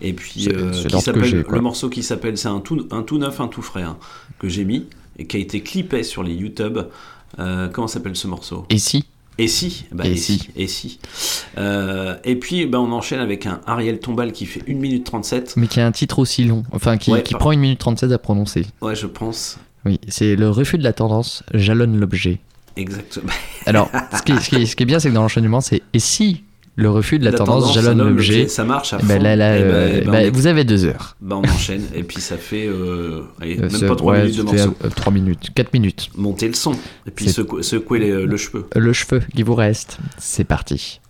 Speaker 1: Et puis, euh, qui le morceau qui s'appelle, c'est un tout, un tout neuf, un tout frais, hein, que j'ai mis et qui a été clippé sur les YouTube. Euh, comment s'appelle ce morceau?
Speaker 2: Et si?
Speaker 1: Et si bah,
Speaker 2: Et
Speaker 1: et,
Speaker 2: si.
Speaker 1: si, et si. Euh, et puis, bah, on enchaîne avec un Ariel Tombal qui fait 1 minute 37.
Speaker 2: Mais qui a un titre aussi long, enfin qui,
Speaker 1: Ouais,
Speaker 2: qui
Speaker 1: par-
Speaker 2: prend 1 minute 37 à prononcer.
Speaker 1: Ouais, je pense.
Speaker 2: Oui, c'est le refus de la tendance, jalonne l'objet.
Speaker 1: Exactement.
Speaker 2: Alors, ce qui ce qui ce qui est bien, c'est que dans l'enchaînement, c'est et si? Le refus de la, tendance, jalonne l'objet,
Speaker 1: ça marche à
Speaker 2: eh ben là, là,
Speaker 1: Eh ben,
Speaker 2: euh,
Speaker 1: eh ben,
Speaker 2: bah, vous avez deux heures.
Speaker 1: Bah, on enchaîne et puis ça fait euh, allez,
Speaker 2: Euh,
Speaker 1: même pas 3
Speaker 2: ouais,
Speaker 1: minutes de morceau.
Speaker 2: euh, 3 minutes, 4 minutes.
Speaker 1: Montez le son et puis les- le cheveu.
Speaker 2: Le cheveu qui vous reste, c'est parti.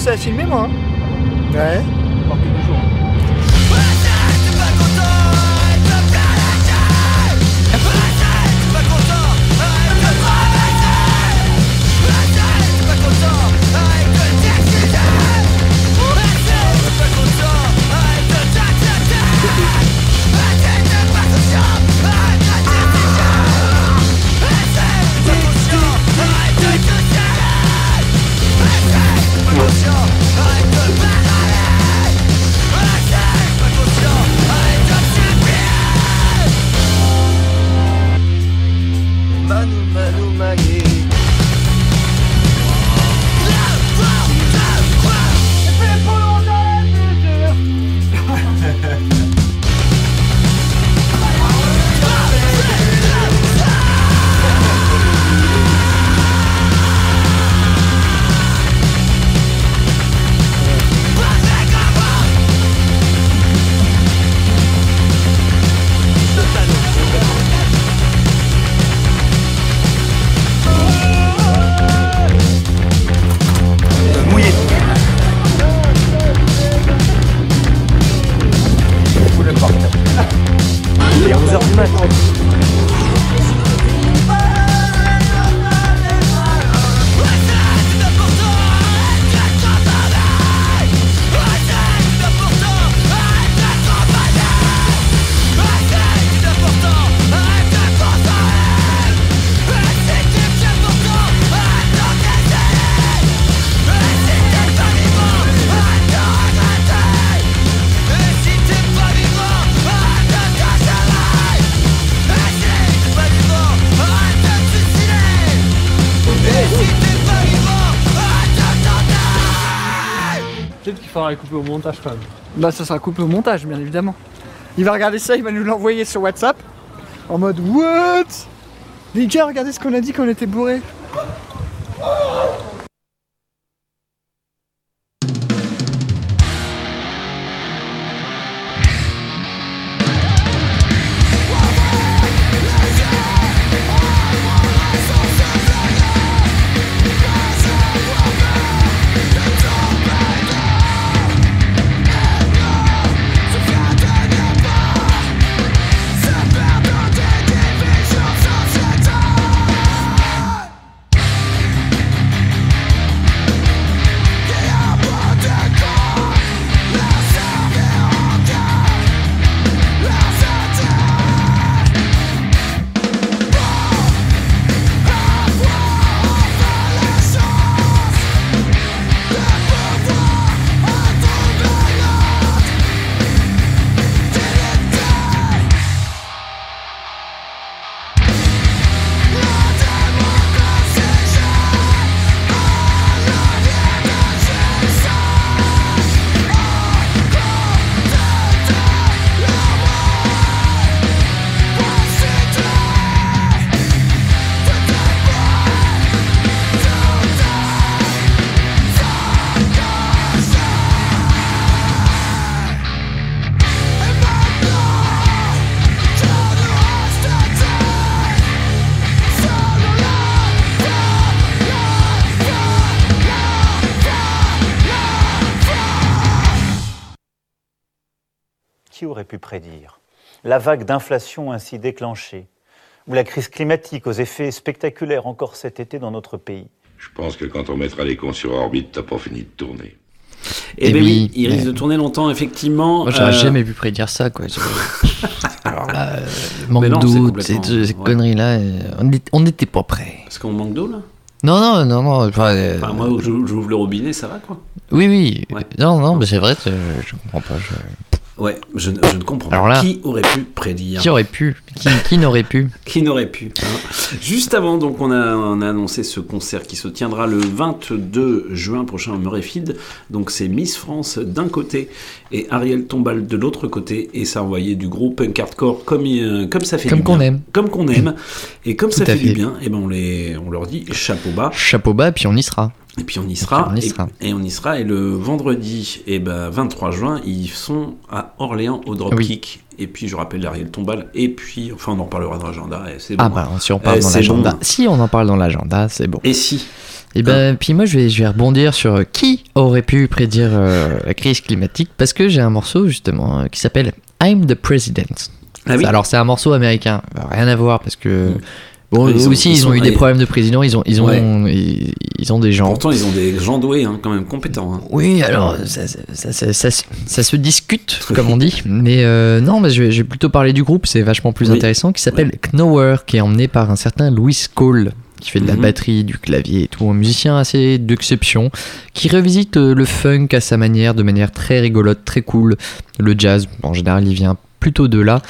Speaker 21: Commencé à filmer moi. hein. Ouais.
Speaker 22: Montage quand même.
Speaker 21: Bah ça sera coupé au montage bien évidemment. Il va regarder ça, il va nous l'envoyer sur WhatsApp en mode What? Les gars regardez ce qu'on a dit qu'on était bourrés.
Speaker 16: Prédire La vague d'inflation ainsi déclenchée, ou la crise climatique aux effets spectaculaires encore cet été dans notre pays.
Speaker 23: Je pense que quand on mettra les cons sur orbite, t'as pas fini de tourner.
Speaker 1: Eh
Speaker 2: Eh
Speaker 1: ben oui,
Speaker 2: oui,
Speaker 1: il
Speaker 2: mais-
Speaker 1: risque de tourner longtemps, effectivement.
Speaker 2: Moi, j'aurais
Speaker 1: Euh,
Speaker 2: jamais pu prédire ça, quoi. Alors là, euh, manque d'eau, ces,
Speaker 1: ouais.
Speaker 2: conneries-là, euh, on n'était- pas prêts.
Speaker 1: Parce qu'on manque d'eau, là?
Speaker 2: Non, non, non, non. Enfin, euh,
Speaker 1: Enfin, moi, j'ou- j'ouvre le robinet, ça va, quoi
Speaker 2: oui, oui.
Speaker 1: Ouais.
Speaker 2: Non, non, mais c'est vrai, je, je comprends pas. je-
Speaker 1: Ouais, je, ne- je ne comprends
Speaker 2: Alors
Speaker 1: pas. qui aurait pu prédire
Speaker 2: Qui aurait pu Qui, qui n'aurait pu
Speaker 1: Qui n'aurait pu hein. Juste avant, donc, on a, on a annoncé ce concert qui se tiendra le 22 juin prochain au Murrayfield. Donc, c'est Miss France d'un côté et Ariel Tombal de l'autre côté. Et ça envoyait du gros punk hardcore comme, il- comme ça fait
Speaker 2: Comme
Speaker 1: du
Speaker 2: qu'on
Speaker 1: bien.
Speaker 2: aime.
Speaker 1: Comme qu'on aime. Et comme ça
Speaker 2: Tout à
Speaker 1: fait, du bien, et ben on, les, on leur dit chapeau bas.
Speaker 2: Chapeau bas, puis on y sera.
Speaker 1: Et puis on y sera.
Speaker 2: on y
Speaker 1: et,
Speaker 2: sera.
Speaker 1: et on y sera. Et le vendredi, et ben 23 juin, ils sont à Orléans au Dropkick. Et puis je rappelle Ariel Tombal. Et puis, enfin, on en parlera dans l'agenda.
Speaker 2: Ah
Speaker 1: bon.
Speaker 2: bah, si on parle
Speaker 1: Eh,
Speaker 2: dans l'agenda.
Speaker 1: bon.
Speaker 2: Si on en parle dans l'agenda, c'est bon.
Speaker 1: Et si
Speaker 2: Et ben, puis moi, je vais, je vais rebondir sur euh, qui aurait pu prédire euh, la crise climatique, parce que j'ai un morceau, justement, euh, qui s'appelle I'm the President.
Speaker 1: Ah oui
Speaker 2: Alors, c'est un morceau américain, rien à voir, parce que... Bon,
Speaker 1: Ils ont-
Speaker 2: aussi,
Speaker 1: ils
Speaker 2: ils, ont
Speaker 1: sont-
Speaker 2: eu des problèmes de président, ils ont, ils ont,
Speaker 1: Ouais.
Speaker 2: ils, ils ont des gens.
Speaker 1: Pourtant, ils ont des gens doués, hein, quand même compétents. hein.
Speaker 2: Oui, alors ça, ça, ça- ça- ça se- ça se discute, comme on dit. Mais euh, non, mais je, vais, je vais plutôt parler du groupe, c'est vachement plus
Speaker 1: Oui.
Speaker 2: intéressant, qui s'appelle Knower, qui est emmené par un certain Louis Cole, qui fait de la
Speaker 1: Mhm.
Speaker 2: batterie, du clavier et tout, un musicien assez d'exception, qui revisite euh, le funk à sa manière, de manière très rigolote, très cool. Le jazz, en général, il vient plutôt de là.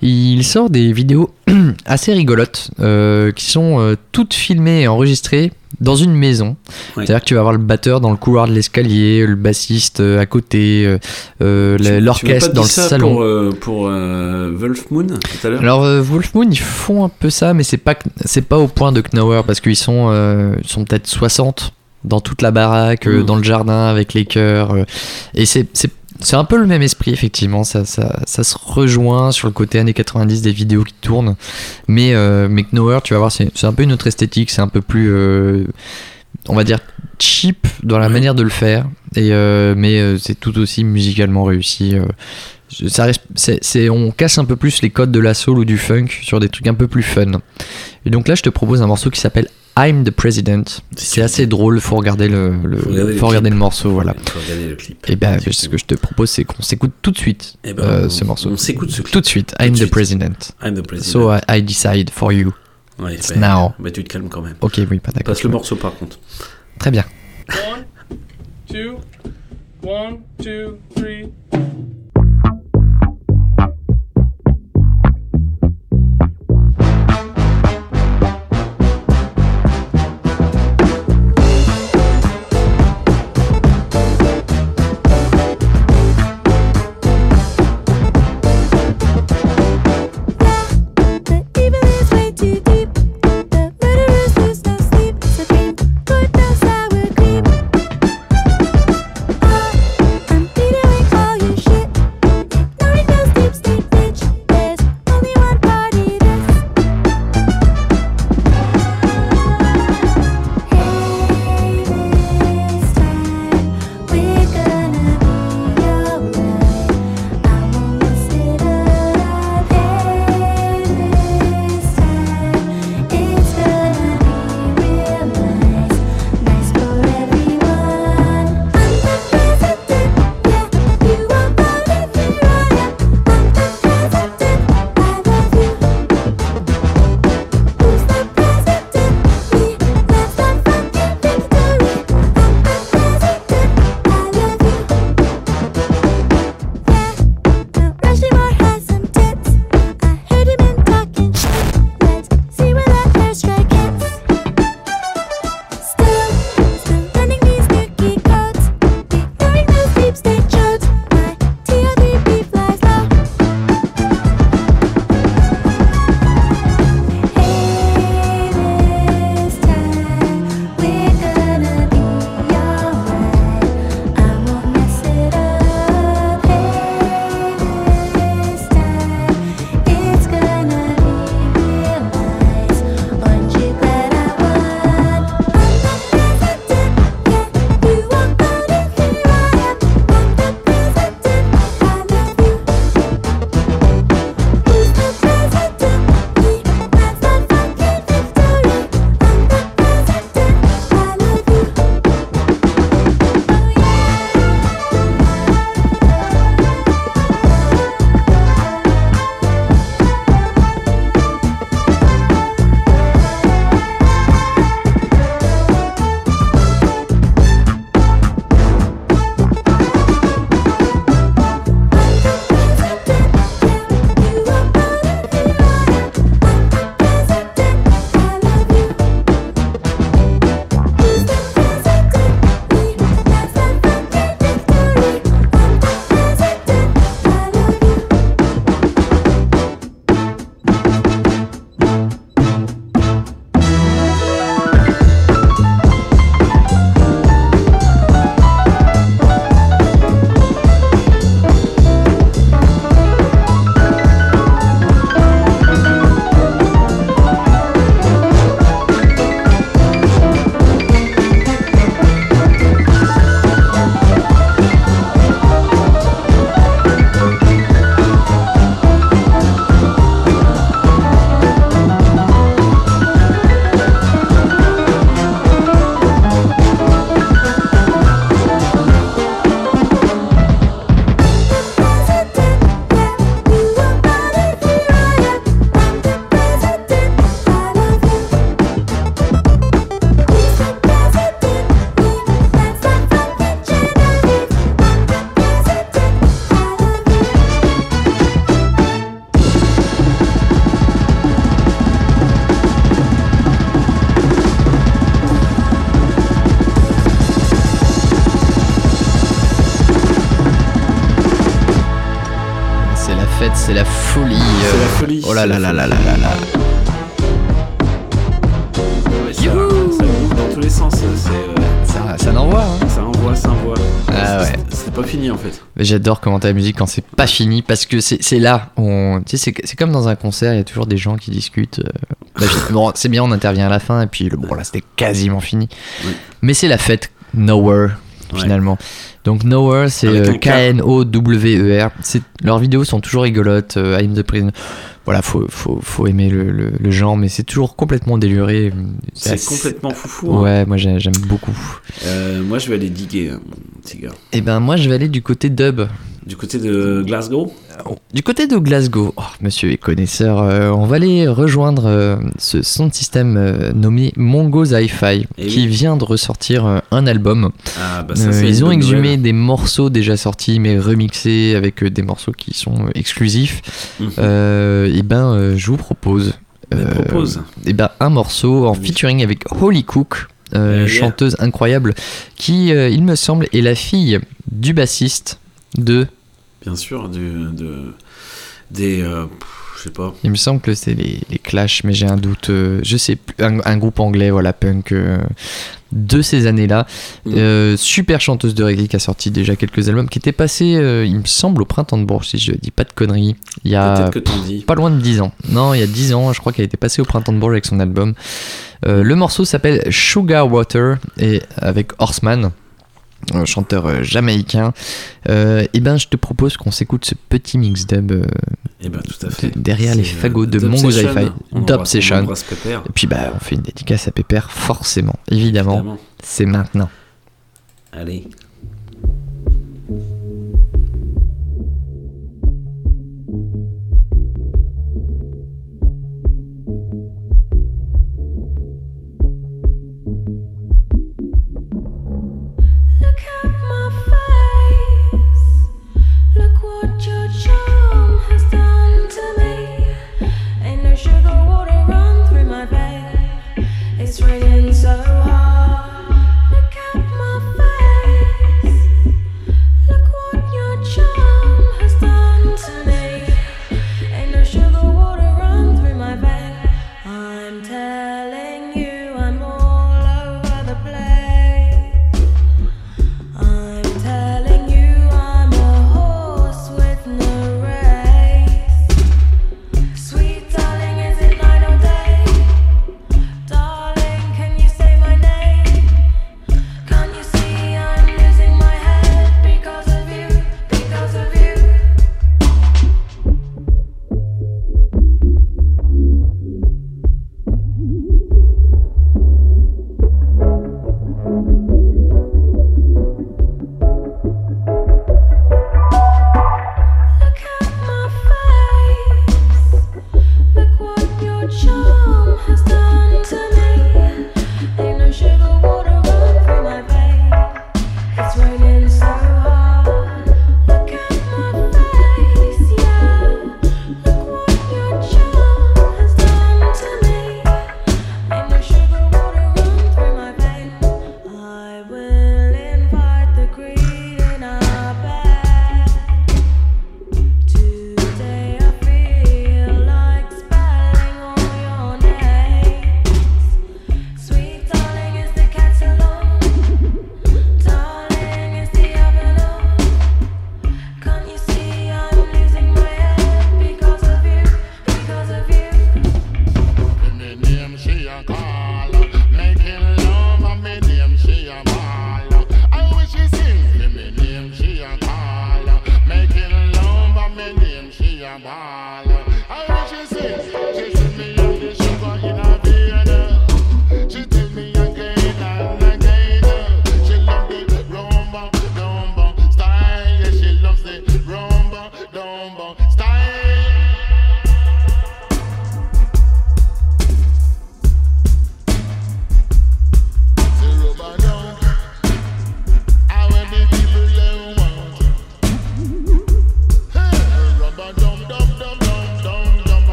Speaker 2: Il sort des vidéos assez rigolotes, euh, qui sont euh, toutes filmées et enregistrées dans une maison. C'est-à-dire que tu vas avoir le batteur dans le couloir de l'escalier, le bassiste euh, à côté, euh, l'orchestre dans
Speaker 1: dit
Speaker 2: le
Speaker 1: ça
Speaker 2: salon.
Speaker 1: Pour, pour Wolf Moon tout à l'heure?
Speaker 2: Alors Wolf Moon, ils font un peu ça, mais c'est pas c'est pas au point de Knower parce qu'ils sont ils sont peut-être 60 dans toute la baraque, dans le jardin avec les chœurs, et c'est c'est un peu le même esprit effectivement, ça, ça, ça se rejoint sur le côté années 90 des vidéos qui tournent, mais euh, mais tu vas voir, c'est un peu une autre esthétique, c'est un peu plus euh, on va dire cheap dans la manière de le faire, et euh, mais euh, c'est tout aussi musicalement réussi. ça reste- on casse un peu plus les codes de la soul ou du funk sur des trucs un peu plus fun. Et donc là, je te propose un morceau qui s'appelle I'm the President. C'est assez drôle, faut regarder le, le-
Speaker 1: Faut regarder le
Speaker 2: faut regarder le morceau, voilà.
Speaker 1: Faut regarder le clip.
Speaker 2: Et ben, ce que je te propose, c'est qu'on s'écoute tout de suite
Speaker 1: Eh ben,
Speaker 2: euh,
Speaker 1: on-
Speaker 2: ce morceau.
Speaker 1: on s'écoute ce clip.
Speaker 2: Tout de suite.
Speaker 1: Tout de
Speaker 2: I'm the
Speaker 1: suite.
Speaker 2: President.
Speaker 1: I'm the President.
Speaker 2: So I, I decide for you.
Speaker 1: Ouais,
Speaker 2: It's
Speaker 1: bah,
Speaker 2: now.
Speaker 1: bah, tu te calmes quand même.
Speaker 2: Ok, oui, pas d'accord.
Speaker 1: Passe le morceau par contre.
Speaker 2: Très bien.
Speaker 13: One, two, one, two, three.
Speaker 2: Là
Speaker 1: c'est
Speaker 2: là là là là là là.
Speaker 1: Ouais, ça, dans tous les sens. C'est, euh,
Speaker 2: Ça, ça n'envoie. Hein.
Speaker 1: ça envoie, ça envoie.
Speaker 2: Ah ouais.
Speaker 1: C'est- C'est pas fini en fait.
Speaker 2: Mais J'adore commenter la musique quand c'est pas fini parce que c'est c'est là. On, tu sais, c'est c'est comme dans un concert, il y a toujours des gens qui discutent. euh, bah, bon, c'est bien, on intervient à la fin et puis le, bon là c'était quasiment fini.
Speaker 1: Oui.
Speaker 2: Mais c'est la fête Nowhere
Speaker 1: Ouais.
Speaker 2: finalement. Donc Nowhere c'est euh. K-N-O-W-E-R. Leurs vidéos sont toujours rigolotes. euh, I'm the Prison. Voilà, faut, faut, faut aimer le, le- le genre, mais c'est toujours complètement déluré.
Speaker 1: C'est
Speaker 2: assez-
Speaker 1: complètement foufou. hein.
Speaker 2: Ouais, moi j'ai- j'aime beaucoup.
Speaker 1: Euh, moi je vais aller diguer, hein, mon petit gars.
Speaker 2: Et ben moi je vais aller du côté dub.
Speaker 1: Du côté de Glasgow
Speaker 2: Du côté de Glasgow, oh, monsieur est connaisseur, euh, on va aller rejoindre euh, ce son de système euh, nommé Mongo's Hi-Fi
Speaker 1: Eh
Speaker 2: qui
Speaker 1: oui.
Speaker 2: vient de ressortir euh, un album.
Speaker 1: Ah bah ça
Speaker 2: ils ont exhumé
Speaker 1: nouvelle.
Speaker 2: des morceaux déjà sortis mais remixés avec des morceaux qui sont exclusifs.
Speaker 1: Mhm.
Speaker 2: Euh, et ben euh, je vous propose,
Speaker 1: propose.
Speaker 2: et ben un morceau en featuring avec Holly Cook. euh,
Speaker 1: Yeah.
Speaker 2: chanteuse incroyable qui euh, il me semble est la fille du bassiste de
Speaker 1: Bien sûr, du, de, des. euh, je sais pas.
Speaker 2: Il me semble que c'est les, les Clash, mais j'ai un doute. euh, je sais plus. Un, un groupe anglais, voilà, punk euh, de ces années-là.
Speaker 1: Mm.
Speaker 2: Super chanteuse de reggae qui a sorti déjà quelques albums, qui était passé, euh, il me semble, au printemps de Bourges, si je dis pas de conneries. Il y a
Speaker 1: Peut-être que dis.
Speaker 2: pas loin de 10 ans. Non, il y a 10 ans, je crois qu'elle était passée au printemps de Bourges avec son album. Le morceau s'appelle Sugar Water et avec Horseman. Chanteur euh, jamaïcain. Euh, et ben, je te propose qu'on s'écoute ce petit mix dub euh,
Speaker 1: Eh ben, tout à fait.
Speaker 2: derrière les fagots de Mongo. Hi-Fi. Session. Et puis, bah, on fait une dédicace à Pépère, forcément, évidemment.
Speaker 1: Évidemment.
Speaker 2: C'est maintenant.
Speaker 1: Allez.
Speaker 13: Veins. It's raining so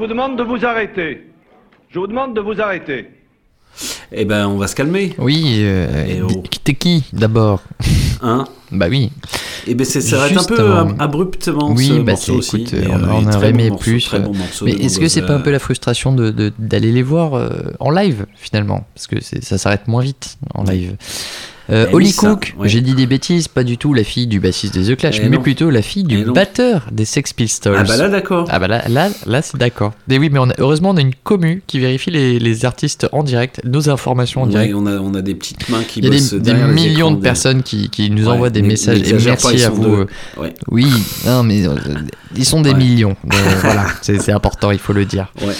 Speaker 24: vous demande de vous arrêter. Je vous demande de vous arrêter.
Speaker 1: Eh ben, on va se calmer.
Speaker 2: Oui, euh, t'es qui d'abord
Speaker 1: Hein
Speaker 2: Bah oui.
Speaker 1: Et ben, c'est- ça un peu abruptement
Speaker 2: Oui,
Speaker 1: ce
Speaker 2: bah
Speaker 1: morceau
Speaker 2: c'est-
Speaker 1: aussi.
Speaker 2: écoute, on,
Speaker 1: euh,
Speaker 2: on aurait aimé
Speaker 1: bon
Speaker 2: plus.
Speaker 1: très bon
Speaker 2: euh,
Speaker 1: morceau
Speaker 2: mais est-ce que c'est pas un
Speaker 1: Bongoza.
Speaker 2: peu la frustration de- de- d'aller les voir euh, en live finalement? Parce que c'est- ça s'arrête moins vite en live. Euh, Holly Cook,
Speaker 1: ouais.
Speaker 2: j'ai dit des bêtises, pas du tout la fille du bassiste des The Clash, mais plutôt la fille du batteur des Sex Pistols.
Speaker 1: Ah bah là, d'accord.
Speaker 2: Ah bah là, là, là c'est d'accord. Et oui, mais on a- heureusement on a une commu qui vérifie les, les artistes en direct, nos informations en direct.
Speaker 1: on, a, on a des petites mains qui
Speaker 2: Il y a des, millions de
Speaker 1: des-
Speaker 2: personnes qui, qui nous
Speaker 1: Ouais,
Speaker 2: envoient des messages et
Speaker 1: pas,
Speaker 2: merci à vous. euh,
Speaker 1: Ouais.
Speaker 2: Oui, non mais euh, ils sont des millions. Euh, voilà, c'est c'est important, il faut le dire.
Speaker 1: Ouais.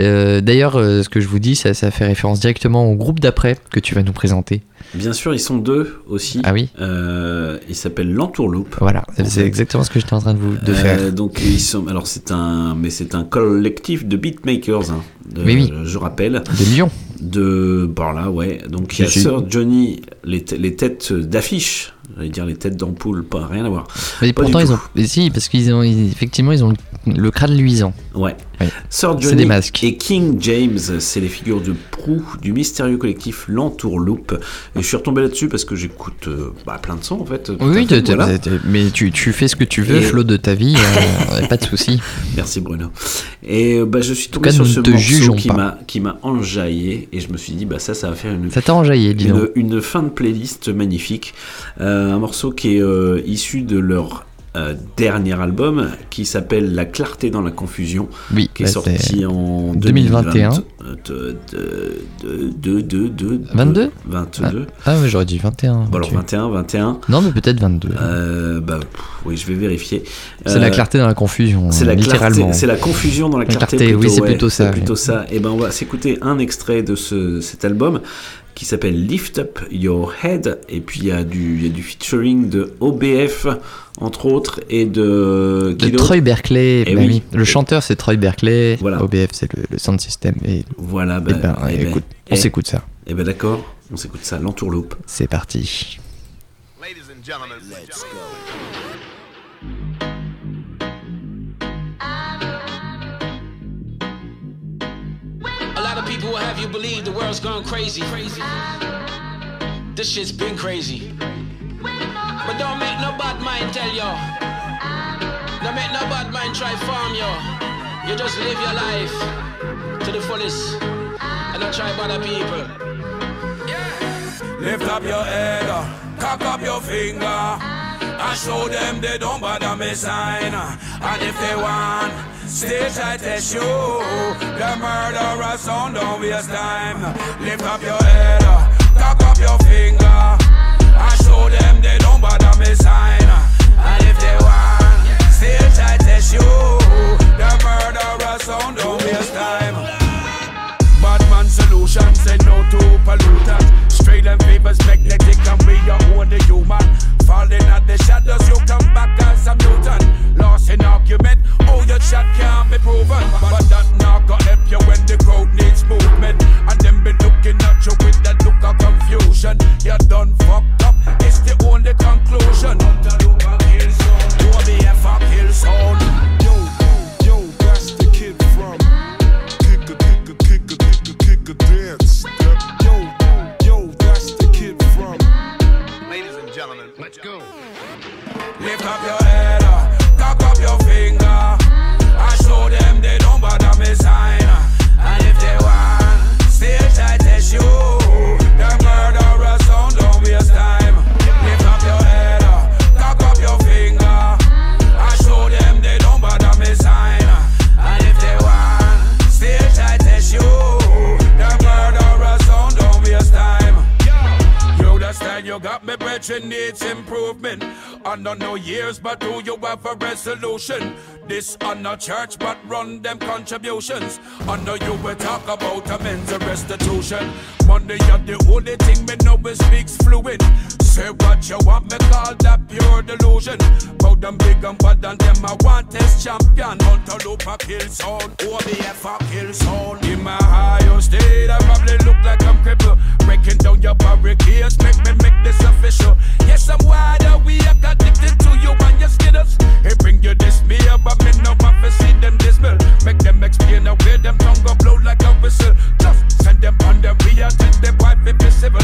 Speaker 2: Euh, D'ailleurs, euh, ce que je vous dis, ça, ça fait référence directement au groupe d'après que tu vas nous présenter.
Speaker 1: Bien sûr, ils sont deux aussi.
Speaker 2: Ah oui
Speaker 1: Euh, Ils s'appellent l'Entourloupe.
Speaker 2: Voilà, c'est exactement ce que j'étais en train de vous de
Speaker 1: Euh,
Speaker 2: faire.
Speaker 1: donc ils sont, alors c'est un, mais c'est un collectif de beatmakers. hein, de-
Speaker 2: Oui, oui.
Speaker 1: Je rappelle.
Speaker 2: De Lyon.
Speaker 1: De par là, ouais. Donc il y a
Speaker 2: Si, si.
Speaker 1: Sir Johnny, les, les têtes d'affiche. J'allais dire les têtes d'ampoule, pas rien à voir.
Speaker 2: Mais
Speaker 1: Pas
Speaker 2: pourtant, ils
Speaker 1: tout.
Speaker 2: ont. mais si, parce qu'ils ont. ils- effectivement, ils ont le, le crâne luisant.
Speaker 1: Ouais.
Speaker 2: Ouais.
Speaker 1: Sir Johnny
Speaker 2: des masques.
Speaker 1: et King James, c'est les figures de proue du mystérieux collectif L'Entourloupe. Et je suis retombé là-dessus parce que j'écoute euh, bah, plein de sons en fait. tout
Speaker 2: Oui,
Speaker 1: fait, voilà.
Speaker 2: mais tu, tu fais ce que tu veux,
Speaker 1: Et-
Speaker 2: flot de ta vie, euh, pas de souci.
Speaker 1: Merci Bruno. Et euh, bah, je suis
Speaker 2: tout
Speaker 1: tombé
Speaker 2: cas,
Speaker 1: sur
Speaker 2: nous
Speaker 1: ce morceau qui m'a qui m'a enjaillé et je me suis dit bah ça ça va faire une
Speaker 2: Ça t'a enjaillé, dis
Speaker 1: une, une fin de playlist magnifique. Euh, un morceau qui est euh, issu de leur euh, dernier album qui s'appelle La clarté dans la confusion,
Speaker 2: Oui,
Speaker 1: qui est sorti en
Speaker 2: 2021.
Speaker 1: 2020, de, de, de, de, de-
Speaker 2: 22
Speaker 1: 22.
Speaker 2: Ah, ouais, j'aurais dit 21.
Speaker 1: Bon, alors
Speaker 2: tu-
Speaker 1: 21, 21.
Speaker 2: Non, mais peut-être 22.
Speaker 1: Euh, bah, pff, oui, je vais vérifier.
Speaker 2: C'est
Speaker 1: Euh,
Speaker 2: la clarté dans la confusion,
Speaker 1: C'est la
Speaker 2: littéralement.
Speaker 1: clarté, c'est la confusion dans la
Speaker 2: La
Speaker 1: clarté.
Speaker 2: clarté, oui,
Speaker 1: plutôt,
Speaker 2: c'est
Speaker 1: ouais,
Speaker 2: plutôt ça,
Speaker 1: plutôt
Speaker 2: oui.
Speaker 1: ça. Et ben, on va s'écouter un extrait de ce, cet album qui s'appelle Lift Up Your Head. Et puis il y a du, il y a du featuring de OBF entre autres et de
Speaker 2: De Troy Berkeley,
Speaker 1: Eh
Speaker 2: bah
Speaker 1: oui.
Speaker 2: oui. le chanteur c'est Troy Berkeley,
Speaker 1: Voilà.
Speaker 2: OBF c'est le, le sound system et
Speaker 1: Voilà. bah,
Speaker 2: ben,
Speaker 1: ben,
Speaker 2: écoute, on s'écoute ça.
Speaker 1: Eh ben d'accord, on s'écoute ça. L'entourloupe.
Speaker 2: C'est parti.
Speaker 25: A lot of people will have you believe the world's gone crazy. This shit's been crazy. But don't make no bad mind tell y'all. Don't make no bad mind try farm y'all. You just live your life to the fullest. And don't try bother people.
Speaker 26: Lift up your head, cock up your finger, and show them they don't bother me sign. And if they want, stage I test you. The murderer sound don't waste time. Lift up your head, uh, cock up your finger, and show them they don't bother me sign. And if they want, stage I test you. The murderer sound don't waste time. Batman solution, say no to pollutant. Straight and favors magnetic, and we are only human. Falling at the shadows, you come back as a mutant. Lost in argument, oh, your shot can't be proven. But that not gonna help you when the crowd needs movement. And them be looking at you with that look of confusion. You're done fucked up, it's the only conclusion. Lift up your head, got needs improvement. Under no years, but do you have a resolution? This a church, but run them contributions. Know you will talk about amends and restitution. Money are the only thing me know it speaks fluent. Say what you want, me call that pure delusion. Bout them big and bad and them I want test champion. Hunter kill sound, OBF a kill sound. In my higher state, I probably look like I'm crippled. Breaking down your barricades, make me make this official. Yes, I'm wide awake, addicted to you and your skittles. Hey, bring you this beer, but me no want to see them dismal. Make them explain away, them tongue go blow like a whistle. Just send them on them, we are to the wife invisible.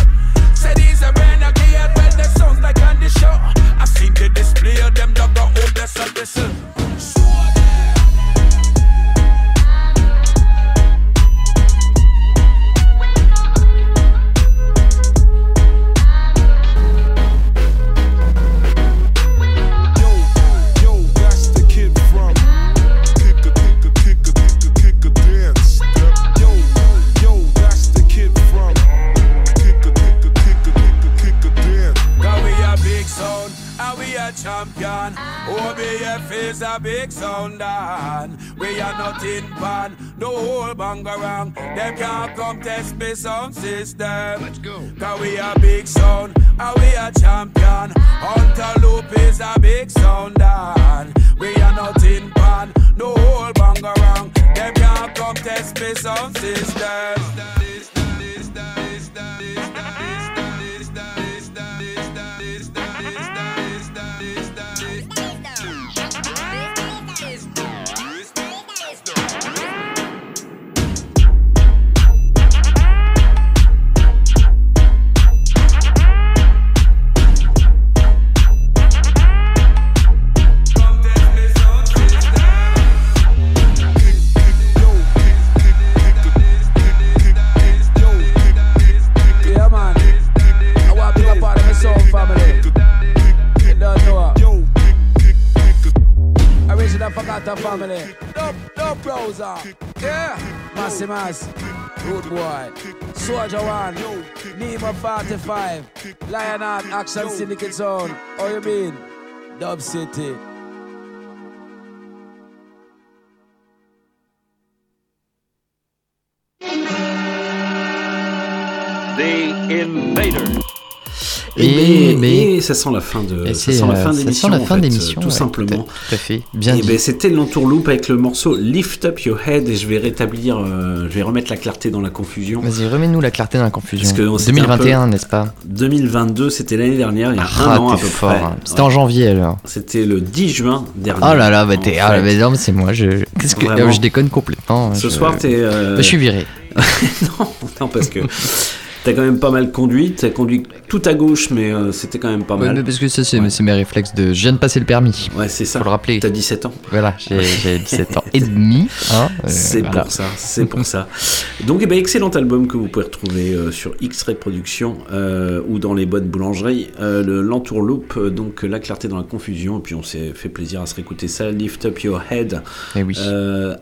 Speaker 26: Say these are renegade, but that sounds like on the show. I seen the display of them, dog go hold us a whistle. Champion. OBF is a big sound and we are nothing pan. No whole bangarang, them can't come test me sound system. Let's go. Cause we a big sound and we a champion. Hunter Loop is a big sound and we are nothing pan. No whole bangarang, them can't come test me sound system. Yeah, Carter family. Dub, dub, browser. Yeah. Massy Mass. Good boy. Soldier One. Nima 45. Lion Art Action Syndicate Zone. How you mean? Dub City.
Speaker 24: The Invaders.
Speaker 1: Et,
Speaker 2: mais-
Speaker 1: et ça sent la fin de ça sent la
Speaker 2: euh,
Speaker 1: fin
Speaker 2: ça
Speaker 1: d'émission
Speaker 2: la fin
Speaker 1: tout
Speaker 2: ouais,
Speaker 1: simplement
Speaker 2: tout à fait, bien
Speaker 1: et
Speaker 2: dit.
Speaker 1: ben, c'était l'entourloupe avec le morceau Lift Up Your Head et je vais rétablir euh, je vais remettre la clarté dans la confusion
Speaker 2: Vas-y, remets-nous la clarté dans la confusion.
Speaker 1: Parce que on s'était un
Speaker 2: 2021,
Speaker 1: peu-
Speaker 2: n'est-ce pas?
Speaker 1: 2022 c'était l'année dernière il y a
Speaker 2: Ah,
Speaker 1: un an à
Speaker 2: t'es
Speaker 1: peu
Speaker 2: fort,
Speaker 1: près
Speaker 2: hein. C'était en janvier alors.
Speaker 1: c'était le 10 juin dernier
Speaker 2: Oh là là, bah t'es. Ah, mais non, c'est moi. Je... Qu'est-ce que... Euh, je déconne complètement.
Speaker 1: ce
Speaker 2: je-
Speaker 1: soir t'es euh,
Speaker 2: Bah, je suis viré.
Speaker 1: non, non parce que t'as quand même pas mal conduit t'as conduit tout à gauche mais euh, c'était quand même pas
Speaker 2: Ouais,
Speaker 1: mal
Speaker 2: mais parce que ça, c'est mes réflexes de. Je viens de passer le permis.
Speaker 1: ouais c'est ça
Speaker 2: Faut le rappeler.
Speaker 1: t'as 17 ans
Speaker 2: Voilà, j'ai j'ai 17 ans et demi. Hein, euh,
Speaker 1: C'est
Speaker 2: voilà.
Speaker 1: pour ça, c'est pour ça. Donc, eh ben, excellent album que vous pouvez retrouver euh, sur X-Ray Productions ou dans les bonnes boulangeries. Le l'entourloupe, donc la clarté dans la confusion. Et puis, on s'est fait plaisir à se réécouter ça. Lift Up Your Head
Speaker 2: Eh oui.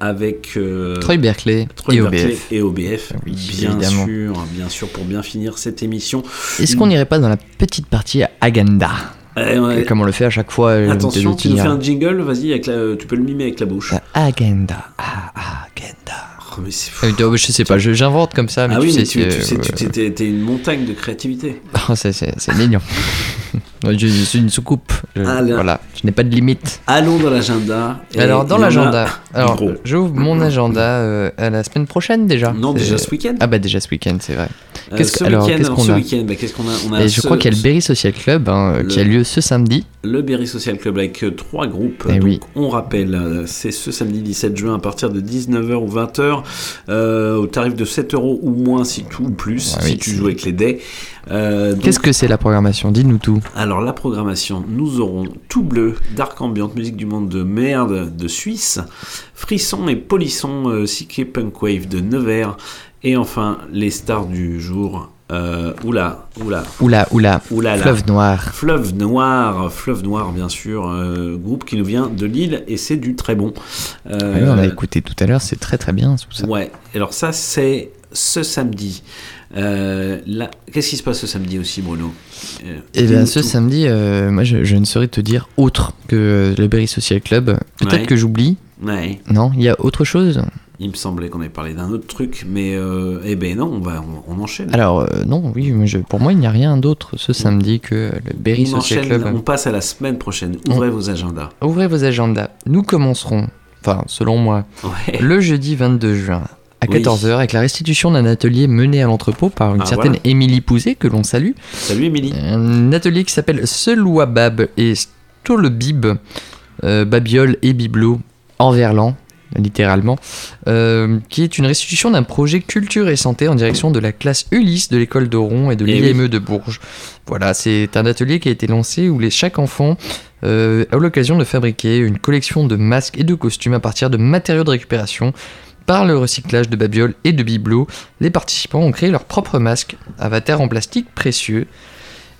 Speaker 1: avec
Speaker 2: Troy Berkeley
Speaker 1: Troy
Speaker 2: et
Speaker 1: Berkeley
Speaker 2: OBF.
Speaker 1: et OBF.
Speaker 2: Oui,
Speaker 1: bien
Speaker 2: évidemment.
Speaker 1: sûr, bien sûr, pour bien finir cette émission.
Speaker 2: Est-ce qu'on n'irait pas dans la petite partie agenda
Speaker 1: Eh, ouais.
Speaker 2: Comme on le fait à chaque fois. euh,
Speaker 1: Attention, tu nous fais un jingle, vas-y, avec la- tu peux le mimer avec la bouche.
Speaker 2: Agenda. Ah, agenda.
Speaker 1: Oh, mais c'est
Speaker 2: Euh, oh, je sais pas, je- j'invente comme ça, mais
Speaker 1: ah
Speaker 2: tu
Speaker 1: oui,
Speaker 2: sais,
Speaker 1: mais tu,
Speaker 2: c'est,
Speaker 1: tu sais,
Speaker 2: euh,
Speaker 1: tu sais, t'es- t'es une montagne de créativité.
Speaker 2: Oh, c'est, c'est- c'est mignon. je, je suis une soucoupe. Je-
Speaker 1: Ah, là.
Speaker 2: voilà, je n'ai pas de limite.
Speaker 1: Allons dans l'agenda.
Speaker 2: Alors, dans
Speaker 1: a
Speaker 2: l'agenda, alors,
Speaker 1: gros.
Speaker 2: j'ouvre mon agenda euh, à la semaine prochaine déjà.
Speaker 1: Non, déjà ce week-end.
Speaker 2: Ah, bah, déjà ce week-end, c'est vrai.
Speaker 1: Euh, ce
Speaker 2: que- alors,
Speaker 1: week-end,
Speaker 2: qu'est-ce qu'on
Speaker 1: ce
Speaker 2: a
Speaker 1: bah, qu'est-ce qu'on a? On a
Speaker 2: Et je
Speaker 1: ce-
Speaker 2: crois qu'il y a le Berry Social Club hein, euh, qui a lieu ce samedi.
Speaker 1: Le Berry Social Club avec euh, trois groupes.
Speaker 2: Eh
Speaker 1: Donc,
Speaker 2: oui.
Speaker 1: On rappelle, euh, c'est ce samedi 17 juin à partir de 19h ou 20h euh, au tarif de 7 euros ou moins si tout ou plus
Speaker 2: Ah
Speaker 1: si
Speaker 2: oui,
Speaker 1: tu joues avec les dés. Euh,
Speaker 2: Qu'est-ce que c'est la programmation Dis-nous tout.
Speaker 1: Alors la programmation, nous aurons Tout Bleu, Dark Ambient, musique du monde de merde de Suisse, Frisson et Polisson, euh, Psyché Punk Wave de Nevers, et enfin les stars du jour. Euh, oula, oula.
Speaker 2: Oula, oula,
Speaker 1: Oula.
Speaker 2: Fleuve Noir.
Speaker 1: Fleuve Noir, Fleuve Noir bien sûr, euh, groupe qui nous vient de Lille et c'est du très bon. Euh,
Speaker 2: Oui, on a écouté tout à l'heure, c'est très très bien tout ça.
Speaker 1: Ouais, alors ça c'est ce samedi. Euh, là, qu'est-ce qui se passe ce samedi aussi, Bruno Euh,
Speaker 2: Et bien ce
Speaker 1: tout.
Speaker 2: samedi, euh, moi je, je ne saurais te dire autre que le Berry Social Club. Peut-être
Speaker 1: Ouais.
Speaker 2: que j'oublie.
Speaker 1: Ouais.
Speaker 2: Non, il y a autre chose?
Speaker 1: Il me semblait qu'on avait parlé d'un autre truc, mais eh ben non, on va, on, on enchaîne.
Speaker 2: Alors non, oui, je- pour moi il n'y a rien d'autre ce samedi que le Berry
Speaker 1: on
Speaker 2: Social
Speaker 1: enchaîne,
Speaker 2: Club.
Speaker 1: on passe à la semaine prochaine. Ouvrez vos agendas.
Speaker 2: Ouvrez vos agendas. Nous commencerons, enfin selon moi,
Speaker 1: Ouais.
Speaker 2: le jeudi 22 juin à
Speaker 1: Oui.
Speaker 2: 14h avec la restitution d'un atelier mené à l'entrepôt par une
Speaker 1: Ah,
Speaker 2: certaine
Speaker 1: voilà.
Speaker 2: Émilie Pouzet que l'on salue.
Speaker 1: Salut Émilie.
Speaker 2: Un atelier qui s'appelle Selouabab et Stolbib, euh, Babiole et Bibelot en verlan, littéralement, euh, qui est une restitution d'un projet culture et santé en direction de la classe Ulysse de l'école d'Oron et de
Speaker 1: Eh
Speaker 2: l'IME de Bourges. Voilà, c'est un atelier qui a été lancé où les, chaque enfant euh, a l'occasion de fabriquer une collection de masques et de costumes à partir de matériaux de récupération. Par le recyclage de babioles et de bibelots, les participants ont créé leur propre masque, avatar en plastique précieux,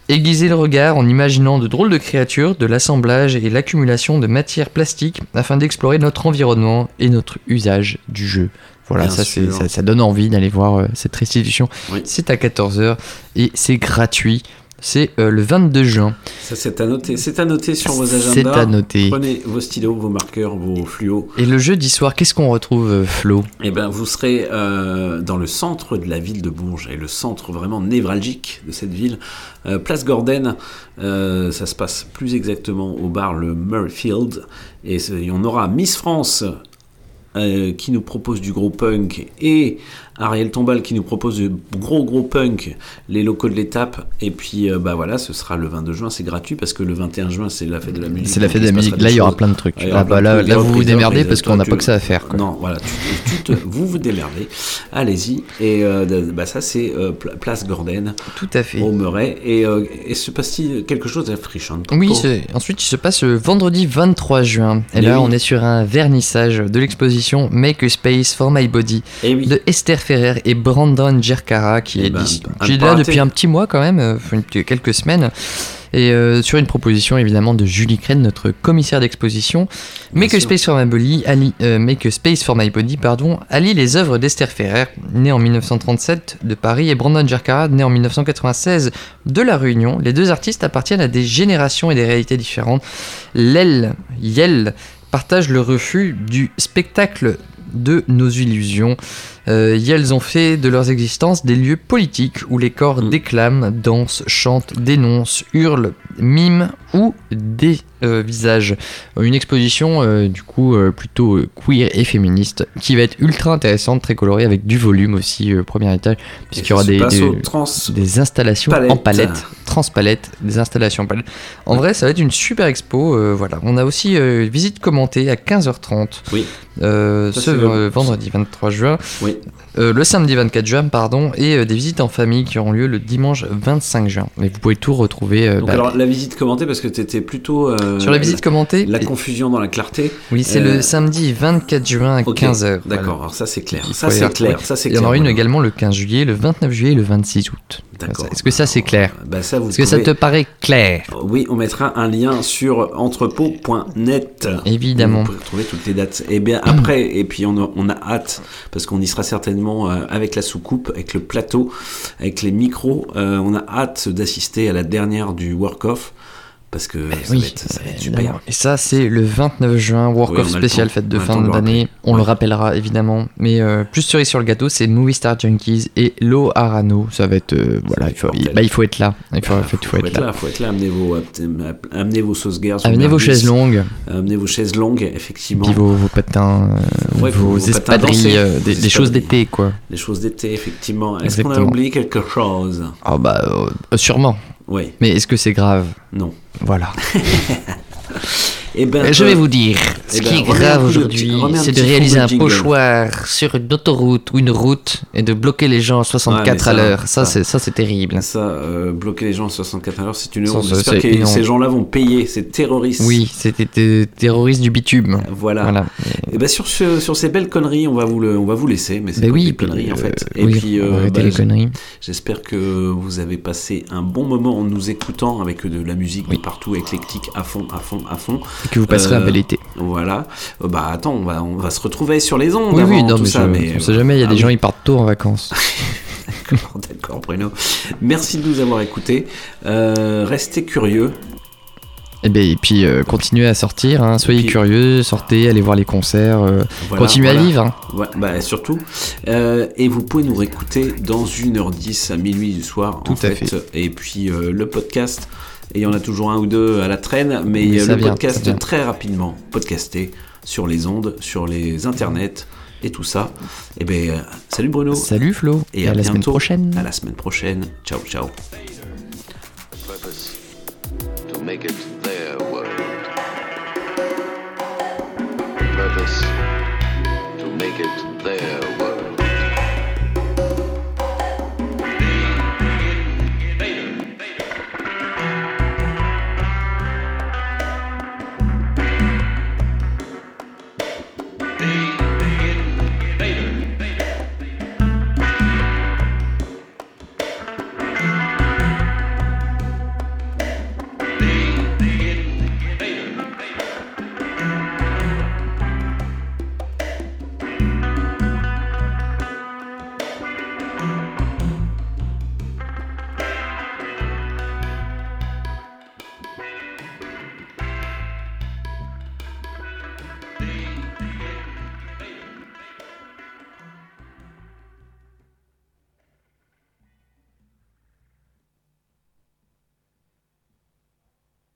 Speaker 2: aiguiser le regard en imaginant de drôles de créatures, de l'assemblage et l'accumulation de matières plastiques afin d'explorer notre environnement et notre usage du jeu. Voilà, ça, ça, ça donne envie d'aller voir euh, cette restitution.
Speaker 1: Oui.
Speaker 2: C'est à 14h et c'est gratuit. C'est euh, le 22 juin.
Speaker 1: Ça, c'est à noter. C'est à noter sur vos agendas.
Speaker 2: C'est à noter.
Speaker 1: Prenez vos stylos, vos marqueurs, vos fluos.
Speaker 2: Et le jeudi soir, qu'est-ce qu'on retrouve, euh, Flo?
Speaker 1: Eh ben, vous serez euh, dans le centre de la ville de Bourges, et le centre vraiment névralgique de cette ville, euh, Place Gordon. Ça se passe plus exactement au bar le Murrayfield, et et on aura Miss France. qui nous propose du gros punk et Ariel Tombal qui nous propose du gros gros punk les locaux de l'étape. Et puis euh, bah voilà ce sera le 22 juin. C'est gratuit parce que le 21 juin c'est la fête de la musique.
Speaker 2: C'est la fête de la musique. Là, il y aura plein de trucs.
Speaker 1: Ah,
Speaker 2: bah, là, là, vous vous démerdez parce qu'on n'a pas que ça à faire, quoi.
Speaker 1: non voilà tu- tu- tu te- vous vous démerdez. Allez-y. Et euh, bah ça c'est euh, Pla- place Gordon
Speaker 2: tout à fait.
Speaker 1: Au Murray et, et se passe-t-il quelque chose d'africhant
Speaker 2: Oui, c'est- ensuite il se passe le vendredi 23 juin. Et
Speaker 1: Mais
Speaker 2: là,
Speaker 1: oui.
Speaker 2: on est sur un vernissage de l'exposition Make a Space for My Body de Esther Ferrer et Brandon Gercara qui est,
Speaker 1: ben,
Speaker 2: qui est
Speaker 1: pas
Speaker 2: là depuis un petit mois quand même, euh, quelques semaines. Et euh, sur une proposition évidemment de Julie Crène, notre commissaire d'exposition, Make a Space for My Body, allie, euh, Make a Space for My Body, pardon, allie les œuvres d'Esther Ferrer, née en 1937 de Paris, et Brandon Gercara, né en 1996 de La Réunion. Les deux artistes appartiennent à des générations et des réalités différentes. L'aile, Yel, partage le refus du spectacle de nos illusions. Euh, Yels ont fait de leurs existences des lieux politiques où les corps déclament, dansent, chantent, dénoncent, hurlent, miment ou dévisagent. Une exposition euh, du coup euh, plutôt euh, queer et féministe qui va être ultra intéressante, très colorée avec du volume aussi euh, au premier étage puisqu'il y aura des, installations en
Speaker 1: palette.
Speaker 2: palette, transpalette, des installations en palette. En vrai, ça va être une super expo. euh, voilà, on a aussi euh, visite commentée à 15h30.
Speaker 1: Oui.
Speaker 2: Euh,
Speaker 1: Ça,
Speaker 2: ce euh, vendredi 23 juin.
Speaker 1: Oui. Wait.
Speaker 2: Euh, le samedi 24 juin, pardon, et euh, des visites en famille qui auront lieu le dimanche 25 juin. Et vous pouvez tout retrouver. euh,
Speaker 1: donc
Speaker 2: bah,
Speaker 1: alors la visite commentée parce que tu étais plutôt
Speaker 2: Sur la visite commentée
Speaker 1: la confusion dans la clarté
Speaker 2: oui, c'est le samedi 24 juin à
Speaker 1: ok,
Speaker 2: 15h.
Speaker 1: d'accord alors ça c'est clair
Speaker 2: Il
Speaker 1: ça c'est clair ça c'est
Speaker 2: Il y en aura une également le 15 juillet, le 29 juillet et le 26 août.
Speaker 1: D'accord.
Speaker 2: Est-ce que ça c'est clair
Speaker 1: Bah,
Speaker 2: Est-ce que ça
Speaker 1: pouvez-
Speaker 2: te paraît clair
Speaker 1: Oui, on mettra un lien sur entrepôt.net.
Speaker 2: Évidemment.
Speaker 1: Vous pourrez retrouver toutes les dates. Et bien après, et puis on a, on a hâte, parce qu'on y sera certainement euh, avec la soucoupe, avec le plateau, avec les micros. euh, on a hâte d'assister à la dernière du work-off, parce que ça,
Speaker 2: oui,
Speaker 1: va être, ça va être
Speaker 2: Évidemment.
Speaker 1: super.
Speaker 2: Et ça, c'est le 29 juin, Work
Speaker 1: Oui,
Speaker 2: of spécial, fête de
Speaker 1: On
Speaker 2: fin d'année. On le rappellera évidemment. Mais euh, plus cerise sur le gâteau, c'est Movie Star Junkies et Lo Arano. Ça va être. euh, voilà, il faut, il, bah, il faut être là. Il faut,
Speaker 1: Bah,
Speaker 2: être
Speaker 1: être
Speaker 2: là.
Speaker 1: là, faut être là. Amenez vos, amenez vos sauces guerres.
Speaker 2: Amenez vos chaises longues.
Speaker 1: Amenez vos chaises longues, effectivement.
Speaker 2: Puis vos, vos patins, euh,
Speaker 1: Ouais,
Speaker 2: vos, espadrilles, des, choses d'été, quoi.
Speaker 1: Des choses d'été, effectivement. Est-ce qu'on a oublié quelque chose?
Speaker 2: Ah bah, euh, sûrement.
Speaker 1: Oui.
Speaker 2: Mais est-ce que c'est grave?
Speaker 1: Non.
Speaker 2: Voilà.
Speaker 1: Eh ben,
Speaker 2: je vais
Speaker 1: euh,
Speaker 2: vous dire, ce
Speaker 1: eh ben,
Speaker 2: qui est grave aujourd'hui, c'est de réaliser un pochoir sur une autoroute ou une route et de bloquer les gens à 64
Speaker 1: Ouais, mais ça,
Speaker 2: à l'heure. Ça,
Speaker 1: ça-
Speaker 2: c'est ça, c'est terrible.
Speaker 1: Ça, euh, bloquer les gens à 64 à l'heure, c'est une honte. J'espère
Speaker 2: c'est
Speaker 1: que ces gens-là vont payer, ces terroristes.
Speaker 2: Oui, c'était des terroristes du bitume.
Speaker 1: Voilà.
Speaker 2: Voilà.
Speaker 1: Et ben sur, ce- sur ces belles conneries, on va vous, le, on va vous laisser. Mais c'est
Speaker 2: Ben oui,
Speaker 1: des conneries en
Speaker 2: euh,
Speaker 1: fait. Et
Speaker 2: oui,
Speaker 1: puis, euh,
Speaker 2: conneries.
Speaker 1: J'espère que vous avez passé un bon moment en nous écoutant avec de la musique de partout, éclectique, à fond, à fond, à fond.
Speaker 2: Et que vous passerez un bel été.
Speaker 1: Voilà. Euh, bah attends, on va, on va se retrouver sur les ondes
Speaker 2: Oui,
Speaker 1: avant
Speaker 2: oui, non,
Speaker 1: tout
Speaker 2: mais
Speaker 1: ça.
Speaker 2: je,
Speaker 1: mais
Speaker 2: on sait jamais, il y a
Speaker 1: Ah
Speaker 2: des
Speaker 1: oui.
Speaker 2: gens, ils partent tôt en vacances.
Speaker 1: D'accord, d'accord, Bruno. Merci de nous avoir écoutés. Euh, restez curieux.
Speaker 2: Et, ben, et puis, euh, continuez à sortir, hein, soyez
Speaker 1: puis-
Speaker 2: curieux, sortez, allez voir les concerts, euh,
Speaker 1: Voilà,
Speaker 2: continuez
Speaker 1: voilà.
Speaker 2: à vivre. hein.
Speaker 1: Ouais, bah, surtout. Euh, et vous pouvez nous réécouter dans 1h10 à minuit du soir.
Speaker 2: Tout
Speaker 1: en
Speaker 2: à
Speaker 1: fait.
Speaker 2: fait.
Speaker 1: Et puis euh, le podcast. Et il y en a toujours un ou deux à la traîne, mais,
Speaker 2: Mais
Speaker 1: euh, le
Speaker 2: vient,
Speaker 1: podcast très rapidement podcasté sur les ondes, sur les internets et tout ça. Et ben euh, salut Bruno.
Speaker 2: Salut Flo.
Speaker 1: Et,
Speaker 2: Et à la semaine
Speaker 1: bientôt.
Speaker 2: prochaine.
Speaker 1: À la semaine prochaine. Ciao ciao.